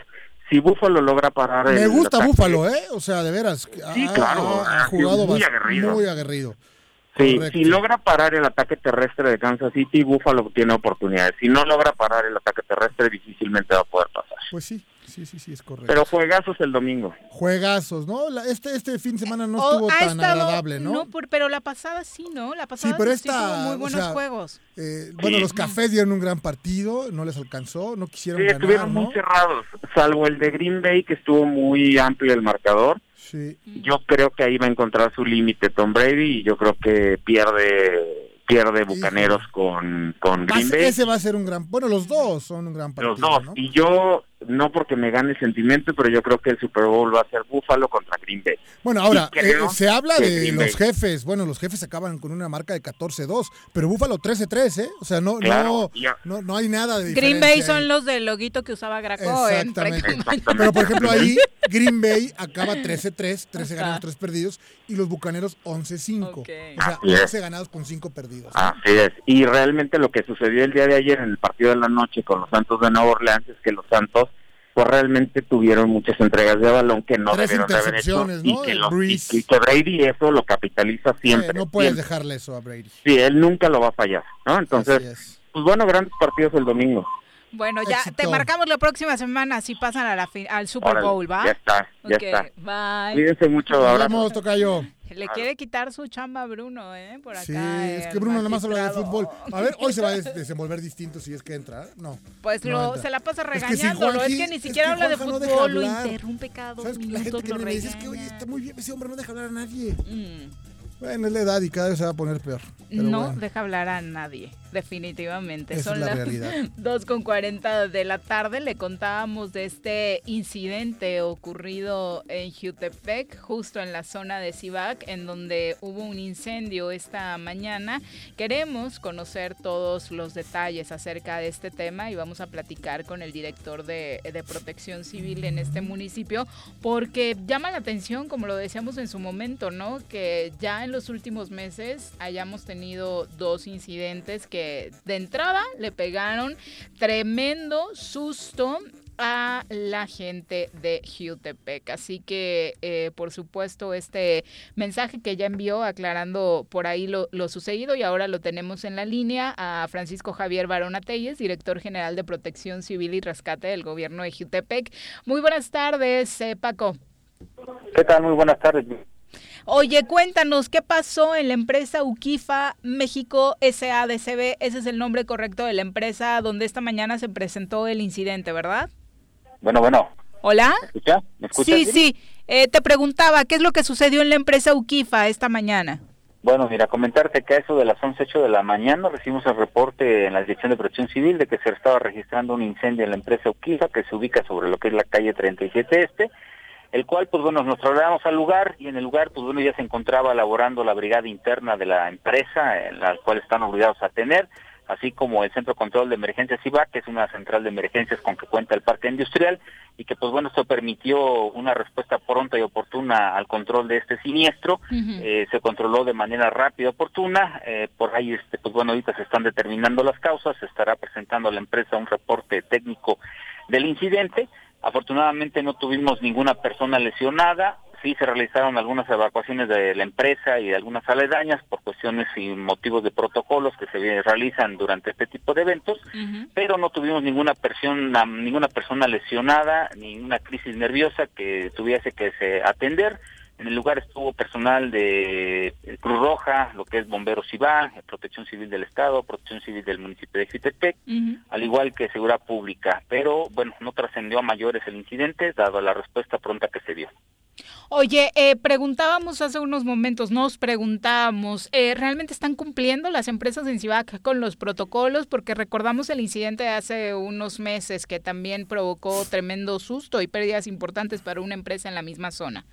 S18: si Búfalo logra parar
S3: Me
S18: el
S3: gusta
S18: ataque-
S3: Búfalo, ¿eh? O sea, de veras.
S18: Sí,
S3: ha-
S18: claro,
S3: Ha,
S18: sido
S3: jugado
S18: muy aguerrido.
S3: Muy aguerrido.
S18: Sí,
S3: Correcto.
S18: si logra parar el ataque terrestre de Kansas City, Búfalo tiene oportunidades. Si no logra parar el ataque terrestre, difícilmente va a poder pasar.
S3: Pues sí, sí, sí, sí, es correcto.
S18: Pero juegazos el domingo.
S3: Juegazos, ¿no? La- este, este fin de semana no
S1: Oh,
S3: estuvo tan
S1: estado-
S3: agradable, ¿no?
S1: por- pero la pasada sí, ¿no? La pasada
S3: pero
S1: sí
S3: esta,
S1: tuvo muy
S3: o
S1: buenos
S3: sea,
S1: juegos.
S3: Eh, bueno,
S18: Sí.
S3: los cafés dieron un gran partido, no les alcanzó, no quisieron
S18: Sí,
S3: ganar,
S18: estuvieron
S3: ¿no?
S18: muy cerrados, salvo el de Green Bay, que estuvo muy amplio el marcador.
S3: Sí.
S18: Yo creo que ahí va a encontrar su límite Tom Brady y yo creo que pierde pierde Bucaneros con, con Green Bay.
S3: ese va a ser un gran. Bueno, los dos son un gran partido.
S18: Los dos.
S3: ¿no?
S18: Y yo, no porque me gane el sentimiento, pero yo creo que el Super Bowl va a ser Búfalo contra Green Bay.
S3: Bueno, ahora, eh, se habla de
S18: Green
S3: los
S18: Bay-
S3: jefes. Bueno, los jefes acaban con una marca de 14-2, pero Búfalo 13-3, ¿eh? O sea, no,
S18: Claro,
S3: no, no, no hay nada de
S1: Green Bay
S3: diferencia ahí.
S1: son los del loguito que usaba Graco en
S3: Exactamente.
S1: prácticamente.
S3: Pero por ejemplo ahí Green Bay acaba 13-3, 13 ganados, 3 perdidos y los Bucaneros 11-5. O sea,
S18: Así es.
S3: 11 ganados con 5 perdidos.
S18: Así es. Y realmente lo que sucedió el día de ayer en el partido de la noche con los Santos de Nueva Orleans es que los Santos pues realmente tuvieron muchas entregas de balón que no
S3: Tres
S18: debieron de haber hecho
S3: intercepciones,
S18: y
S3: ¿no?
S18: que, los- y- que Brady eso lo capitaliza siempre.
S3: Eh, no puedes
S18: siempre.
S3: dejarle eso a Brady.
S18: Sí, él nunca lo va a fallar, ¿no? Entonces, pues bueno, grandes partidos el domingo.
S1: Bueno, ya te
S3: Éxito.
S1: marcamos la próxima semana si pasan a la fin- al Super
S18: Órale,
S1: Bowl, ¿va?
S18: Ya está, ya
S1: Ok,
S18: está.
S1: Bye.
S18: Cuídense mucho, abrazo.
S3: vemos, tocayo.
S1: Le quiere quitar su chamba a Bruno, ¿eh? Por acá.
S3: Sí, es que Bruno nada más habla de fútbol. A ver, hoy se va a des- desenvolver distinto si es que entra. ¿eh? No.
S1: Pues
S3: no
S1: lo,
S3: entra.
S1: se la pasa
S3: Es que si
S1: regañándolo. Es que ni
S3: es
S1: siquiera
S3: que
S1: habla de
S3: Juanjo no
S1: fútbol, lo interrumpe cada dos
S3: ¿Sabes? La
S1: minutos,
S3: gente que
S1: lo
S3: me dice, es que oye, está muy bien, ese hombre no deja hablar a nadie.
S1: Mm.
S3: Bueno, es la edad y cada vez se va a poner peor.
S1: No
S3: bueno.
S1: deja hablar a nadie, definitivamente.
S3: Esa
S1: Son
S3: es la
S1: las
S3: realidad.
S1: 2 con 40 de la tarde. Le contábamos de este incidente ocurrido en Jutepec, justo en la zona de Cibac, en donde hubo un incendio esta mañana. Queremos conocer todos los detalles acerca de este tema y vamos a platicar con el director de, de Protección Civil en este municipio, porque llama la atención, como lo decíamos en su momento, ¿no? Que ya en los últimos meses hayamos tenido dos incidentes que de entrada le pegaron tremendo susto a la gente de Jutepec. Así que, eh, por supuesto, este mensaje que ya envió aclarando por ahí lo, lo sucedido y ahora lo tenemos en la línea a Francisco Javier Barona Telles, director general de Protección Civil y Rescate del gobierno de Jutepec. Muy buenas tardes, eh, Paco.
S19: ¿Qué tal? Muy buenas tardes.
S1: Oye, cuéntanos, ¿qué pasó en la empresa Ukifa México SADCB? Ese es el nombre correcto de la empresa donde esta mañana se presentó el incidente, ¿verdad?
S19: Bueno, bueno.
S1: ¿Hola?
S19: ¿Me.
S1: Sí, sí. Eh, te preguntaba, ¿qué es lo que sucedió en la empresa Ukifa esta mañana?
S19: Bueno, mira, comentarte que a eso de las 11.08 de la mañana recibimos el reporte en la Dirección de Protección Civil de que se estaba registrando un incendio en la empresa Uquifa que se ubica sobre lo que es la calle 37 Este, el cual, pues bueno, nos trasladamos al lugar y en el lugar, pues bueno, ya se encontraba laborando la brigada interna de la empresa, en la cual están obligados a tener, así como el Centro de Control de Emergencias IVAC, que es una central de emergencias con que cuenta el parque industrial, y que pues bueno, esto permitió una respuesta pronta y oportuna al control de este siniestro, eh, se controló de manera rápida y oportuna, eh, por ahí este, pues bueno, ahorita se están determinando las causas, se estará presentando a la empresa un reporte técnico del incidente, afortunadamente no tuvimos ninguna persona lesionada, sí se realizaron algunas evacuaciones de la empresa y de algunas aledañas por cuestiones y motivos de protocolos que se realizan durante este tipo de eventos, pero no tuvimos ninguna persona, ninguna persona lesionada, ninguna crisis nerviosa que tuviese que se atender. En el lugar estuvo personal de eh, Cruz Roja, lo que es Bomberos IVA, Protección Civil del Estado, Protección Civil del municipio de Jutepec, al igual que Seguridad Pública. Pero bueno, no trascendió a mayores el incidente, dado la respuesta pronta que se dio.
S1: Oye, eh, preguntábamos hace unos momentos, nos preguntábamos, eh, ¿realmente están cumpliendo las empresas en Cibac con los protocolos? Porque recordamos el incidente de hace unos meses que también provocó tremendo susto y pérdidas importantes para una empresa en la misma zona.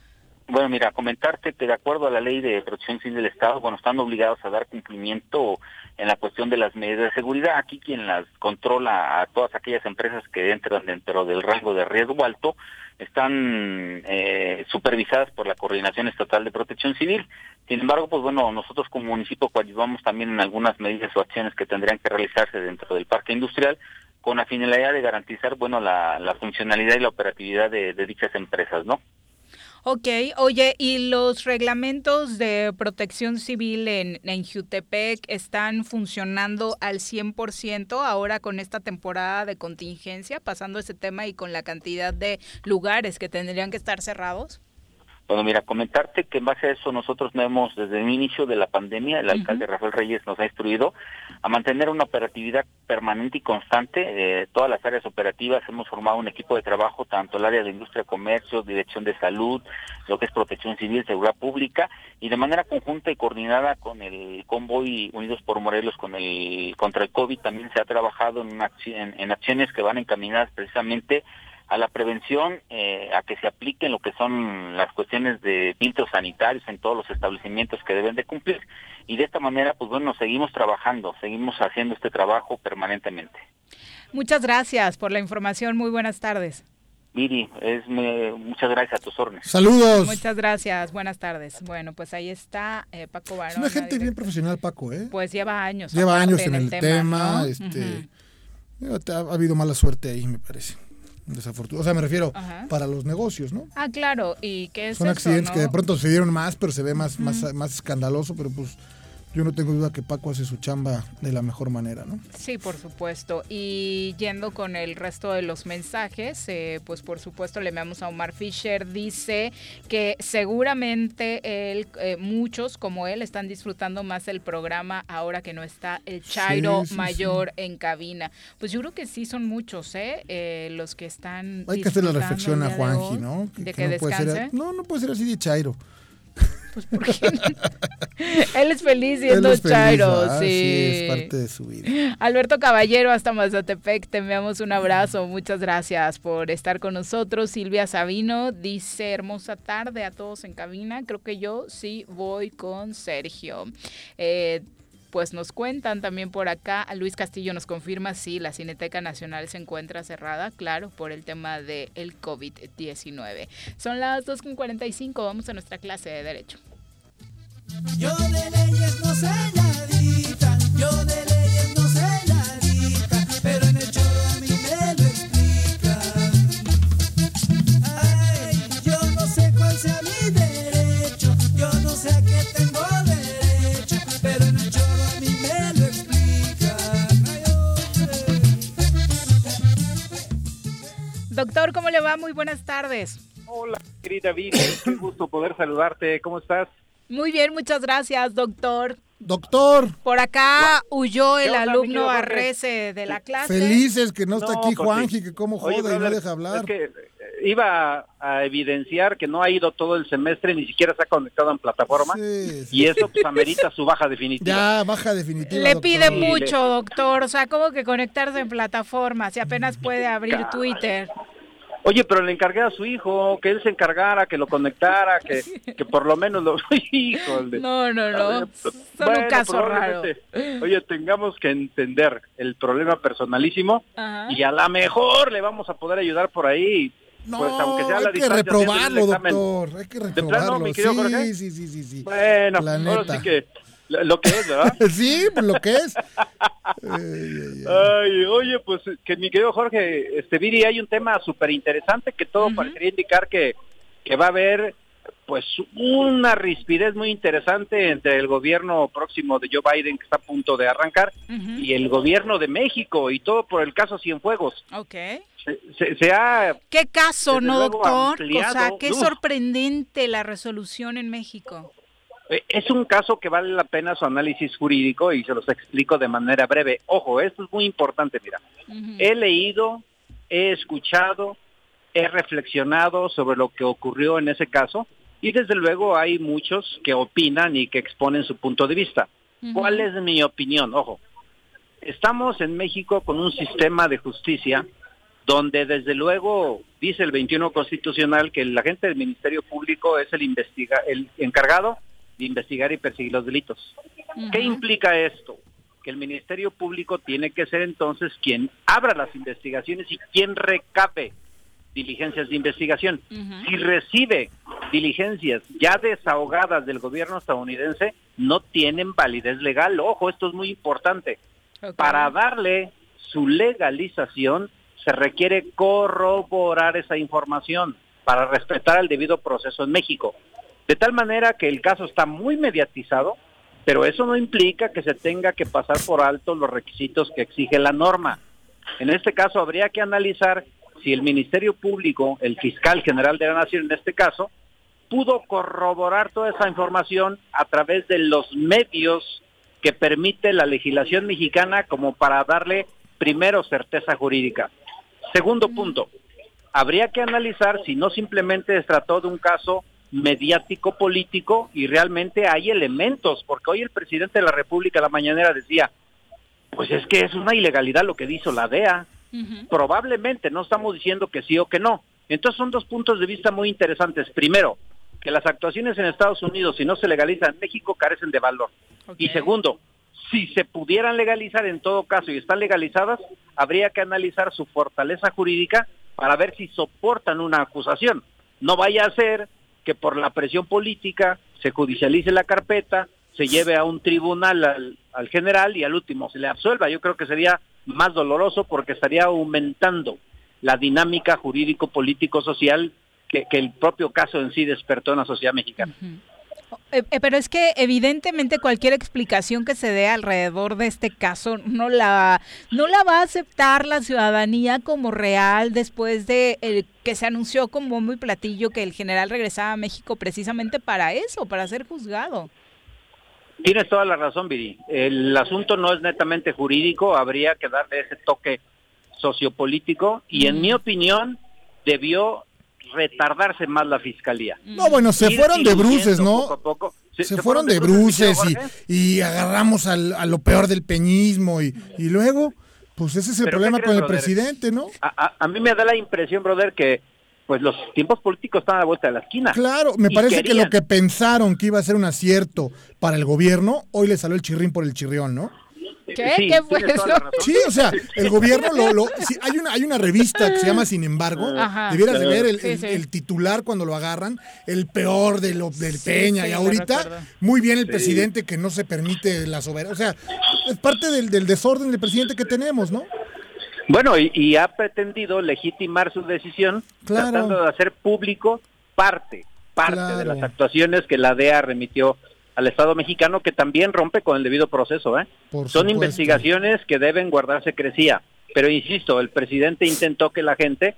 S19: Bueno, mira, comentarte que de acuerdo a la ley de protección civil del Estado, bueno, están obligados a dar cumplimiento en la cuestión de las medidas de seguridad. Aquí quien las controla a todas aquellas empresas que entran dentro del rango de riesgo alto están eh, supervisadas por la Coordinación Estatal de Protección Civil. Sin embargo, pues bueno, nosotros como municipio coadyuvamos también en algunas medidas o acciones que tendrían que realizarse dentro del parque industrial con la finalidad de garantizar, bueno, la, funcionalidad y la operatividad de, de dichas empresas, ¿no?
S1: Ok, oye, ¿y los reglamentos de protección civil en, en Jutepec están funcionando al 100% ahora con esta temporada de contingencia, pasando ese tema y con la cantidad de lugares que tendrían que estar cerrados?
S19: Bueno, mira, comentarte que en base a eso nosotros no hemos, desde el inicio de la pandemia, el alcalde Rafael Reyes nos ha instruido a mantener una operatividad permanente y constante. Eh, todas las áreas operativas hemos formado un equipo de trabajo, tanto el área de industria, comercio, dirección de salud, lo que es protección civil, seguridad pública, y de manera conjunta y coordinada con el convoy Unidos por Morelos con el contra el COVID también se ha trabajado en, una en- en acciones que van encaminadas precisamente a la prevención, eh, a que se apliquen lo que son las cuestiones de filtros sanitarios en todos los establecimientos que deben de cumplir. Y de esta manera, pues bueno, seguimos trabajando, seguimos haciendo este trabajo permanentemente.
S1: Muchas gracias por la información. Muy buenas tardes.
S19: Miri, es, me- muchas gracias a tus órdenes.
S3: Saludos.
S1: Muchas gracias. Buenas tardes. Bueno, pues ahí está eh, Paco
S3: Es
S1: Barón.
S3: una gente bien profesional, Paco, ¿eh?
S1: Pues lleva años.
S3: Lleva años en el tema,
S1: ¿no?
S3: este, eh, ha, ha habido mala suerte ahí, me parece. Desafortunado. O sea, me refiero
S1: Ajá.
S3: para los negocios, ¿no?
S1: Ah, claro. ¿Y qué es
S3: Son
S1: eso,
S3: accidentes
S1: no?
S3: que de pronto se dieron más, pero se ve más, más, más escandaloso, pero pues yo no tengo duda que Paco hace su chamba de la mejor manera, ¿no?
S1: Sí, por supuesto. Y yendo con el resto de los mensajes, eh, pues por supuesto le enviamos a Omar Fisher. Dice que seguramente él, eh, muchos como él están disfrutando más el programa ahora que no está el Chairo
S3: Sí, sí,
S1: mayor en cabina. Pues yo creo que sí son muchos, ¿eh? Eh, los que están.
S3: Hay que hacer la reflexión a Juanji, ¿no?
S1: De que,
S3: no puede
S1: descanse.
S3: ser, no, no puede ser así de chairo.
S1: él es feliz siendo
S3: es feliz,
S1: Chairo,
S3: ¿verdad?
S1: sí.
S3: es parte de su vida.
S1: Alberto Caballero hasta Mazatepec, te enviamos un abrazo, muchas gracias por estar con nosotros. Silvia Sabino dice, hermosa tarde a todos en cabina, creo que yo sí voy con Sergio. Eh, pues nos cuentan también por acá, Luis Castillo nos confirma, sí, la Cineteca Nacional se encuentra cerrada, claro, por el tema del el COVID-19. Son las 2.45, vamos a nuestra clase de Derecho.
S4: Yo de leyes no sé nadita, yo de
S1: Doctor, ¿cómo le va? Muy buenas tardes.
S20: Hola, querida Viri, qué gusto poder saludarte. ¿Cómo estás?
S1: Muy bien, muchas gracias, doctor.
S3: Doctor.
S1: Por acá huyó
S20: ¿Qué
S1: el alumno? Arrece de la clase.
S3: Felices que no está
S20: No,
S3: aquí
S20: pues
S3: Juanji, que cómo
S20: Oye,
S3: joda y no deja hablar.
S20: Es que iba a evidenciar que no ha ido todo el semestre, ni siquiera se ha conectado en plataforma. Y eso pues amerita su baja definitiva.
S3: Ya, baja definitiva.
S1: Le
S3: doctor.
S1: pide mucho, doctor. O sea, ¿cómo que conectarse en plataforma si apenas puede abrir Twitter?
S20: Oye, pero le encargué a su hijo que él se encargara, que lo conectara, que, que por lo menos lo... Híjole.
S1: No, no, no. Son un
S20: Bueno,
S1: caso raro.
S20: Oye, tengamos que entender el problema personalísimo
S1: Ajá.
S20: y a lo mejor le vamos a poder ayudar por ahí. Pues aunque sea a la
S3: hay que reprobarlo,
S20: examen.
S3: doctor. Hay que
S20: ¿De
S3: reprobarlo.
S20: plano, mi querido
S3: sí,
S20: Jorge?
S3: sí, sí, sí, sí.
S20: Bueno,
S3: La
S20: ahora
S3: neta.
S20: sí que lo que es, ¿verdad?
S3: sí, pues lo que es.
S20: Ay, oye, pues que mi querido Jorge, este Viri, hay un tema súper interesante que todo parecería indicar que, que va a haber pues una rispidez muy interesante entre el gobierno próximo de Joe Biden que está a punto de arrancar y el gobierno de México y todo por el caso Cienfuegos.
S1: Ok.
S20: Se, se- se ha
S1: ¿Qué caso, no, doctor? O sea, qué
S20: Uf.
S1: sorprendente la resolución en México.
S20: Eh, Es un caso que vale la pena su análisis jurídico y se los explico de manera breve. Ojo, esto es muy importante, mira. He leído, he escuchado, he reflexionado sobre lo que ocurrió en ese caso y desde luego hay muchos que opinan y que exponen su punto de vista. ¿Cuál es mi opinión? Ojo, estamos en México con un sistema de justicia donde desde luego dice el 21 constitucional que el agente del Ministerio Público es el investiga el encargado de investigar y perseguir los delitos. ¿Qué implica esto? Que el Ministerio Público tiene que ser entonces quien abra las investigaciones y quien recabe diligencias de investigación. Si recibe diligencias ya desahogadas del gobierno estadounidense, no tienen validez legal. Ojo, esto es muy importante. Para darle su legalización se requiere corroborar esa información para respetar el debido proceso en México. De tal manera que el caso está muy mediatizado, pero eso no implica que se tenga que pasar por alto los requisitos que exige la norma. En este caso habría que analizar si el Ministerio Público, el fiscal general de la Nación en este caso, pudo corroborar toda esa información a través de los medios que permite la legislación mexicana como para darle primero certeza jurídica. Segundo punto, habría que analizar si no simplemente se trató de un caso mediático político y realmente hay elementos, porque hoy el presidente de la República la mañanera decía, pues es que es una ilegalidad lo que hizo la DEA. Probablemente, no estamos diciendo que sí o que no. Entonces son dos puntos de vista muy interesantes. Primero, que las actuaciones en Estados Unidos, si no se legalizan en México, carecen de valor. Y segundo, si se pudieran legalizar en todo caso y están legalizadas, habría que analizar su fortaleza jurídica para ver si soportan una acusación. No vaya a ser que por la presión política se judicialice la carpeta, se lleve a un tribunal al, al general y al último se le absuelva. Yo creo que sería más doloroso porque estaría aumentando la dinámica jurídico-político-social que, que el propio caso en sí despertó en la sociedad mexicana.
S1: Eh, eh, pero es que evidentemente cualquier explicación que se dé alrededor de este caso no la no la va a aceptar la ciudadanía como real después de el que se anunció como muy platillo que el general regresaba a México precisamente para eso, para ser juzgado.
S20: Tienes toda la razón, Viri. El asunto no es netamente jurídico, habría que darle ese toque sociopolítico y en mi opinión debió retardarse más la fiscalía.
S3: No, bueno, se
S20: Ir
S3: fueron de bruces, ¿no?
S20: poco a poco.
S3: Se, fueron de bruces
S20: ¿sí,
S3: y, y agarramos al- a lo peor del peñismo y, y luego, pues ese es el problema
S20: ¿qué
S3: con el
S20: brother?
S3: presidente, ¿no?
S20: A, a- a mí me da la impresión, brother, que pues los tiempos políticos están a la vuelta de la esquina.
S3: Claro, me parece que lo que pensaron que iba a ser un acierto para el gobierno, hoy le salió el chirrín por el chirrión, ¿no?
S1: ¿Qué? ¿Qué fue eso?
S3: Sí, o sea, el gobierno lo, lo sí, hay una hay una revista que se llama Sin embargo,
S1: Ajá.
S3: debieras de ver el,
S1: Sí,
S3: el-
S1: sí.
S3: el titular cuando lo agarran, el peor de lo del Peña
S1: sí,
S3: y ahorita muy bien el
S20: Sí.
S3: presidente que no se permite la soberanía, o sea, es parte del, del desorden del presidente que tenemos, ¿no?
S20: Bueno, y, y ha pretendido legitimar su decisión
S3: Claro.
S20: tratando de hacer público parte, parte de las actuaciones que la DEA remitió al Estado mexicano, que también rompe con el debido proceso. ¿eh?
S3: Por
S20: Son
S3: supuesto.
S20: investigaciones que deben guardar secrecía. Pero insisto, el presidente intentó que la gente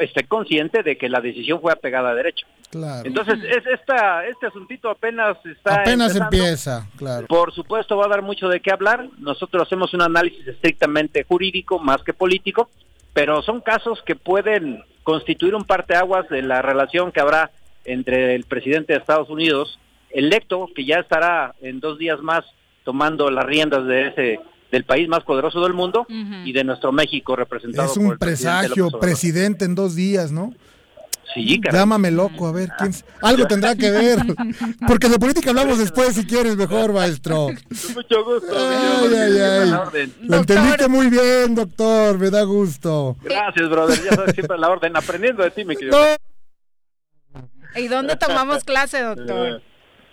S20: esté consciente de que la decisión fue apegada a derecho.
S3: Claro.
S20: Entonces, es esta, este asuntito apenas está
S3: Apenas
S20: empezando.
S3: empieza, claro.
S20: Por supuesto va a dar mucho de qué hablar. Nosotros hacemos un análisis estrictamente jurídico más que político, pero son casos que pueden constituir un parteaguas de la relación que habrá entre el presidente de Estados Unidos electo, que ya estará en dos días más tomando las riendas de ese del país más poderoso del mundo y de nuestro México representado
S3: Es
S20: por
S3: un
S20: el
S3: presagio, presidente en dos días, ¿no?
S20: Sí, caray.
S3: Llámame loco, a ver, ¿quién s- algo tendrá que ver. Porque de política hablamos después, si quieres, mejor, maestro.
S20: Mucho gusto.
S3: Ay, ay, ay.
S20: A la orden.
S3: Lo entendiste muy bien, doctor, me da gusto.
S20: Gracias, brother. Ya sabes, siempre a la orden. Aprendiendo de ti, mi querido.
S1: ¿Y dónde tomamos clase, doctor?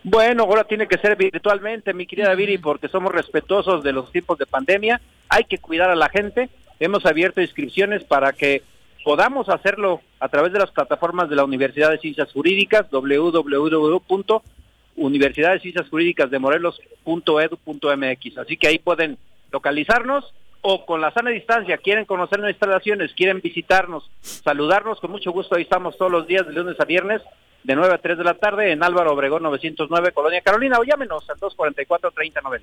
S20: Bueno, ahora tiene que ser virtualmente, mi querida Viri, porque somos respetuosos de los tiempos de pandemia. Hay que cuidar a la gente. Hemos abierto inscripciones para que podamos hacerlo a través de las plataformas de la Universidad de Ciencias Jurídicas, www.universidadescienciasjurídicasdemorelos.edu.mx. Así que ahí pueden localizarnos o con la sana distancia, quieren conocer nuestras instalaciones, quieren visitarnos, saludarnos, con mucho gusto ahí estamos todos los días de lunes a viernes de 9 a 3 de la tarde en Álvaro Obregón 909, Colonia Carolina, o llámenos al 244-3090.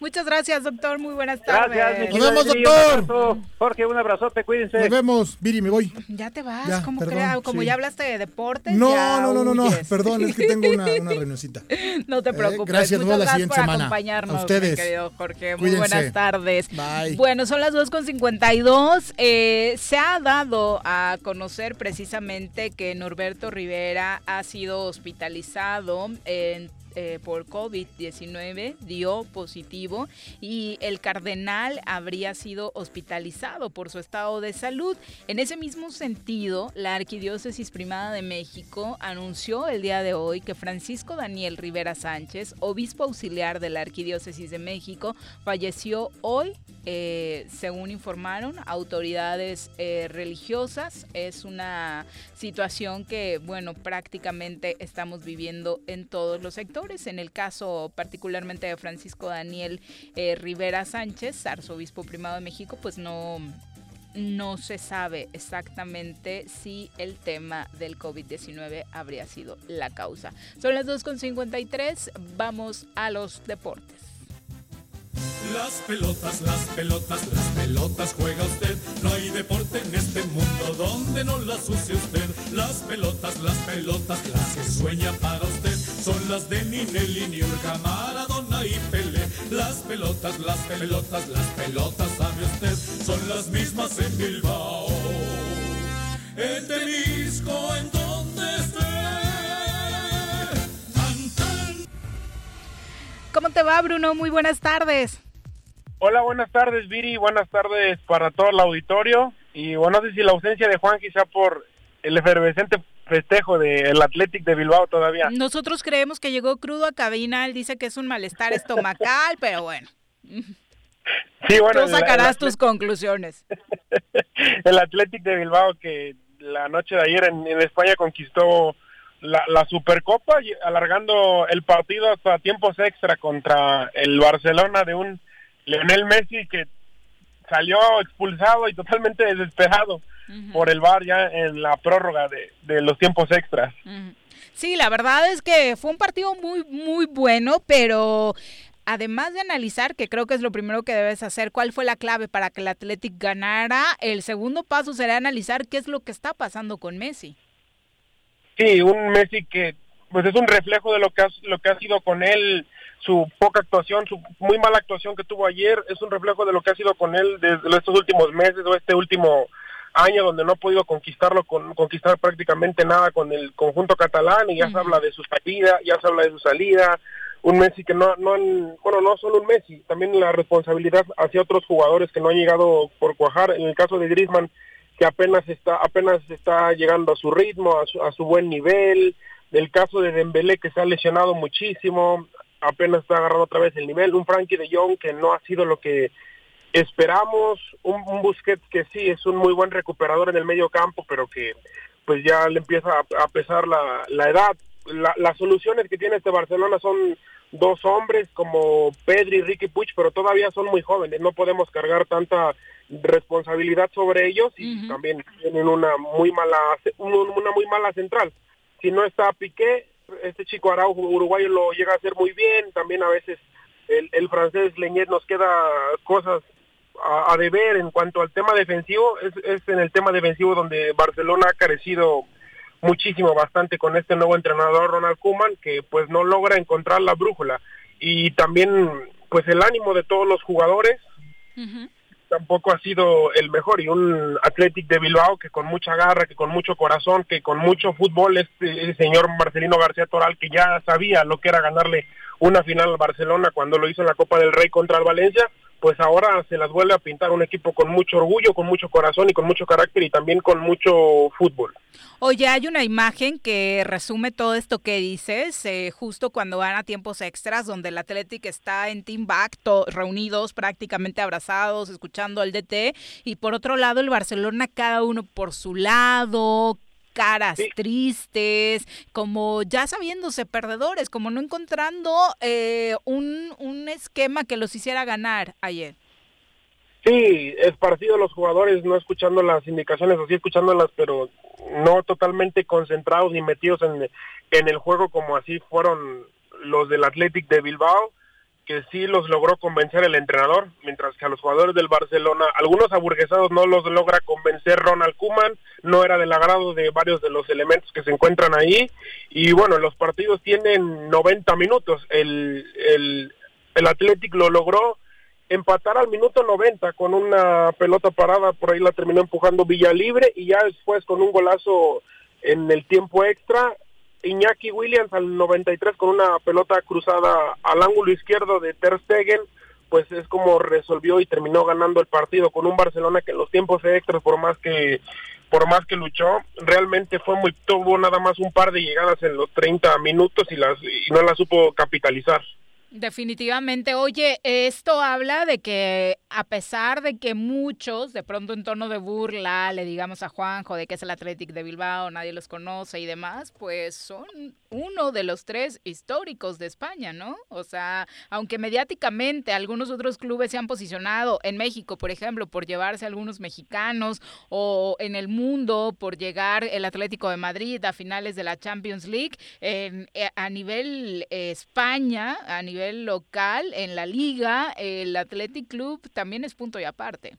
S1: Muchas gracias, doctor. Muy buenas tardes.
S20: Gracias, mi
S3: Nos
S20: querida
S3: vemos, doctor.
S20: Un abrazo. Jorge, un abrazote, cuídense.
S3: Nos vemos, Viri, me voy.
S1: Ya te vas,
S3: Ya,
S1: como
S3: perdón,
S1: crea- como
S3: sí.
S1: ya hablaste de deportes.
S3: No,
S1: ya
S3: no, no, no, no, perdón, es que tengo una, una reunioncita.
S1: No te
S3: Eh,
S1: preocupes.
S3: gracias,
S1: Muchas gracias
S3: siguiente
S1: por
S3: semana.
S1: acompañarnos,
S3: A ustedes.
S1: mi querido Jorge. Muy
S3: Cuídense.
S1: buenas tardes.
S3: Bye.
S1: Bueno, son las 2.52. Eh, se ha dado a conocer precisamente que Norberto Rivera ha sido hospitalizado eh, por COVID-19 dio positivo y el cardenal habría sido hospitalizado por su estado de salud. En ese mismo sentido, la Arquidiócesis Primada de México anunció el día de hoy que Francisco Daniel Rivera Sánchez, obispo auxiliar de la Arquidiócesis de México, falleció hoy, eh, según informaron autoridades eh, religiosas. Es una situación que, bueno, prácticamente estamos viviendo en todos los sectores. En el caso particularmente de Francisco Daniel eh, Rivera Sánchez, arzobispo primado de México, pues no no se sabe exactamente si el tema del COVID-19 habría sido la causa. Son las 2.53, vamos a los deportes.
S21: Las pelotas, las pelotas, las pelotas juega usted. No hay deporte en este mundo donde no las use usted. Las pelotas, las pelotas, las que sueña para usted. Son las de Ninelli, Niurka, Maradona y Pelé. Las pelotas, las pelotas, las pelotas, sabe usted. Son las mismas en Bilbao. En Temisco, en
S1: ¿Cómo te va, Bruno? Muy buenas tardes.
S22: Hola, buenas tardes, Viri. Buenas tardes para todo el auditorio. Y bueno, no sé si la ausencia de Juan quizá por el efervescente festejo del Athletic de Bilbao todavía.
S1: Nosotros creemos que llegó crudo a cabina. Él dice que es un malestar estomacal, pero bueno.
S22: Sí, bueno,
S1: Tú sacarás tus conclusiones.
S22: el Athletic de Bilbao que la noche de ayer en, en España conquistó la, la Supercopa alargando el partido hasta tiempos extra contra el Barcelona de un Lionel Messi que salió expulsado y totalmente desesperado por el VAR ya en la prórroga de, de los tiempos extras.
S1: Sí, la verdad es que fue un partido muy, muy bueno, pero además de analizar, que creo que es lo primero que debes hacer, cuál fue la clave para que el Athletic ganara, el segundo paso será analizar qué es lo que está pasando con Messi.
S22: Sí, un Messi que pues es un reflejo de lo que ha, lo que ha sido con él, su poca actuación, su muy mala actuación que tuvo ayer, es un reflejo de lo que ha sido con él desde estos últimos meses o este último año donde no ha podido conquistarlo, con, conquistar prácticamente nada con el conjunto catalán y ya se habla de su salida, ya se habla de su salida, un Messi que no, no han, bueno, no solo un Messi, también la responsabilidad hacia otros jugadores que no han llegado por cuajar, en el caso de Griezmann, que apenas está, apenas está llegando a su ritmo, a su, a su buen nivel, del caso de Dembélé que se ha lesionado muchísimo, apenas está agarrando otra vez el nivel, un Frankie de Jong que no ha sido lo que esperamos, un, un Busquets que sí es un muy buen recuperador en el medio campo, pero que pues ya le empieza a, pesar la, la edad. La- las soluciones que tiene este Barcelona son dos hombres como Pedri y Ricky Puig, pero todavía son muy jóvenes, no podemos cargar tanta responsabilidad sobre ellos y también tienen una muy mala un- una muy mala central. Si no está Piqué, este chico Araujo uruguayo lo llega a hacer muy bien, también a veces el, el francés Leñet nos queda cosas a, a deber en cuanto al tema defensivo, es, es en el tema defensivo donde Barcelona ha carecido muchísimo, bastante con este nuevo entrenador Ronald Koeman, que pues no logra encontrar la brújula. Y también pues el ánimo de todos los jugadores tampoco ha sido el mejor y un Athletic de Bilbao que con mucha garra, que con mucho corazón, que con mucho fútbol, este el señor Marcelino García Toral que ya sabía lo que era ganarle una final al Barcelona cuando lo hizo en la Copa del Rey contra el Valencia, pues ahora se las vuelve a pintar un equipo con mucho orgullo, con mucho corazón y con mucho carácter y también con mucho fútbol.
S1: Oye, hay una imagen que resume todo esto que dices, eh, justo cuando van a tiempos extras, donde el Athletic está en team back, reunidos, prácticamente abrazados, escuchando al DT, y por otro lado el Barcelona, cada uno por su lado, caras tristes, como ya sabiéndose perdedores, como no encontrando eh, un, un esquema que los hiciera ganar ayer.
S22: Sí, esparcido los jugadores, no escuchando las indicaciones, o sí escuchándolas, pero no totalmente concentrados ni metidos en, en el juego como así fueron los del Athletic de Bilbao, que sí los logró convencer el entrenador, mientras que a los jugadores del Barcelona, algunos aburguesados no los logra convencer Ronald Koeman, no era del agrado de varios de los elementos que se encuentran ahí, y bueno, los partidos tienen 90 minutos, el, el, el Athletic lo logró empatar al minuto 90 con una pelota parada, por ahí la terminó empujando Villa Libre y ya después con un golazo en el tiempo extra, Iñaki Williams al 93 con una pelota cruzada al ángulo izquierdo de Ter Stegen, pues es como resolvió y terminó ganando el partido con un Barcelona que en los tiempos extras por más que por más que luchó, realmente fue muy tuvo nada más un par de llegadas en los 30 minutos y las y no las supo capitalizar.
S1: Definitivamente. Oye, esto habla de que a pesar de que muchos, de pronto en tono de burla, le digamos a Juanjo de que es el Athletic de Bilbao, nadie los conoce y demás, pues son uno de los tres históricos de España, ¿no? O sea, aunque mediáticamente algunos otros clubes se han posicionado en México, por ejemplo, por llevarse algunos mexicanos o en el mundo por llegar el Atlético de Madrid a finales de la Champions League, eh, a nivel eh, España, a nivel local, en la liga, el Athletic Club también es punto y aparte.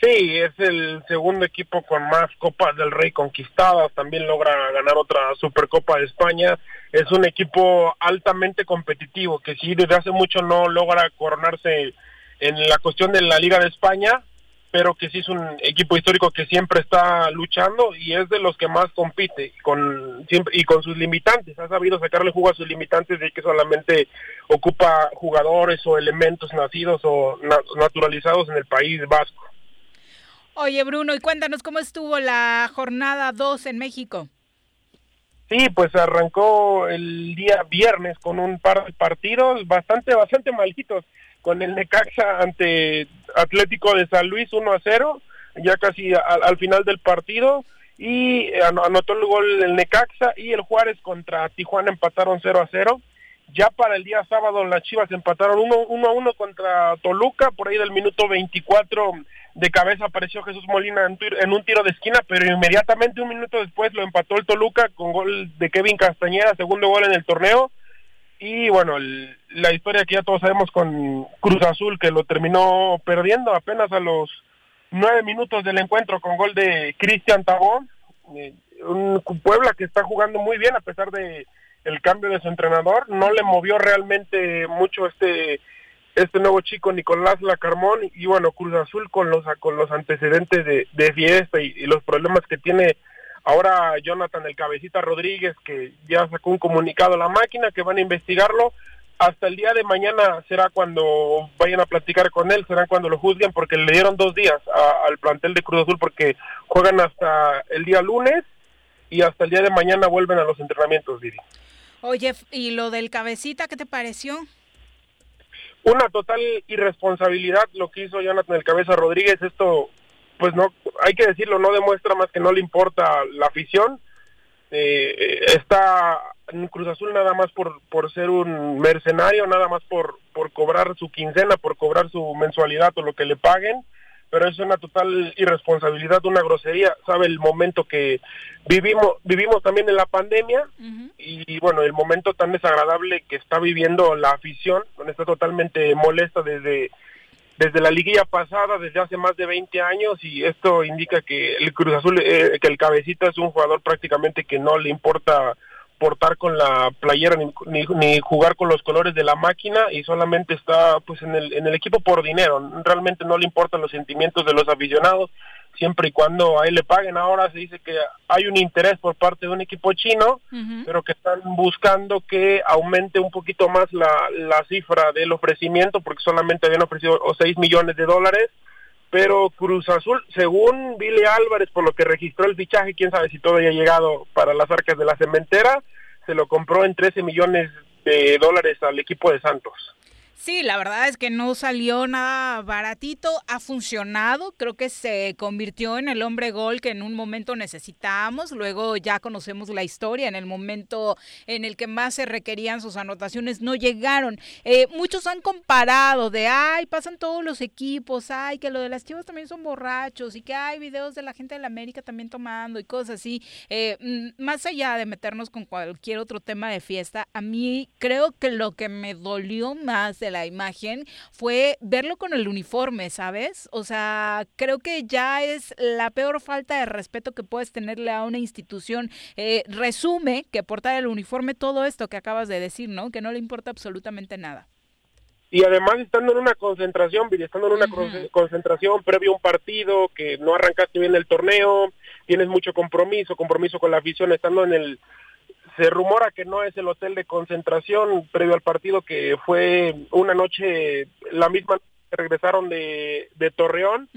S22: Sí, es el segundo equipo con más Copas del Rey conquistadas, también logra ganar otra Supercopa de España. Es un equipo altamente competitivo que sí desde hace mucho no logra coronarse en la cuestión de la Liga de España, pero que sí es un equipo histórico que siempre está luchando y es de los que más compite con y con sus limitantes. Ha sabido sacarle jugo a sus limitantes de que solamente ocupa jugadores o elementos nacidos o naturalizados en el País Vasco.
S1: Oye, Bruno, y cuéntanos cómo estuvo la jornada 2 en México.
S22: Sí, pues arrancó el día viernes con un par de partidos bastante, bastante malquitos con el Necaxa ante Atlético de San Luis 1 a 0, ya casi al, final del partido, y anotó el gol el Necaxa y el Juárez contra Tijuana empataron 0 a 0. Ya para el día sábado las Chivas empataron 1, a 1 contra Toluca, por ahí del minuto 24 de cabeza apareció Jesús Molina en, un tiro de esquina, pero inmediatamente un minuto después lo empató el Toluca con gol de Kevin Castañeda, segundo gol en el torneo y bueno, la historia que ya todos sabemos con Cruz Azul, que lo terminó perdiendo apenas a los nueve minutos del encuentro con gol de Cristian Tabón. Eh, un Puebla que está jugando muy bien a pesar de el cambio de su entrenador. No le movió realmente mucho este este nuevo chico Nicolás Lacarmón y bueno Cruz Azul con los con los antecedentes de, de fiesta y, los problemas que tiene Ahora Jonathan el Cabecita Rodríguez, que ya sacó un comunicado a la máquina, que van a investigarlo. Hasta el día de mañana será cuando vayan a platicar con él, será cuando lo juzguen, porque le dieron dos días al plantel de Cruz Azul, porque juegan hasta el día lunes y hasta el día de mañana vuelven a los entrenamientos, Didi.
S1: Oye, ¿y lo del Cabecita qué te pareció?
S22: Una total irresponsabilidad lo que hizo Jonathan el Cabeza Rodríguez. Esto pues no, hay que decirlo, no demuestra más que no le importa la afición. Eh, está en Cruz Azul nada más por, por ser un mercenario, nada más por, por cobrar su quincena, por cobrar su mensualidad o lo que le paguen, pero es una total irresponsabilidad, una grosería. Sabe el momento que vivimos, vivimos también en la pandemia y bueno, el momento tan desagradable que está viviendo la afición, donde está totalmente molesta desde desde la liguilla pasada, desde hace más de 20 años, y esto indica que el Cruz Azul, eh, que el cabecita es un jugador prácticamente que no le importa portar con la playera ni, ni, jugar con los colores de la máquina y solamente está pues en el, en el equipo por dinero. Realmente no le importan los sentimientos de los aficionados siempre y cuando a él le paguen. Ahora se dice que hay un interés por parte de un equipo chino, pero que están buscando que aumente un poquito más la, la cifra del ofrecimiento, porque solamente habían ofrecido 6 millones de dólares. Pero Cruz Azul, según Billy Álvarez, por lo que registró el fichaje, quién sabe si todavía ha llegado para las arcas de la cementera, se lo compró en 13 millones de dólares al equipo de Santos.
S1: Sí, la verdad es que no salió nada baratito, ha funcionado, creo que se convirtió en el hombre gol que en un momento necesitábamos, luego ya conocemos la historia, en el momento en el que más se requerían sus anotaciones no llegaron. Eh, muchos han comparado de, ay, pasan todos los equipos, ay, que lo de las chivas también son borrachos y que hay videos de la gente de la América también tomando y cosas así. Eh, mm, más allá de meternos con cualquier otro tema de fiesta, a mí creo que lo que me dolió más de la imagen fue verlo con el uniforme, ¿sabes? O sea, creo que ya es la peor falta de respeto que puedes tenerle a una institución. Eh, resume que portar el uniforme todo esto que acabas de decir, ¿no? Que no le importa absolutamente nada.
S22: Y además estando en una concentración, estando en una concentración previo a un partido, que no arrancaste bien el torneo, tienes mucho compromiso, compromiso con la afición, estando en el se rumora que no es el hotel de concentración previo al partido, que fue una noche, la misma que regresaron de, de Torreón,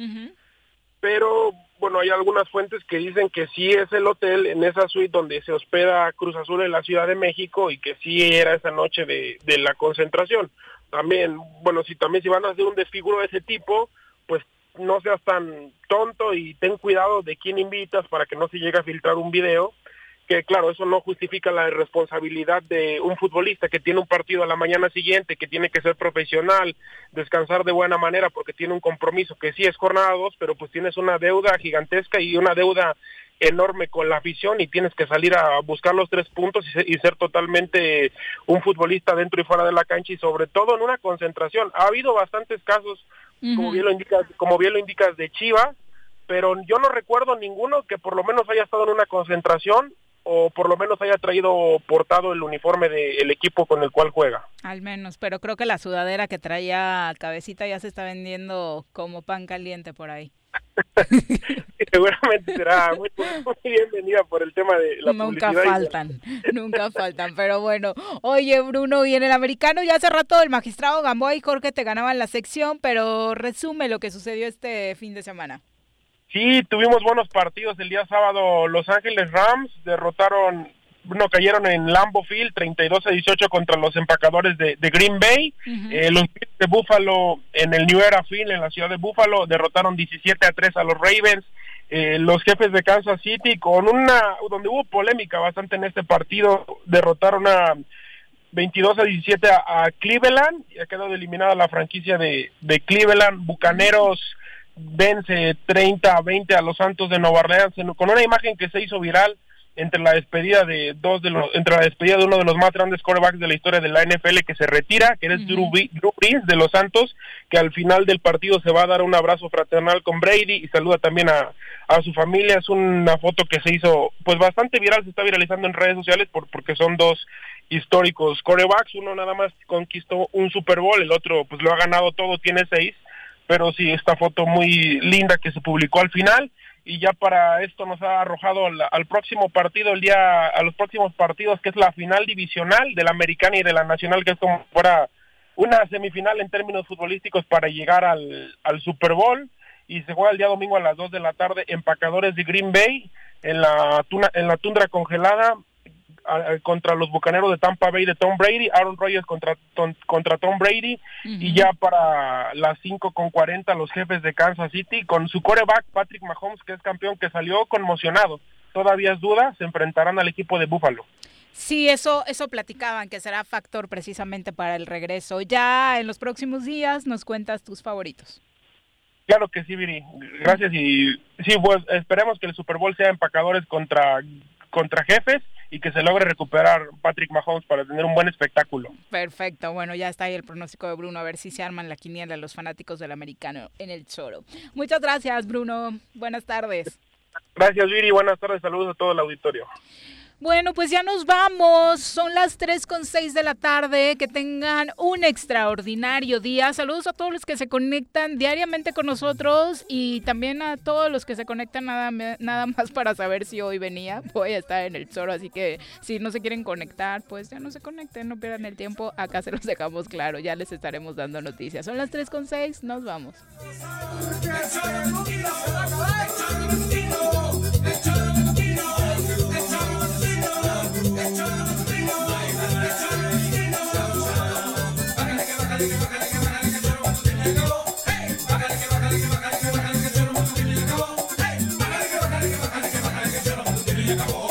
S22: pero bueno, hay algunas fuentes que dicen que sí es el hotel en esa suite donde se hospeda Cruz Azul en la Ciudad de México y que sí era esa noche de, de la concentración. También, bueno, si también si van a hacer un desfiguro de ese tipo, pues no seas tan tonto y ten cuidado de quién invitas para que no se llegue a filtrar un video que claro, eso no justifica la responsabilidad de un futbolista que tiene un partido a la mañana siguiente, que tiene que ser profesional, descansar de buena manera porque tiene un compromiso que sí es jornada dos, pero pues tienes una deuda gigantesca y una deuda enorme con la afición y tienes que salir a buscar los tres puntos y ser, y ser totalmente un futbolista dentro y fuera de la cancha y sobre todo en una concentración. Ha habido bastantes casos, como bien lo indicas, como bien lo indicas de Chivas, pero yo no recuerdo ninguno que por lo menos haya estado en una concentración o por lo menos haya traído portado el uniforme del equipo con el cual juega.
S1: Al menos, pero creo que la sudadera que traía Cabecita ya se está vendiendo como pan caliente por ahí.
S22: Seguramente será muy, muy, bienvenida por el tema de la
S1: Nunca
S22: publicidad.
S1: faltan, nunca faltan, pero bueno. Oye, Bruno, y en el americano ya hace rato el magistrado Gamboa y Jorge te ganaban la sección, pero resume lo que sucedió este fin de semana.
S22: Sí, tuvimos buenos partidos el día sábado. Los Ángeles Rams derrotaron, no cayeron en Lambeau Field 32 a 18 contra los empacadores de, de Green Bay. eh, los Bills de Buffalo en el New Era Field en la ciudad de Buffalo derrotaron 17 a 3 a los Ravens. Eh, los jefes de Kansas City con una donde hubo polémica bastante en este partido derrotaron a 22 a 17 a, a Cleveland y ha quedado eliminada la franquicia de, de Cleveland Bucaneros vence 30 a 20 a los Santos de Nueva Orleans con una imagen que se hizo viral entre la despedida de dos de los entre la despedida de uno de los más grandes quarterbacks de la historia de la NFL que se retira, que es Drew, Bi- Drew Brees de los Santos, que al final del partido se va a dar un abrazo fraternal con Brady y saluda también a, a su familia. Es una foto que se hizo pues bastante viral, se está viralizando en redes sociales por, porque son dos históricos quarterbacks, uno nada más conquistó un Super Bowl, el otro pues lo ha ganado todo, tiene seis, pero sí, esta foto muy linda que se publicó al final y ya para esto nos ha arrojado al, al próximo partido, el día, a los próximos partidos, que es la final divisional de la americana y de la nacional, que es como fuera una semifinal en términos futbolísticos para llegar al, al Super Bowl y se juega el día domingo a las 2 de la tarde, empacadores de Green Bay en la, tuna, en la tundra congelada a- contra los bucaneros de Tampa Bay de Tom Brady, Aaron Rodgers contra, Tom- contra Tom Brady y ya para las 5 con 40 los jefes de Kansas City con su coreback Patrick Mahomes que es campeón que salió conmocionado. Todavía es duda, se enfrentarán al equipo de Buffalo.
S1: Sí, eso, eso platicaban que será factor precisamente para el regreso. Ya en los próximos días nos cuentas tus favoritos.
S22: Claro que sí, Viri. Gracias y sí, pues esperemos que el Super Bowl sea empacadores contra contra jefes y que se logre recuperar Patrick Mahomes para tener un buen espectáculo.
S1: Perfecto, bueno, ya está ahí el pronóstico de Bruno, a ver si se arman la quiniela los fanáticos del americano en el Choro. Muchas gracias, Bruno. Buenas tardes.
S22: Gracias, Viri. Buenas tardes. Saludos a todo el auditorio.
S1: Bueno, pues ya nos vamos. Son las 3 con 6 de la tarde. Que tengan un extraordinario día. Saludos a todos los que se conectan diariamente con nosotros y también a todos los que se conectan nada, nada más para saber si hoy venía. Voy a estar en el Zoro, así que si no se quieren conectar, pues ya no se conecten, no pierdan el tiempo. Acá se los dejamos claro. Ya les estaremos dando noticias. Son las 3 con 6. Nos vamos.
S4: acabó.